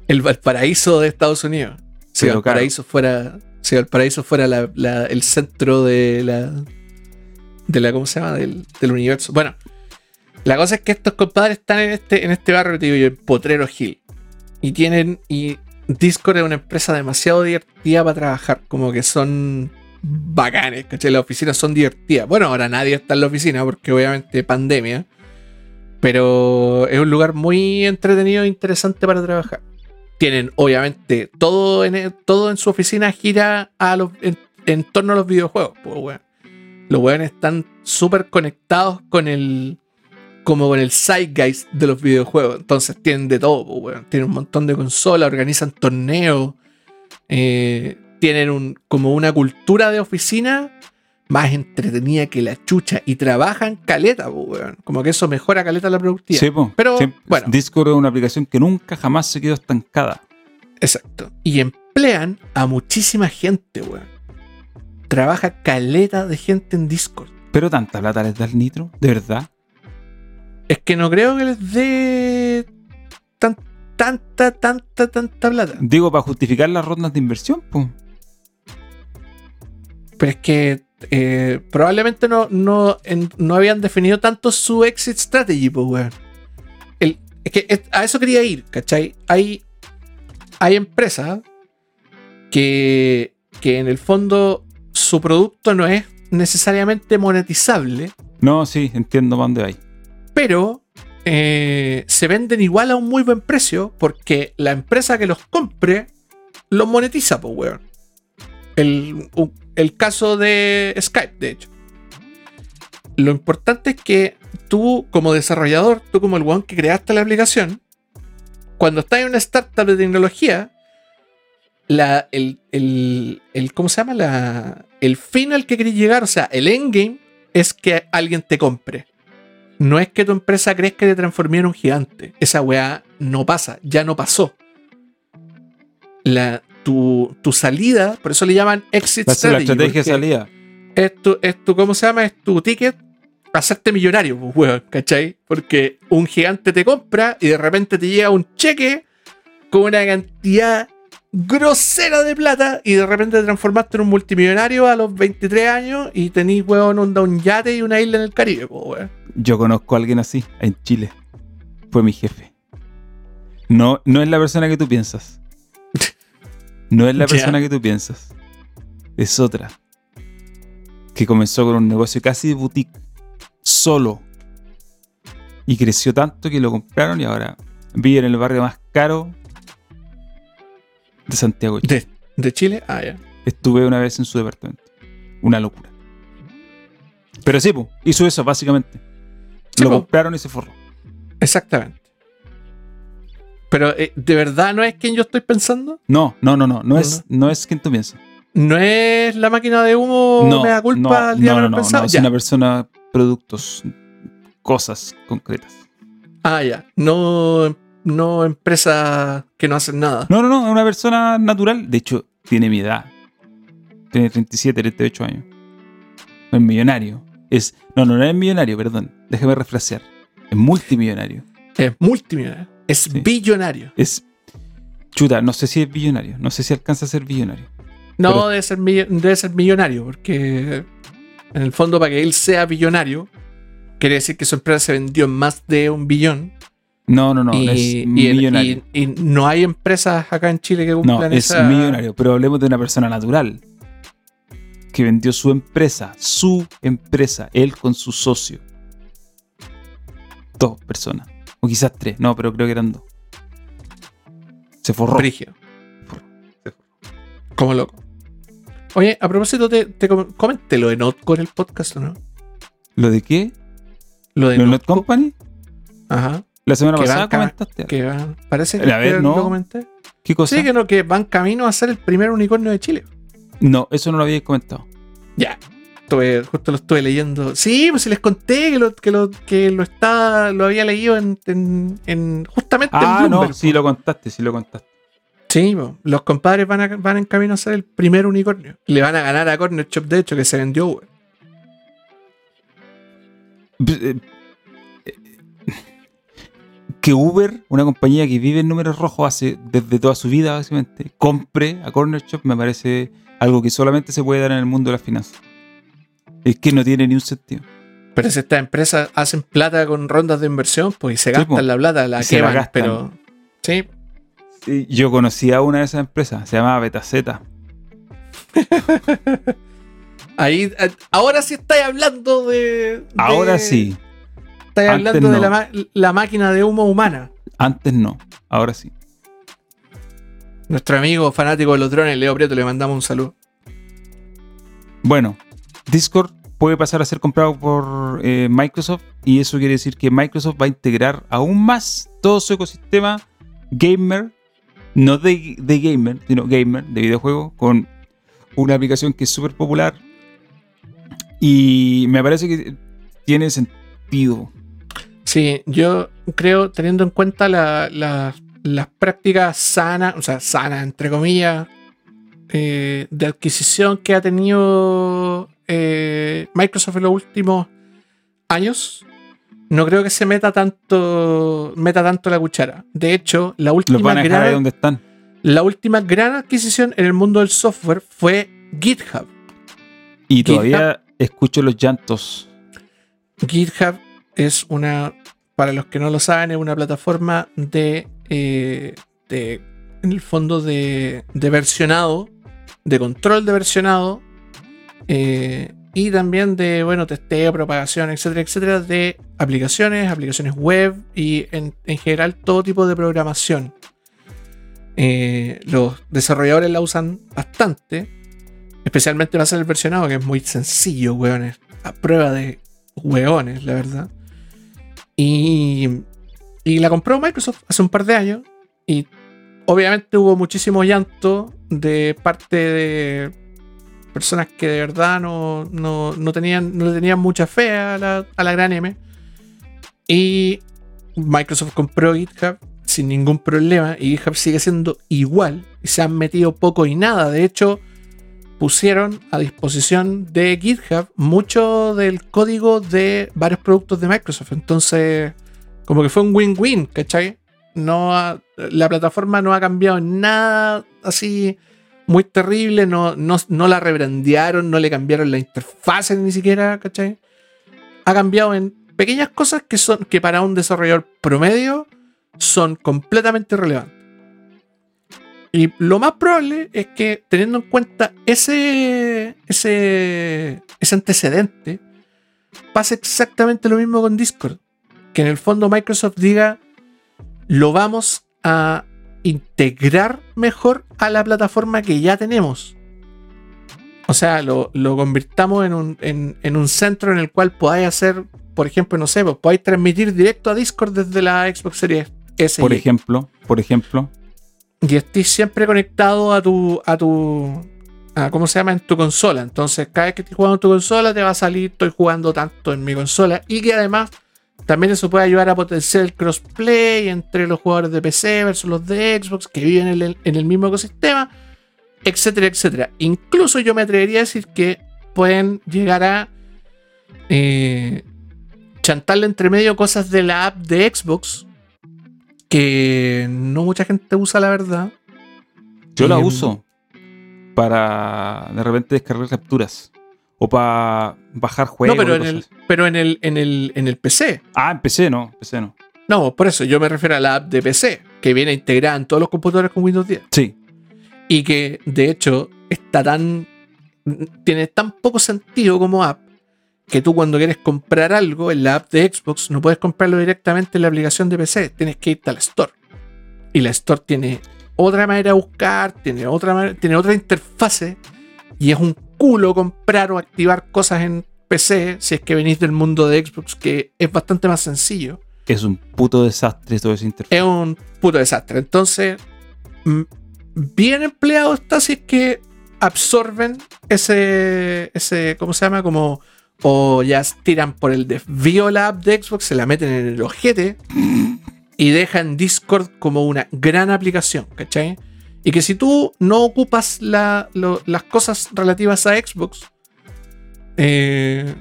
B: El Valparaíso de Estados Unidos. Si
A: Pero
B: Valparaíso fuera. Si Valparaíso fuera la- la- el centro de la. De la. ¿Cómo se llama? Del, del universo. Bueno. La cosa es que estos compadres están en este, en este barrio, te digo yo, en Potrero Hill. Y tienen. Y Discord es una empresa demasiado divertida para trabajar. Como que son bacanes, ¿cachai? Las oficinas son divertidas. Bueno, ahora nadie está en la oficina porque obviamente pandemia. Pero es un lugar muy entretenido e interesante para trabajar. Tienen, obviamente, todo en, todo en su oficina gira a los, en, torno a los videojuegos. Pues. Los weones están súper conectados con el. Como con el zeitgeist de los videojuegos. Entonces tienen de todo, pues. Tienen un montón de consolas, organizan torneos. eh, tienen un, como una cultura de oficina más entretenida que la chucha. Y trabajan caleta, weón. Como que eso mejora caleta la productividad.
A: Sí, po.
B: Pero,
A: Sí,
B: bueno.
A: Discord es una aplicación que nunca jamás se quedó estancada.
B: Exacto. Y emplean a muchísima gente, weón. Trabaja caleta de gente en Discord.
A: Pero tanta plata les da el nitro, de verdad.
B: Es que no creo que les dé tan- tanta, tanta, tanta plata.
A: Digo, para justificar las rondas de inversión, pues.
B: Pero es que eh, probablemente no, no, en- no habían definido tanto su exit strategy, pues, weón. El- es que es- a eso quería ir, ¿cachai? Hay, hay empresas que, que en el fondo su producto no es necesariamente monetizable,
A: No, sí, entiendo para dónde vais.
B: pero eh, se venden igual a un muy buen precio porque la empresa que los compre los monetiza, pues, weón. El, el caso de Skype, de hecho. Lo importante es que tú, como desarrollador, tú como el weón que creaste la aplicación, cuando estás en una startup de tecnología, la, el, el, el- ¿cómo se llama? La, el fin al que querés llegar, o sea, el endgame, es que alguien te compre. No es que tu empresa crezca y te transforme en un gigante. Esa weá no pasa, ya no pasó. La, tu, tu salida, por eso le llaman exit
A: la
B: strategy,
A: estrategia de salida.
B: Es tu, es tu, ¿cómo se llama? Es tu ticket hacerte millonario, pues, weón, ¿cachai? Porque un gigante te compra y de repente te llega un cheque con una cantidad grosera de plata y de repente te transformaste en un multimillonario a los 23 años y tenís, weón, onda, un yate y una isla en el Caribe, pues, weón.
A: Yo conozco a alguien así, en Chile. Fue mi jefe. No, no es la persona que tú piensas. No es la persona que tú piensas. Es otra. Que comenzó con un negocio casi de boutique. Solo. Y creció tanto que lo compraron y ahora vive en el barrio más caro de Santiago. de Chile.
B: ¿De, Chile? Ah, ya.
A: Estuve una vez en su departamento. Una locura. Pero sí, pues, hizo eso básicamente.
B: Sí,
A: lo
B: po.
A: compraron y se forró.
B: Exactamente. Pero, eh, ¿de verdad no es quien yo estoy pensando?
A: No, no, no, no. No, es, no es quien tú piensas.
B: ¿No es la máquina de humo
A: no,
B: me da culpa
A: no,
B: al día
A: no, no,
B: pensado?
A: no, es
B: Ya.
A: una persona, productos, cosas concretas.
B: Ah, ya. No, no empresas que no hacen nada.
A: No, no, no, es una persona natural. De hecho, tiene mi edad. Tiene 37, 38 años. No es millonario. Es, no, no, no es millonario, perdón. Déjame refrasear. Es multimillonario.
B: Es multimillonario. Es
A: Sí.
B: billonario.
A: Es. Chuta, no sé si es billonario. No sé si alcanza a ser billonario.
B: No,
A: Pero-
B: debe, ser debe ser millonario, porque en el fondo para que él sea billonario, quiere decir que su empresa se vendió en más de un billón.
A: No, no, no.
B: y,
A: es millonario.
B: y- y no hay empresas acá en Chile que
A: No,
B: cumplan
A: es
B: esa...
A: millonario. Pero hablemos de una persona natural. Que vendió su empresa. Su empresa. Él con su socio. Dos personas. O quizás tres. No, pero creo que eran dos. Se forró.
B: Brigio. Como loco. Oye, a propósito, te, te comenté lo de Notco en el podcast, ¿o no?
A: ¿Lo de qué?
B: Lo de
A: ¿Lo Not. Company?
B: Ajá.
A: La semana
B: Que
A: pasada comentaste.
B: Que van- parece que
A: A ver,
B: que
A: no.
B: lo comenté.
A: ¿Qué cosa?
B: Sí, que no, que van camino a ser el primer unicornio de Chile.
A: No, eso no lo habíais comentado.
B: Ya. Estuve- justo lo estuve leyendo. Sí, pues si les conté que lo, que lo, que lo está, lo había leído en, en- en- justamente en
A: Ah, no,
B: Bloomberg,
A: sí
B: po.
A: lo contaste, sí lo contaste.
B: Sí, los compadres van, a- van en camino a ser el primer unicornio. Le van a ganar a Corner Shop, de hecho, que se vendió.
A: Eh, eh, Que Uber, una compañía que vive en números rojos hace desde toda su vida, básicamente, compre a Corner Shop, me parece algo que solamente se puede dar en el mundo de las finanzas. Es que no tiene ni un sentido.
B: Pero si estas empresas hacen plata con rondas de inversión, pues y se
A: Sí,
B: gastan
A: po.
B: la plata, la queman,
A: gastan.
B: pero. Sí,
A: Sí, Yo conocí a una de esas empresas, se llamaba Betaceta.
B: ahí. eh, Ahora sí estáis hablando de. de-
A: Ahora sí,
B: Estáis
A: Antes
B: hablando de la, la máquina de humo humana.
A: antes no, ahora sí.
B: Nuestro amigo fanático de los drones, Leo Prieto, le mandamos un saludo.
A: Bueno, Discord puede pasar a ser comprado por eh, Microsoft y eso quiere decir que Microsoft va a integrar aún más todo su ecosistema gamer, no de, gamer, sino gamer, de videojuegos, con una aplicación que es súper popular y me parece que tiene sentido.
B: Sí, yo creo, teniendo en cuenta la- la- las prácticas sanas, o sea, sanas, entre comillas, eh, de adquisición que ha tenido eh, Microsoft en los últimos años, no creo que se meta tanto, meta tanto la cuchara. De hecho, la última,
A: ahí
B: gran,
A: donde están.
B: la última gran adquisición en el mundo del software fue GitHub.
A: Y
B: GitHub.
A: todavía escucho los llantos.
B: GitHub es una, para los que no lo saben, es una plataforma de, eh, de en el fondo, de, de versionado, de control de versionado, eh, y también de, bueno, testeo, propagación, etcétera, etcétera, de aplicaciones, aplicaciones web y en, en general todo tipo de programación. Eh, los desarrolladores la usan bastante, especialmente para hacer el versionado, que es muy sencillo, weones, a prueba de hueones, la verdad. Y, y la compró Microsoft hace un par de años. Y obviamente hubo muchísimo llanto de parte de personas que de verdad no, no, no tenían, no le tenían mucha fe a la, a la gran M. Y Microsoft compró GitHub sin ningún problema. Y GitHub sigue siendo igual. Y se han metido poco y nada. De hecho, pusieron a disposición de GitHub mucho del código de varios productos de Microsoft. Entonces, como que fue un win-win, ¿cachai? No ha- la plataforma no ha cambiado nada así muy terrible, no, no, no la rebrandearon, no le cambiaron la interfaz ni siquiera, ¿cachai? Ha cambiado en pequeñas cosas que son que para un desarrollador promedio son completamente relevantes. Y lo más probable es que teniendo en cuenta ese, ese, ese antecedente, pase exactamente lo mismo con Discord. Que en el fondo Microsoft diga, lo vamos a integrar mejor a la plataforma que ya tenemos. O sea, lo, lo convirtamos en un, en- en un centro en el cual podáis hacer, por ejemplo, no sé, pues podáis transmitir directo a Discord desde la Xbox Series S.
A: Por ejemplo, por ejemplo,
B: y estés siempre conectado a tu, a tu, a, ¿cómo se llama? En tu consola. Entonces, cada vez que estés jugando en tu consola, te va a salir, estoy jugando tanto en mi consola. Y que además, también eso puede ayudar a potenciar el crossplay entre los jugadores de PC versus los de Xbox que viven en el, en el mismo ecosistema, etcétera, etcétera. Incluso yo me atrevería a decir que pueden llegar a eh, chantarle entre medio cosas de la app de Xbox que no mucha gente usa, la verdad.
A: yo la
B: Em,
A: uso para de repente descargar capturas o para bajar juegos.
B: no, pero en el, pero en el, en el, en el PC.
A: Ah, en PC no, PC no.
B: No, por eso yo me refiero a la app de PC, que viene integrada en todos los computadores con Windows 10.
A: Sí,
B: Y que de hecho está tan. tiene tan poco sentido como app que tú cuando quieres comprar algo en la app de Xbox no puedes comprarlo directamente en la aplicación de PC, tienes que irte a la Store. Y la Store tiene otra manera de buscar, tiene otra, manera- tiene otra interfase y es un culo comprar o activar cosas en PC si es que venís del mundo de Xbox que es bastante más sencillo.
A: es un puto desastre todo ese interfaz.
B: Es un puto desastre. Entonces, mm, bien empleado está si es que absorben ese, ese, ¿cómo se llama? Como, o ya tiran por el desvío la app de Xbox, se la meten en el ojete y dejan Discord como una gran aplicación, ¿cachai? Y que si tú no ocupas las cosas relativas a Xbox, eh,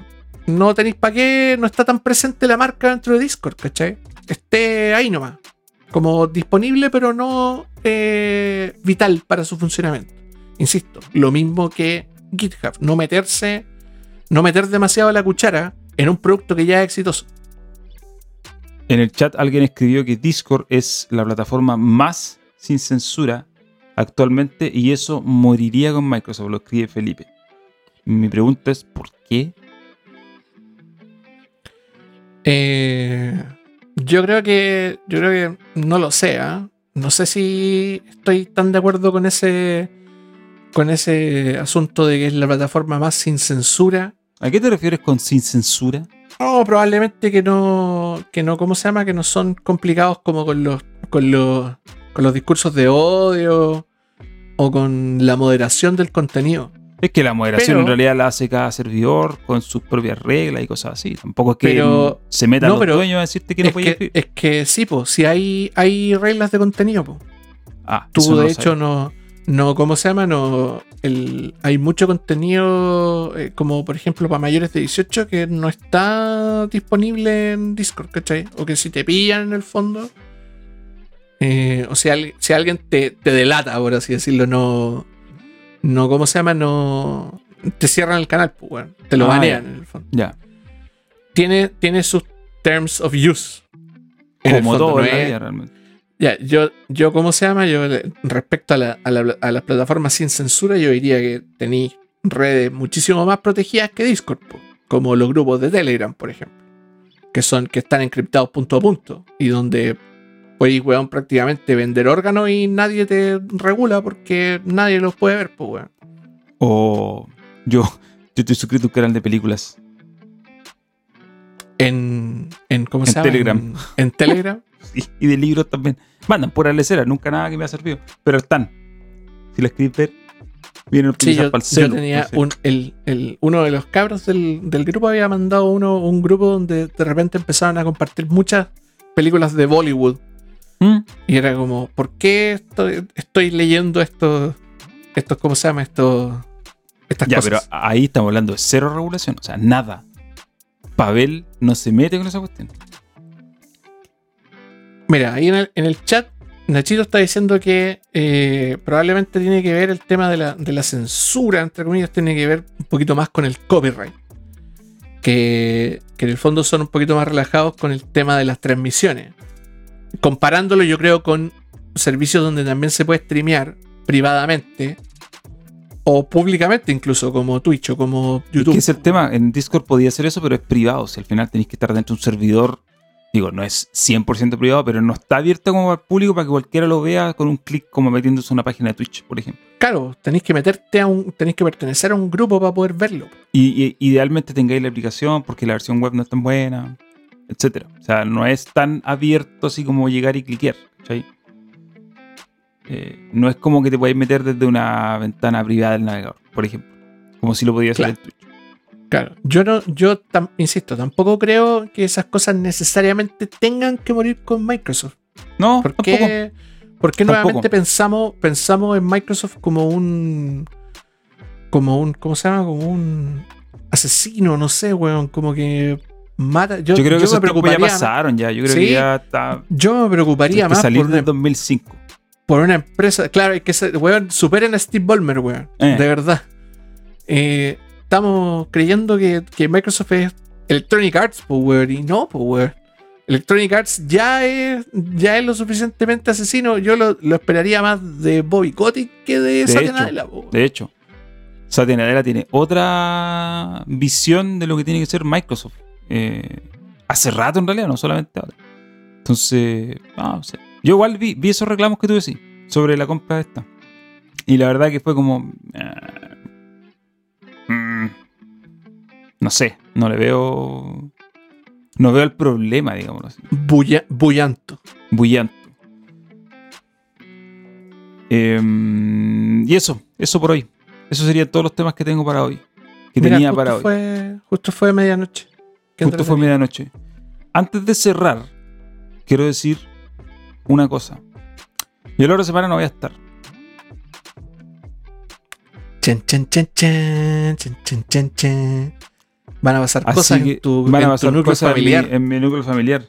B: no tenéis para qué, no está tan presente la marca dentro de Discord, ¿cachai? Esté ahí nomás. Como disponible, pero no eh, vital para su funcionamiento. Insisto, lo mismo que GitHub. No meterse, no meter demasiado la cuchara en un producto que ya es exitoso.
A: En el chat alguien escribió que Discord es la plataforma más sin censura actualmente y eso moriría con Microsoft, lo escribe Felipe. Mi pregunta es ¿por qué?
B: Eh, yo creo que. Yo creo que. No lo sé, ¿ah? No sé si estoy tan de acuerdo con ese. Con ese asunto de que es la plataforma más sin censura.
A: ¿A qué te refieres con sin censura?
B: No, probablemente que no. Que no, ¿cómo se llama? Que no son complicados como con los. con los. con los discursos de odio. O con la moderación del contenido.
A: Es que la moderación
B: Pero-
A: en realidad la hace cada servidor con sus propias reglas y cosas así. Tampoco es que
B: Pero-
A: se metan
B: no,
A: los
B: pero
A: dueños a decirte que no
B: Es
A: puedes escribir.
B: es que sí, pues, si hay, hay reglas de contenido, pues.
A: Ah,
B: Tú,
A: no
B: de hecho, no, no, ¿cómo se llama? No, el, hay mucho contenido, eh, como por ejemplo para mayores de 18, que no está disponible en Discord, ¿cachai? O que si te pillan en el fondo, eh, o sea, si alguien te, te delata, por así decirlo, no, no, ¿cómo se llama? No, te cierran el canal, pues, te lo
A: Ah,
B: banean en el fondo.
A: Ya,
B: Tiene, tiene sus terms of use. en el
A: como
B: fondo,
A: todo
B: no es-
A: realmente.
B: ya, yo, yo, ¿cómo se llama? Yo, respecto a, la- a la- a las plataformas sin censura, yo diría que tenéis redes muchísimo más protegidas que Discord, po, como los grupos de Telegram, por ejemplo, que son, que están encriptados punto a punto, y donde podéis, weón, prácticamente vender órganos y nadie te regula porque nadie los puede ver, pues, weón.
A: O yo, yo estoy suscrito a un canal de películas.
B: En, en, ¿cómo
A: En
B: se llama?
A: Telegram.
B: En, en Telegram.
A: Sí, y de libros también. Mandan pura lecera, nunca nada que me ha servido. Pero están. Si la escribes ver, vienen
B: Sí, yo,
A: para el
B: yo
A: celu.
B: tenía
A: no sé.
B: un, el, el- uno de los cabros del, del grupo había mandado uno, un grupo donde de repente empezaron a compartir muchas películas de Bollywood.
A: ¿Mm?
B: Y era como, ¿por qué estoy, estoy leyendo estos, estos, ¿cómo se llama? Estos, estas
A: Ya,
B: cosas.
A: pero ahí estamos hablando de cero regulación. O sea, nada. Pavel no se mete con esa cuestión.
B: Mira, ahí en el, en el chat, Nachito está diciendo que eh, probablemente tiene que ver el tema de la, de la censura, entre comillas, tiene que ver un poquito más con el copyright. Que, que en el fondo son un poquito más relajados con el tema de las transmisiones. Comparándolo, yo creo, con servicio donde también se puede streamear privadamente o públicamente incluso como Twitch o como YouTube.
A: que es el tema, en Discord podía hacer eso, pero es privado. Si al final tenéis que estar dentro de un servidor, digo, no es 100% privado, pero no está abierto como al público para que cualquiera lo vea con un clic como metiéndose en una página de Twitch, por ejemplo.
B: Claro, tenéis que meterte a un, tenéis que pertenecer a un grupo para poder verlo.
A: Y, y- idealmente tengáis la aplicación porque la versión web no es tan buena, etcétera. O sea, no es tan abierto así como llegar y cliquear. ¿cachai? Eh, no es como que te puedes meter desde una ventana privada del navegador, por ejemplo. Como si lo podías hacer en Twitch.
B: Claro, yo no, yo tam- insisto, tampoco creo que esas cosas necesariamente tengan que morir con Microsoft.
A: No,
B: ¿Por qué, por qué
A: Tampoco.
B: nuevamente pensamos, pensamos en Microsoft como un. como un. ¿Cómo se llama? Como un asesino, no sé, weón. Como que mata. Yo,
A: Yo creo que esos
B: me
A: ya pasaron ya. Yo creo
B: Sí.
A: que ya está.
B: Yo me preocuparía más
A: salir
B: por
A: del 2005.
B: por una empresa. Claro, hay que ser, weón, superen a Steve Ballmer, weón.
A: Eh.
B: De verdad. Eh, estamos creyendo que, que Microsoft es Electronic Arts, pues, weón. Y no, pues, weón. Electronic Arts ya es, ya es lo suficientemente asesino. Yo lo, lo esperaría más de Bobby Kotick que de, weón.
A: De hecho, Satya Nadella tiene otra visión de lo que tiene que ser Microsoft. Eh, hace rato en realidad, no solamente ahora. Entonces, no, no sé. Yo igual vi, vi esos reclamos que tuve, sí, sobre la compra de esta. Y la verdad que fue como... eh, mm, no sé, no le veo... No veo el problema, digámoslo así.
B: Bulla- bullanto.
A: Bullanto. Em, y eso, eso por hoy. Esos serían todos los temas que tengo para hoy. Que
B: Mira,
A: tenía para hoy.
B: Fue, justo fue medianoche. Qué
A: Justo fue medianoche. Antes de cerrar, quiero decir una cosa. Yo la otra semana no voy a estar.
B: Chan, chan, chan, chan, chan, chan, chan. Van a pasar
A: Así
B: cosas
A: que
B: en tu,
A: van a
B: en tu núcleo
A: cosas en mi-
B: familiar.
A: En, mi, núcleo familiar.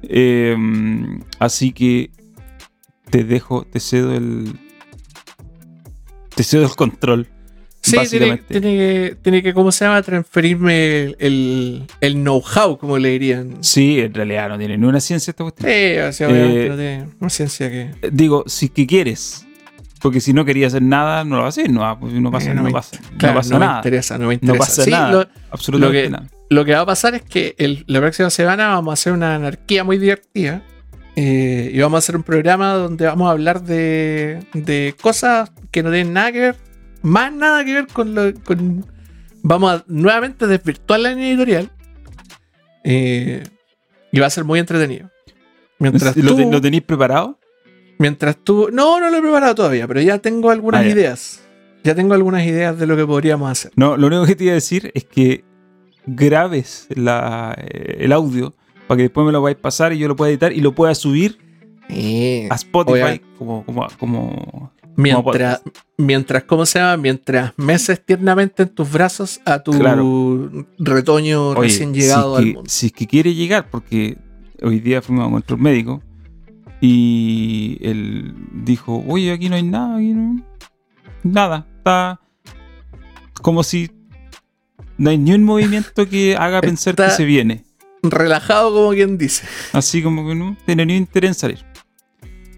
A: Em, así que te dejo, te cedo el. Te cedo el control.
B: Sí, tiene, que, tiene que, ¿cómo se llama? Transferirme el, el, el know-how, como le dirían.
A: Sí, en realidad no tiene ni una ciencia esta cuestión.
B: Sí, o sea, obviamente
A: Eh,
B: no tiene una ciencia que.
A: Digo, si que quieres. Porque si no quería hacer nada, no lo vas a hacer. No, va- pues, no pasa,
B: Eh, no
A: no
B: me-
A: pasa, no
B: Claro,
A: pasa
B: no me
A: nada.
B: interesa, no me
A: No
B: interesa.
A: pasa
B: Sí,
A: nada.
B: lo-
A: absolutamente
B: lo que-
A: nada.
B: Lo que va a pasar es que el- la próxima semana vamos a hacer una anarquía muy divertida. eh, y vamos a hacer un programa donde vamos a hablar de, de cosas que no tienen nada que ver, más nada que ver con lo. Con, vamos a nuevamente desvirtuar la línea editorial. eh, y va a ser muy entretenido. Mientras
A: ¿Lo,
B: tú,
A: lo tenéis preparado?
B: mientras tú. No, no lo he preparado todavía, pero ya tengo algunas
A: Ah,
B: ideas. Ya tengo algunas ideas de lo que podríamos hacer.
A: No, lo único que te iba a decir es que grabes la- eh, el audio para que después me lo a pasar y yo lo pueda editar y lo pueda subir
B: Eh,
A: a Spotify como, como, como,
B: Mientras, mientras, ¿cómo se llama? Mientras meses tiernamente en tus brazos a tu
A: Claro.
B: retoño
A: Oye,
B: recién llegado
A: si,
B: al
A: que,
B: mundo.
A: si es que quiere llegar, porque hoy día fuimos a encontrar un médico y él dijo, oye, aquí no hay nada, aquí no... Nada, está como si no hay ni un movimiento que haga pensar que se viene.
B: Relajado como quien dice.
A: Así como que no tiene ni interés en salir.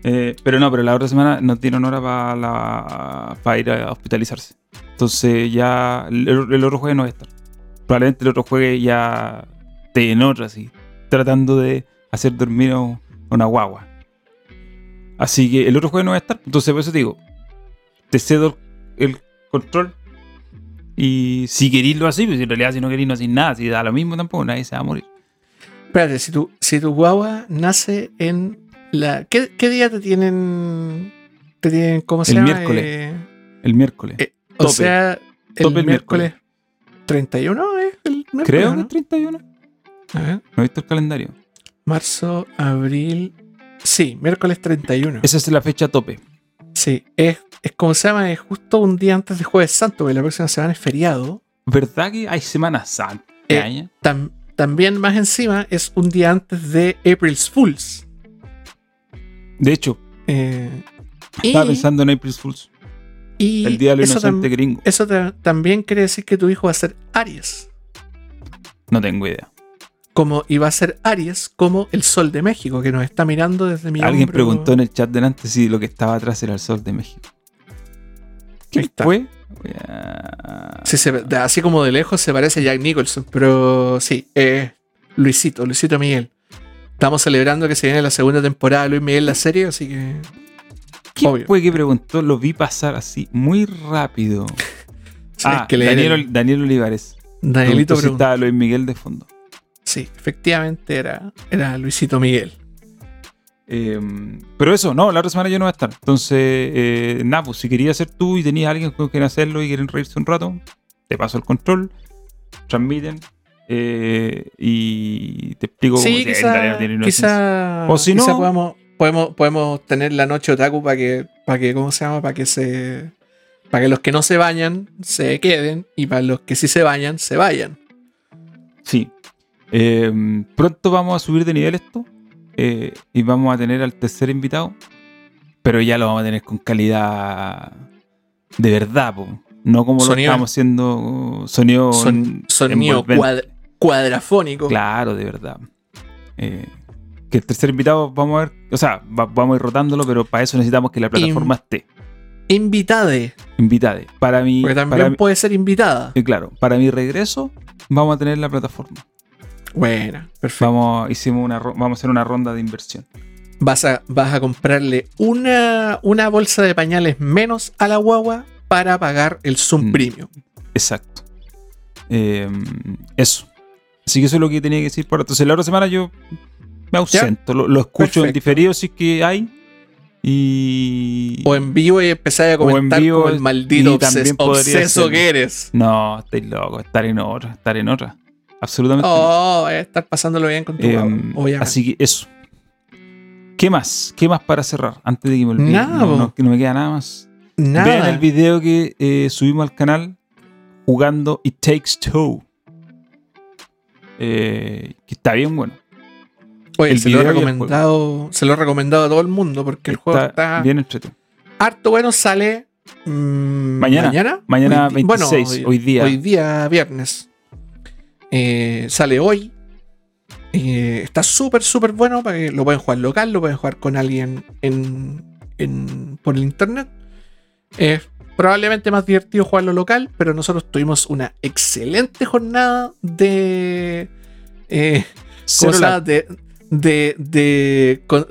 A: Eh, pero no, pero la otra semana no tiene hora para la- ir a hospitalizarse. Entonces ya el, otro jueves no va a estar. Probablemente el otro jueves ya esté en otra, así, tratando de hacer dormir a un- a una guagua. Así que el otro jueves no va a estar. Entonces por eso te digo, te cedo el control. Y si querís lo así, pues en realidad si no querís no haces nada, si da lo mismo tampoco, nadie se va a morir.
B: Espérate, si tu, si tu guagua nace en la. ¿Qué, qué día te tienen. Te tienen, ¿cómo se
A: El
B: llama?
A: miércoles.
B: Eh,
A: El miércoles.
B: Eh, o
A: Tope.
B: sea, el,
A: Tope el
B: miércoles, 31 es el miércoles.
A: Creo
B: ¿no?
A: que es 31.
B: A ver,
A: No he visto el calendario.
B: marzo, abril. Sí, miércoles 31.
A: Esa es la fecha tope.
B: Sí, es, es como se llama, es justo un día antes de Jueves Santo, porque la próxima semana es feriado.
A: ¿Verdad que hay Semana Santa?
B: Eh? Tam- también más encima es un día antes de April's Fools.
A: De hecho,
B: Eh, y,
A: estaba pensando en April Fools.
B: y
A: El día del inocente gringo.
B: eso ta- también quiere decir que tu hijo va a ser Aries.
A: No tengo idea.
B: como iba a ser Aries como el Sol de México, que nos está mirando desde mi
A: Alguien
B: hombro.
A: preguntó en el chat delante si lo que estaba atrás era el sol de México. ¿Quién
B: Ahí está.
A: fue? A-
B: Sí, se así como de lejos se parece a Jack Nicholson, pero sí, eh, Luisito, Luisito Miguel. Estamos celebrando que se viene la segunda temporada de Luis Miguel la serie, así que.
A: ¿Quién
B: Obvio.
A: fue que preguntó? Lo vi pasar así muy rápido. Ah,
B: que
A: Daniel,
B: el-
A: Daniel Olivares.
B: Danielito
A: Preguntó si estaba Luis Miguel de fondo.
B: Sí, efectivamente era, era Luisito Miguel.
A: Eh, pero eso, no, la otra semana yo no voy a estar. Entonces, eh, si querías ser tú y tenías a alguien con quien hacerlo y quieren reírse un rato, te paso el control, transmiten eh, y te explico cómo
B: Sí,
A: se- en
B: quizá,
A: una
B: quizá,
A: O si
B: quizá
A: no-
B: podamos, podemos, podemos tener la noche otaku para que, para que, ¿cómo se llama? Para que se. Para que los que no se bañan se queden y para los que sí se bañan se vayan.
A: Sí. Eh, pronto vamos a subir de nivel esto eh, y vamos a tener al tercer invitado, pero ya lo vamos a tener con calidad de verdad, po. no como lo estamos haciendo sonido,
B: Son, sonido. Cuad- cuadrafónico.
A: Claro, de verdad. Eh, que el tercer invitado vamos a ver, o sea, va- vamos a ir rotándolo, pero para eso necesitamos que la plataforma esté
B: Invitade.
A: invitada. Para mi,
B: Porque también
A: para mi-
B: puede ser invitada.
A: eh, claro, para mi regreso vamos a tener la plataforma.
B: Buena, perfecto.
A: Vamos, hicimos una, vamos a hacer una ronda de inversión.
B: Vas a, vas a comprarle una, una bolsa de pañales menos a la guagua para pagar el Zoom
A: Mm.
B: Premium.
A: Exacto. Eh, eso. Así que eso es lo que tenía que decir por Entonces, la otra semana yo me ausento. Lo, lo escucho en diferido si es que hay. Y.
B: O en vivo y empezar a
A: O en
B: comentar
A: vivo
B: como el maldito obses- obseso
A: ser.
B: que eres.
A: No, estáis loco. Estar en otra. Estar en otra. Absolutamente.
B: Oh, estar pasándolo bien con tu
A: Eh,
B: obviamente.
A: así que eso. ¿Qué más? ¿Qué más para cerrar? Antes de que me olvide.
B: Nada,
A: no, no, que no me queda nada más.
B: Nada.
A: Vean el video que eh, subimos al canal jugando It Takes Two. Eh, que está bien bueno.
B: Oye,
A: el
B: se lo, he recomendado, se lo he recomendado a todo el mundo porque el juego está
A: bien entretenido.
B: harto bueno. Sale mm,
A: Mañana.
B: mañana.
A: Mañana
B: Hoy di- bueno,
A: 26, hoy día.
B: Hoy día viernes. Eh, sale hoy. Eh, está súper, súper bueno para que lo pueden jugar local, lo pueden jugar con alguien en, en- por el internet. Es probablemente más divertido jugarlo local, pero nosotros tuvimos una excelente jornada de. eh,
A: Cero lag.
B: de, de, de con-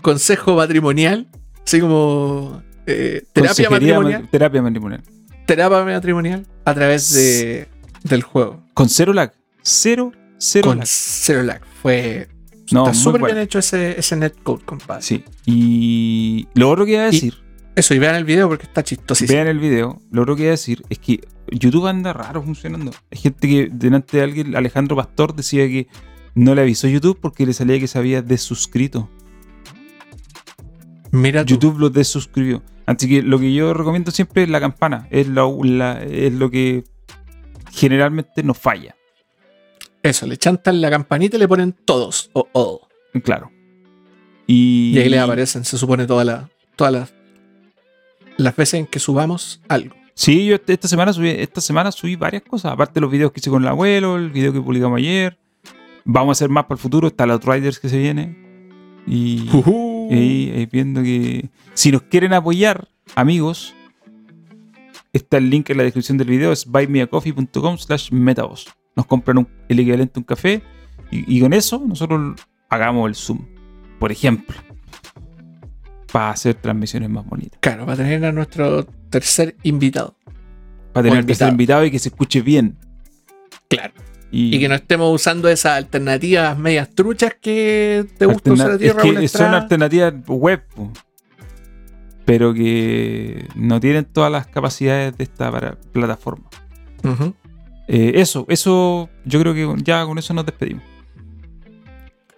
B: consejo matrimonial, así como eh, terapia matrimonial,
A: ma- terapia matrimonial.
B: terapia matrimonial a través de, del juego.
A: Con cero lag. Cero, cero
B: Con
A: lag.
B: Zero Lag. Fue.
A: No,
B: está súper bien hecho ese, ese netcode, compadre.
A: Sí. Y lo otro que iba a decir,
B: Eso, y vean el video porque está chistosísimo.
A: vean el video, lo otro que iba a decir es que YouTube anda raro funcionando. Hay gente que delante de alguien, Alejandro Pastor, decía que no le avisó YouTube porque le salía que se había desuscrito.
B: Mira tú.
A: YouTube lo desuscribió. Así que lo que yo recomiendo siempre es la campana. Es lo, la- es lo que generalmente nos falla.
B: Eso, le chantan la campanita y le ponen todos o all.
A: Claro. Y,
B: Y ahí le aparecen, se supone, todas las todas las, las veces en que subamos algo.
A: Sí, yo esta semana subí, esta semana subí varias cosas. Aparte de los videos que hice con el abuelo, el video que publicamos ayer. Vamos a hacer más para el futuro. Está los Riders que se viene. Y,
B: Ujú.
A: y viendo que si nos quieren apoyar, amigos, está el link en la descripción del video. Es buymeacoffee.com slash metaboss. Nos compran un- el equivalente a un café. Y, y con eso nosotros hagamos el Zoom. Por ejemplo. Para hacer transmisiones más bonitas.
B: Claro, va a tener a nuestro tercer invitado.
A: Para tener el tercer invitado y que se escuche bien.
B: Claro.
A: Y,
B: Y que no estemos usando esas alternativas medias truchas que te gusta usar a ti,
A: es que son alternativas web, pero que no tienen todas las capacidades de esta para- plataforma. Eh, eso, eso, yo creo que ya con eso nos despedimos.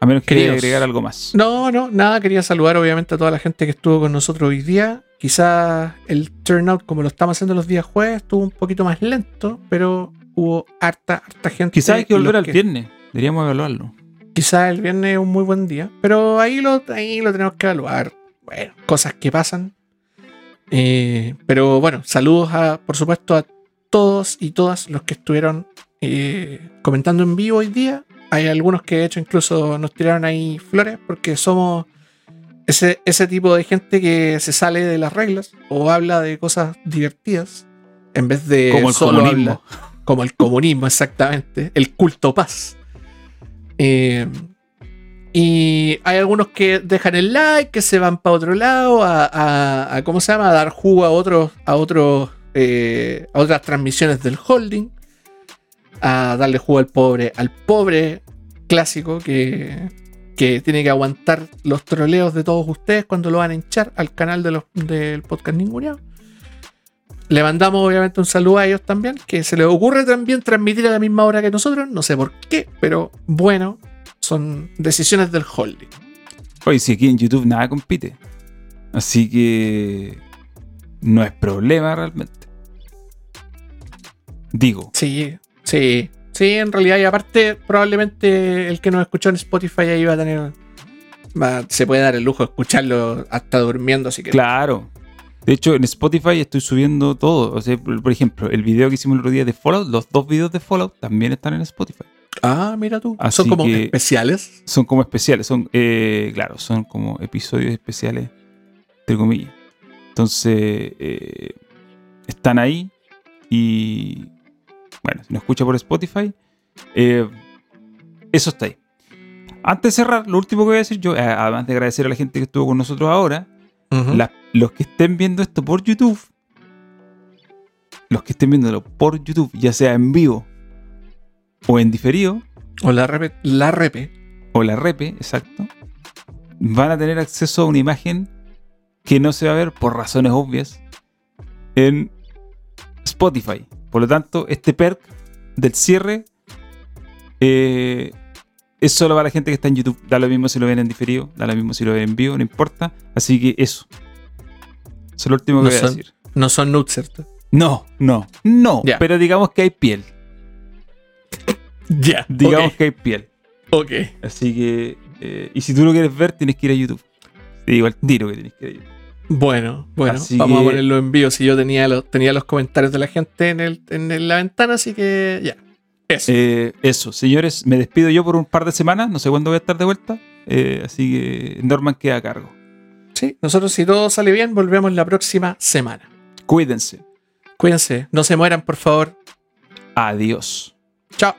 A: A menos que quería agregar algo más.
B: No, no, nada, quería saludar obviamente a toda la gente que estuvo con nosotros hoy día. Quizás el turnout, como lo estamos haciendo los días jueves, estuvo un poquito más lento, pero hubo harta, harta gente.
A: Quizás hay que volver al
B: que-
A: viernes. Deberíamos evaluarlo.
B: Quizás el viernes es un muy buen día, pero ahí lo, ahí lo tenemos que evaluar. Bueno, cosas que pasan. Eh, pero bueno, saludos a, por supuesto, a todos y todas los que estuvieron eh, comentando en vivo hoy día Hay algunos que de hecho incluso nos tiraron ahí flores porque somos ese, ese tipo de gente que se sale de las reglas o habla de cosas divertidas en vez de
A: Como el comunismo.
B: habla- como el comunismo, exactamente. El culto paz. Eh, y hay algunos que dejan el like, que se van para otro lado, a, a- a- ¿cómo se llama? A dar jugo a otros, a otros, eh, a otras transmisiones del holding. A darle jugo al pobre, al pobre clásico que, que tiene que aguantar los troleos de todos ustedes cuando lo van a hinchar al canal de los, del podcast Ninguneado. Le mandamos obviamente un saludo a ellos también, que se les ocurre también transmitir a la misma hora que nosotros, no sé por qué, pero bueno, son decisiones del holding.
A: Oye, si aquí en YouTube nada compite. Así que no es problema realmente. Digo,
B: Sí, sí, sí, en realidad, y aparte, probablemente el que nos escuchó en Spotify ahí va a tener. va- se puede dar el lujo de escucharlo hasta durmiendo, así que.
A: claro. De hecho, en Spotify estoy subiendo todo. O sea, por por ejemplo, el video que hicimos el otro día de Fallout, los dos videos de Fallout también están en Spotify.
B: Ah, mira tú.
A: Así
B: son como
A: que-
B: especiales.
A: Son como especiales, son, eh, claro, son como episodios especiales, entre comillas. Entonces, eh, están ahí y, bueno, si nos escucha por Spotify, eh, eso está ahí. Antes de cerrar, lo último que voy a decir yo, eh, además de agradecer a la gente que estuvo con nosotros ahora, la- los que estén viendo esto por YouTube, los que estén viéndolo por YouTube, ya sea en vivo o en diferido,
B: O la repe. La repe.
A: o la repe, exacto, van a tener acceso a una imagen que no se va a ver por razones obvias en Spotify. Por lo tanto, este perk del cierre eh, es solo para la gente que está en YouTube. Da lo mismo si lo ven en diferido, da lo mismo si lo ven en vivo, no importa. Así que eso. Eso es lo último que
B: No
A: voy a decir.
B: No son nudes, ¿cierto?
A: No, no, no. Pero digamos que hay piel.
B: Ya.
A: Digamos que hay piel.
B: Ok.
A: Así que. eh, y si tú lo quieres ver, tienes que ir a YouTube. Te digo al tiro que tienes que ir a YouTube.
B: Bueno, bueno,
A: Así
B: vamos
A: que-
B: a ponerlo en vivo. Si yo tenía los, tenía los comentarios de la gente en, el, en la ventana, así que ya. Eso.
A: Eh, eso, señores, me despido yo por un par de semanas. No sé cuándo voy a estar de vuelta. eh, así que Norman queda a cargo.
B: sí, nosotros, si todo sale bien, volvemos la próxima semana.
A: Cuídense.
B: Cuídense, no se mueran, por favor.
A: Adiós.
B: Chao.